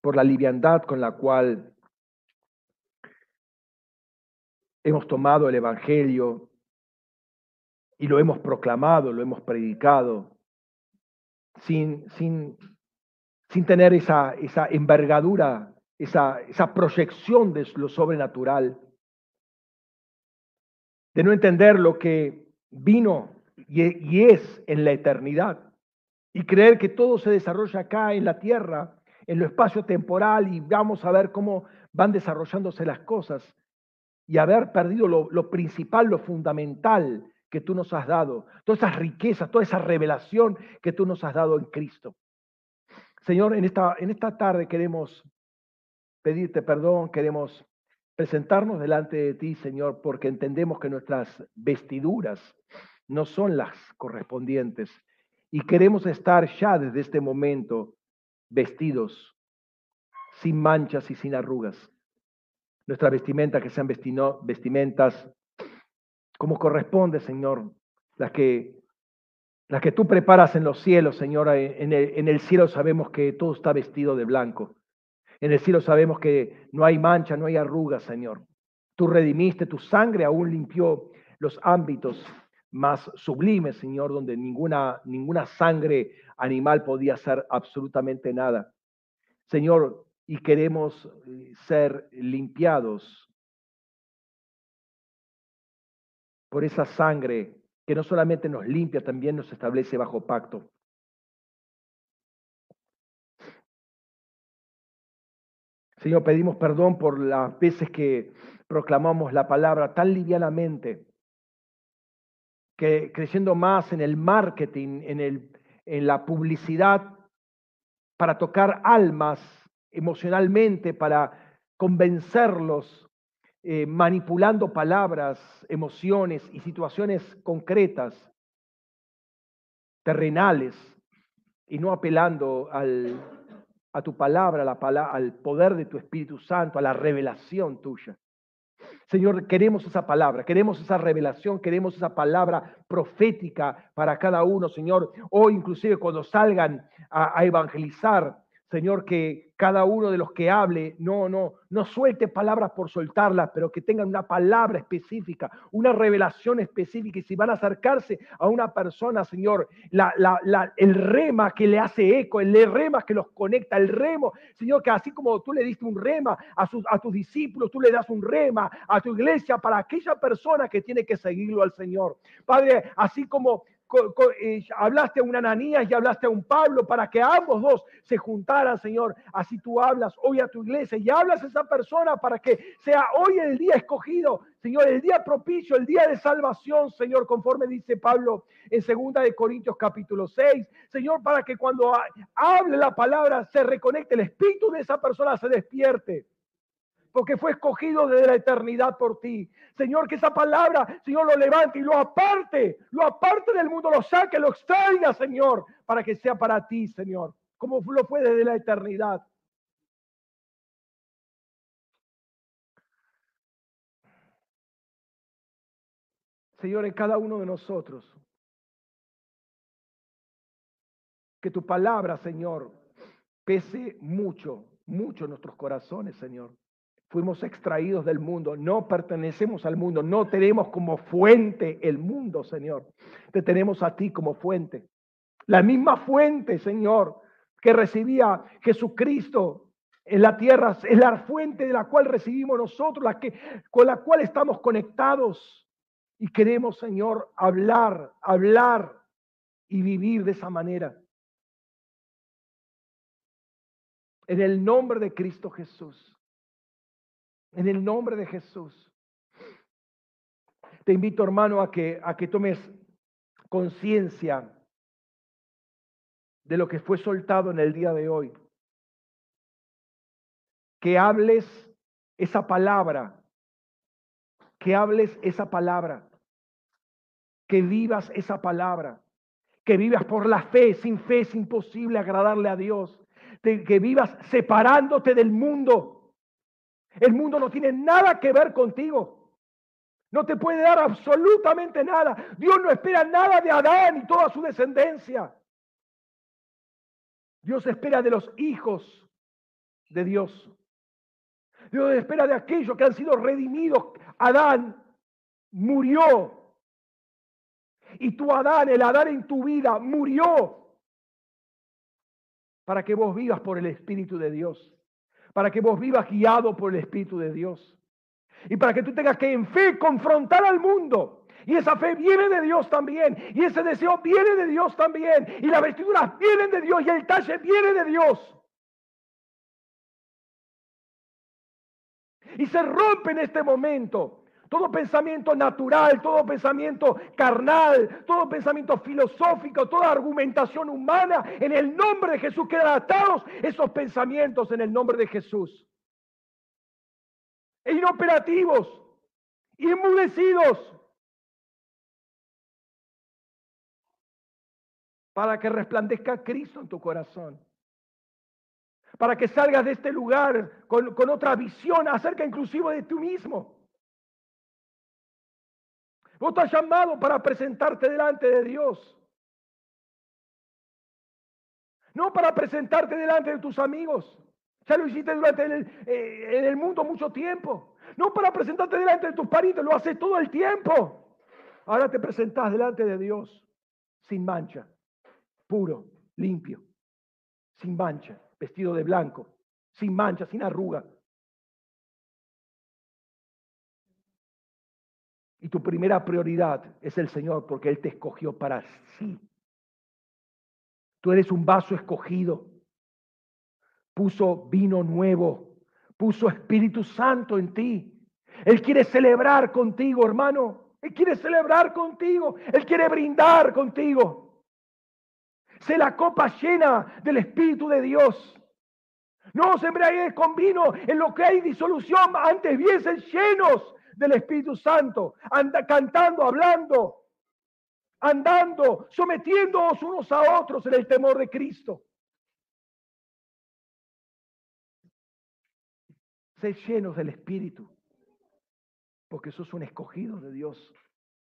por la liviandad con la cual hemos tomado el Evangelio y lo hemos proclamado, lo hemos predicado, sin, sin, sin tener esa, esa envergadura, esa, esa proyección de lo sobrenatural, de no entender lo que vino y, es en la eternidad. Y creer que todo se desarrolla acá en la tierra, en lo espacio temporal, y vamos a ver cómo van desarrollándose las cosas, y haber perdido lo, principal, lo fundamental que tú nos has dado, todas esas riquezas, toda esa revelación que tú nos has dado en Cristo. Señor, en esta, en esta tarde queremos pedirte perdón, queremos presentarnos delante de ti, Señor, porque entendemos que nuestras vestiduras no son las correspondientes. Y queremos estar ya desde este momento vestidos, sin manchas y sin arrugas. Nuestra vestimenta, que sean vestimentas como corresponde, Señor, las que, las que tú preparas en los cielos, Señor. En el, en el cielo sabemos que todo está vestido de blanco. En el cielo sabemos que no hay mancha, no hay arrugas, Señor. Tú redimiste, tu sangre aún limpió los ámbitos más sublime, Señor, donde ninguna, ninguna sangre animal podía hacer absolutamente nada. Señor, y queremos eh, ser limpiados por esa sangre que no solamente nos limpia, también nos establece bajo pacto. Señor, pedimos perdón por las veces que proclamamos la palabra tan livianamente que creciendo más en el marketing, en, el, en la publicidad, para tocar almas emocionalmente, para convencerlos, eh, manipulando palabras, emociones y situaciones concretas, terrenales, y no apelando al, a tu palabra, la, al poder de tu Espíritu Santo, a la revelación tuya. Señor, queremos esa palabra, queremos esa revelación, queremos esa palabra profética para cada uno, Señor. O inclusive cuando salgan a, a evangelizar, Señor, que cada uno de los que hable no, no, no suelte palabras por soltarlas, pero que tengan una palabra específica, una revelación específica. Y si van a acercarse a una persona, Señor, el rema que le hace eco, el rema que los conecta, el remo, Señor, que así como tú le diste un rema a, sus, a tus discípulos, tú le das un rema a tu iglesia para aquella persona que tiene que seguirlo al Señor. Padre, así como hablaste a un Ananías y hablaste a un Pablo para que ambos dos se juntaran, Señor. Así tú hablas hoy a tu iglesia y hablas a esa persona para que sea hoy el día escogido, Señor, el día propicio, el día de salvación, Señor, conforme dice Pablo en segunda de Corintios capítulo 6. Señor, para que cuando hable la palabra se reconecte, el espíritu de esa persona se despierte porque fue escogido desde la eternidad por ti. Señor, que esa palabra, Señor, lo levante y lo aparte, lo aparte del mundo, lo saque, lo extraiga, Señor, para que sea para ti, Señor, como lo fue desde la eternidad. Señor, en cada uno de nosotros, que tu palabra, Señor, pese mucho, mucho en nuestros corazones, Señor. Fuimos extraídos del mundo, no pertenecemos al mundo, no tenemos como fuente el mundo, Señor. Te tenemos a ti como fuente. La misma fuente, Señor, que recibía Jesucristo en la tierra, es la fuente de la cual recibimos nosotros, la que, con la cual estamos conectados. Y queremos, Señor, hablar, hablar y vivir de esa manera. En el nombre de Cristo Jesús. En el nombre de Jesús. Te invito, hermano, a que, a que tomes conciencia de lo que fue soltado en el día de hoy. Que hables esa palabra, que hables esa palabra, que vivas esa palabra, que vivas por la fe. Sin fe es imposible agradarle a Dios. Que vivas separándote del mundo el mundo no tiene nada que ver contigo. No te puede dar absolutamente nada. Dios no espera nada de Adán y toda su descendencia. Dios espera de los hijos de Dios. Dios espera de aquellos que han sido redimidos. Adán murió. Y tu Adán, el Adán en tu vida, murió para que vos vivas por el Espíritu de Dios para que vos vivas guiado por el Espíritu de Dios. Y para que tú tengas que en fe confrontar al mundo. Y esa fe viene de Dios también. Y ese deseo viene de Dios también. Y las vestiduras vienen de Dios. Y el talle viene de Dios. Y se rompe en este momento todo pensamiento natural, todo pensamiento carnal, todo pensamiento filosófico, toda argumentación humana, en el nombre de Jesús quedan atados esos pensamientos en el nombre de Jesús. E inoperativos, inmudecidos, para que resplandezca Cristo en tu corazón. Para que salgas de este lugar con, otra visión acerca inclusive de tú mismo. Vos estás llamado para presentarte delante de Dios. No para presentarte delante de tus amigos. Ya lo hiciste durante eh, en el mundo mucho tiempo. No para presentarte delante de tus parientes, lo haces todo el tiempo. Ahora te presentás delante de Dios sin mancha, puro, limpio, sin mancha, vestido de blanco, sin mancha, sin arruga. Y tu primera prioridad es el Señor porque Él te escogió para sí. Tú eres un vaso escogido. Puso vino nuevo. Puso Espíritu Santo en ti. Él quiere celebrar contigo, hermano. Él quiere celebrar contigo. Él quiere brindar contigo. Sé la copa llena del Espíritu de Dios. No os embriaguéis con vino en lo que hay disolución, antes bien llenos del Espíritu Santo, anda, cantando, hablando, andando, sometiéndonos unos a otros en el temor de Cristo. Sé llenos del Espíritu. Porque sos un escogido de Dios.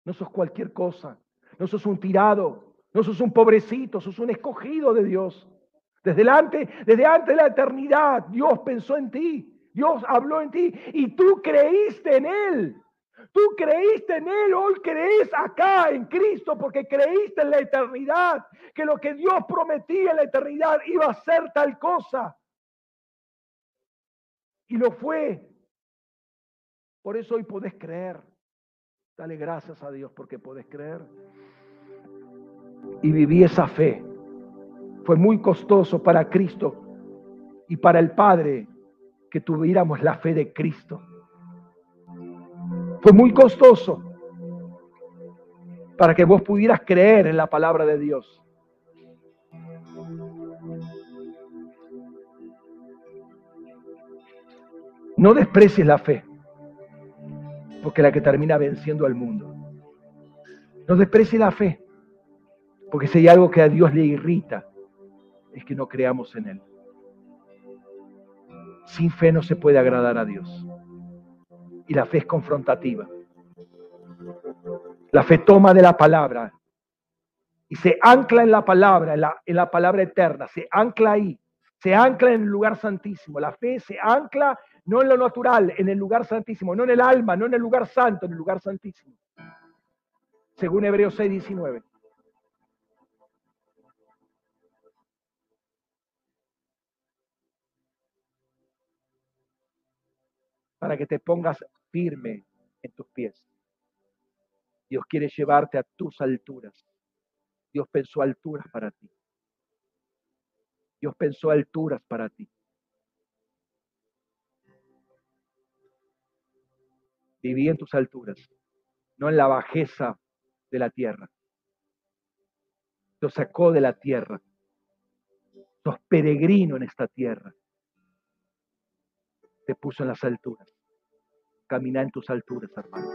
No sos cualquier cosa. No sos un tirado. No sos un pobrecito. Sos un escogido de Dios. Desde, delante, desde antes de la eternidad, Dios pensó en ti. Dios habló en ti y tú creíste en Él. Tú creíste en Él, hoy crees acá en Cristo porque creíste en la eternidad, que lo que Dios prometía en la eternidad iba a ser tal cosa. Y lo fue. Por eso hoy podés creer. Dale gracias a Dios porque podés creer. Y viví esa fe. Fue muy costoso para Cristo y para el Padre que tuviéramos la fe de Cristo. Fue muy costoso para que vos pudieras creer en la palabra de Dios. No desprecies la fe, porque la que termina venciendo al mundo. No desprecies la fe, porque si hay algo que a Dios le irrita, es que no creamos en Él. Sin fe no se puede agradar a Dios y la fe es confrontativa. La fe toma de la palabra y se ancla en la palabra, en la, palabra eterna, se ancla ahí, se ancla en el lugar santísimo. La fe se ancla no en lo natural, en el lugar santísimo, no en el alma, no en el lugar santo, en el lugar santísimo. Según Hebreos 6, 19. Para que te pongas firme en tus pies. Dios quiere llevarte a tus alturas. Dios pensó alturas para ti. Dios pensó alturas para ti. Viví en tus alturas, no en la bajeza de la tierra. Te sacó de la tierra. Sos peregrino en esta tierra. Te puso en las alturas. Camina en tus alturas, hermano.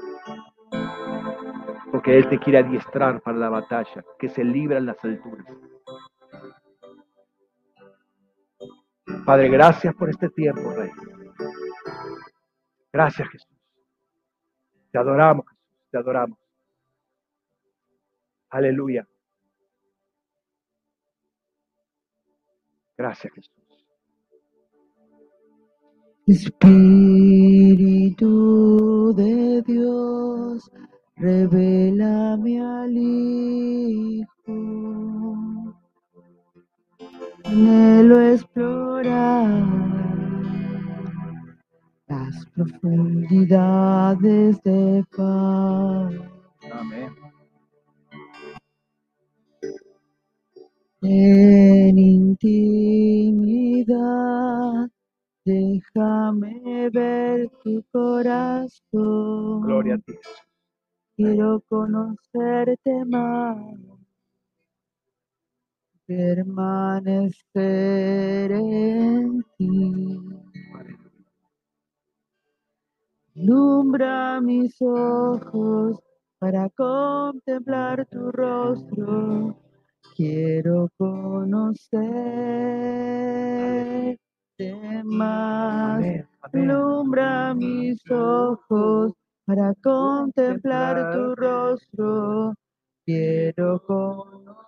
Porque Él te quiere adiestrar para la batalla, que se libra en las alturas. Padre, gracias por este tiempo, Rey. Gracias, Jesús. Te adoramos, Jesús. Te adoramos. Aleluya. Gracias, Jesús. Espíritu de Dios, revélame al Hijo. Anhelo explorar las profundidades de paz. Amén. En intimidad Déjame ver tu corazón. Gloria a ti. Quiero conocerte más. Permanecer en ti. Lumbra mis ojos para contemplar tu rostro. Quiero conocer más. Alumbra mis ojos para contemplar tu rostro. Quiero conocer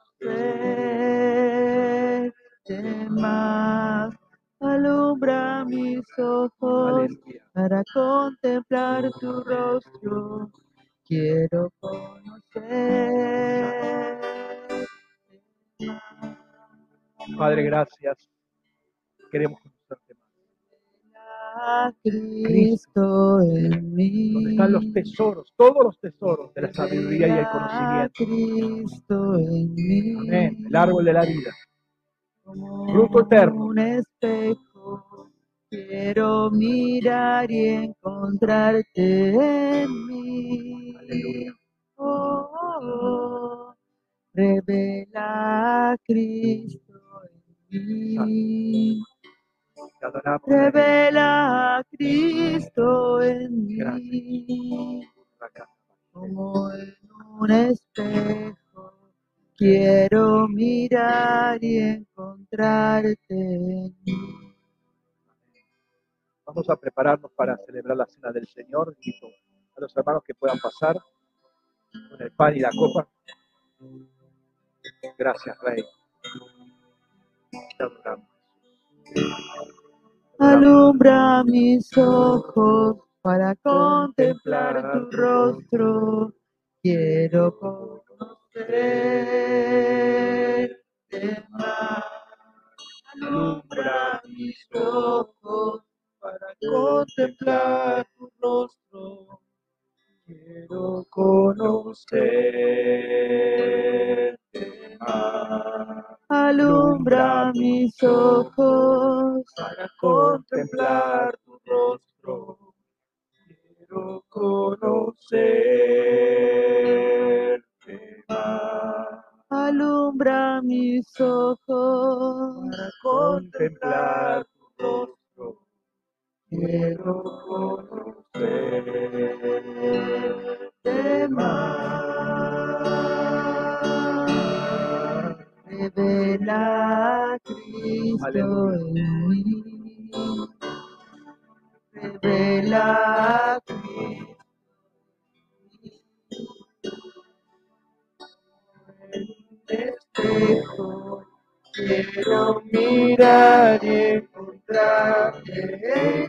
más. Alumbra mis ojos para contemplar tu rostro. Quiero conocer. Padre, gracias. Queremos Cristo en mí. Donde están los tesoros, todos los tesoros de la sabiduría y el conocimiento. Cristo en mí. Amén. El árbol de la vida. Fruto eterno. Un espejo. Quiero mirar y encontrarte en mí. Aleluya. Oh, oh, revela a Cristo en mí. Revela a Cristo en mí. Como en un espejo, quiero mirar y encontrarte en mí. Vamos a prepararnos para celebrar la cena del Señor. a los hermanos que puedan pasar con el pan y la copa. Gracias, Rey. Te adoramos. Alumbra mis ojos para contemplar tu rostro. Quiero conocerte más. Alumbra mis ojos para contemplar tu rostro. Quiero conocerte más. Alumbra mis ojos para contemplar tu rostro. Quiero conocerte más. Alumbra mis ojos Para contemplar tu rostro. Quiero conocerte más. Revela a Cristo Aleluya. en mí. Revela a Cristo. espejo, quiero mirar y encontrarte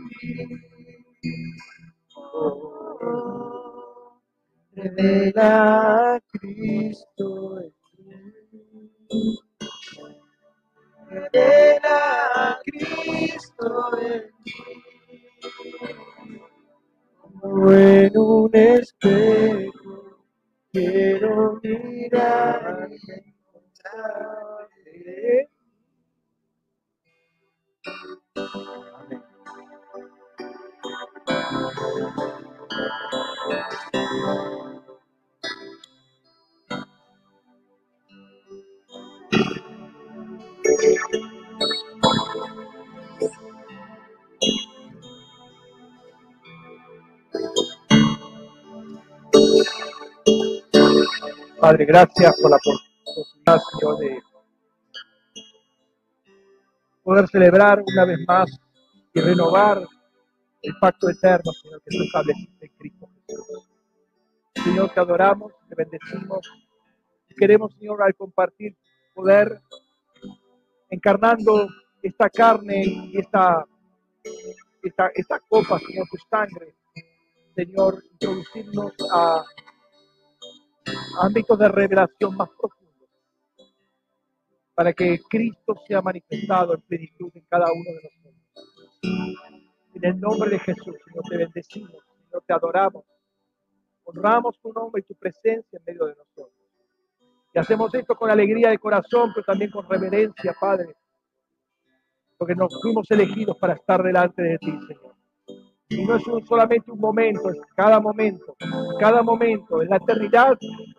revela Cristo en mí. Revela Cristo en mí. Como en un gracias por la oportunidad, Señor, de poder celebrar una vez más y renovar el pacto eterno, Señor, que tú estableciste en Cristo Jesús. Señor, te adoramos, te bendecimos queremos, Señor, al compartir poder encarnando esta carne y esta, esta, esta copa, Señor, tu sangre, Señor, introducirnos a ámbitos de revelación más profundos, para que Cristo sea manifestado en plenitud en cada uno de nosotros. En el nombre de Jesús, Señor, te bendecimos, Señor, te adoramos, honramos tu nombre y tu presencia en medio de nosotros. Y hacemos esto con alegría de corazón, pero también con reverencia, Padre, porque nos fuimos elegidos para estar delante de ti, Señor. Y no es un- solamente un momento, es cada momento, cada momento, en la eternidad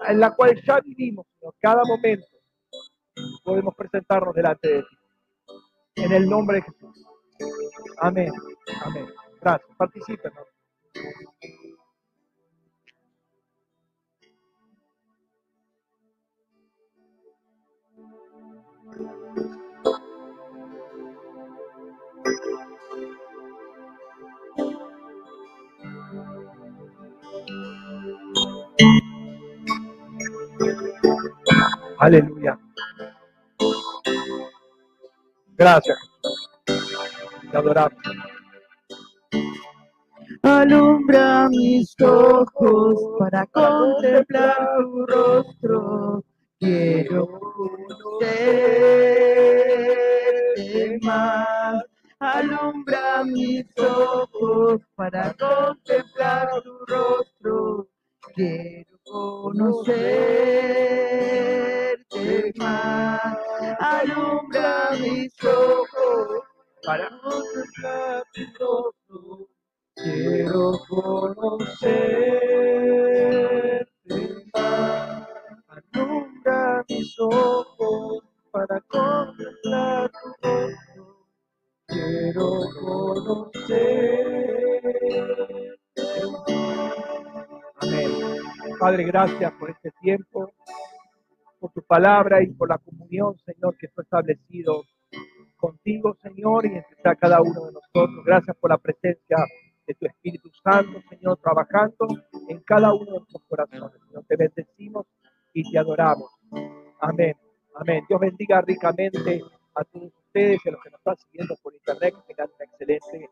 en la cual ya vivimos, cada momento podemos presentarnos delante de ti. En el nombre de Jesús. Amén. Amén. Gracias. Participen. Aleluya. Gracias. Te. Alumbra mis ojos para contemplar tu rostro. Quiero conocerte más. Alumbra mis ojos para contemplar tu rostro. Quiero conocerte más. Alumbra mis ojos Para contemplar tu rostro, quiero conocerte más. Alumbra mis ojos para contemplar tu rostro. Quiero conocerte Amén. Padre, gracias por este tiempo, por tu palabra y por la comunión, Señor, que fue establecido contigo, Señor, y entre cada uno de nosotros. Gracias por la presencia de tu Espíritu Santo, Señor, trabajando en cada uno de nuestros corazones. Señor, te bendecimos y te adoramos. Amén. Amén. Dios bendiga ricamente a todos ustedes y a los que nos están siguiendo por internet. Que tengan una excelente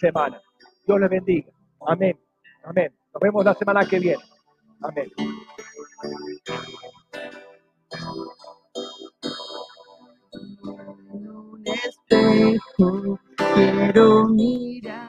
semana. Dios les bendiga. Amén. Amén. Nos vemos la semana que viene. Amén. Un espejo quiero mirar.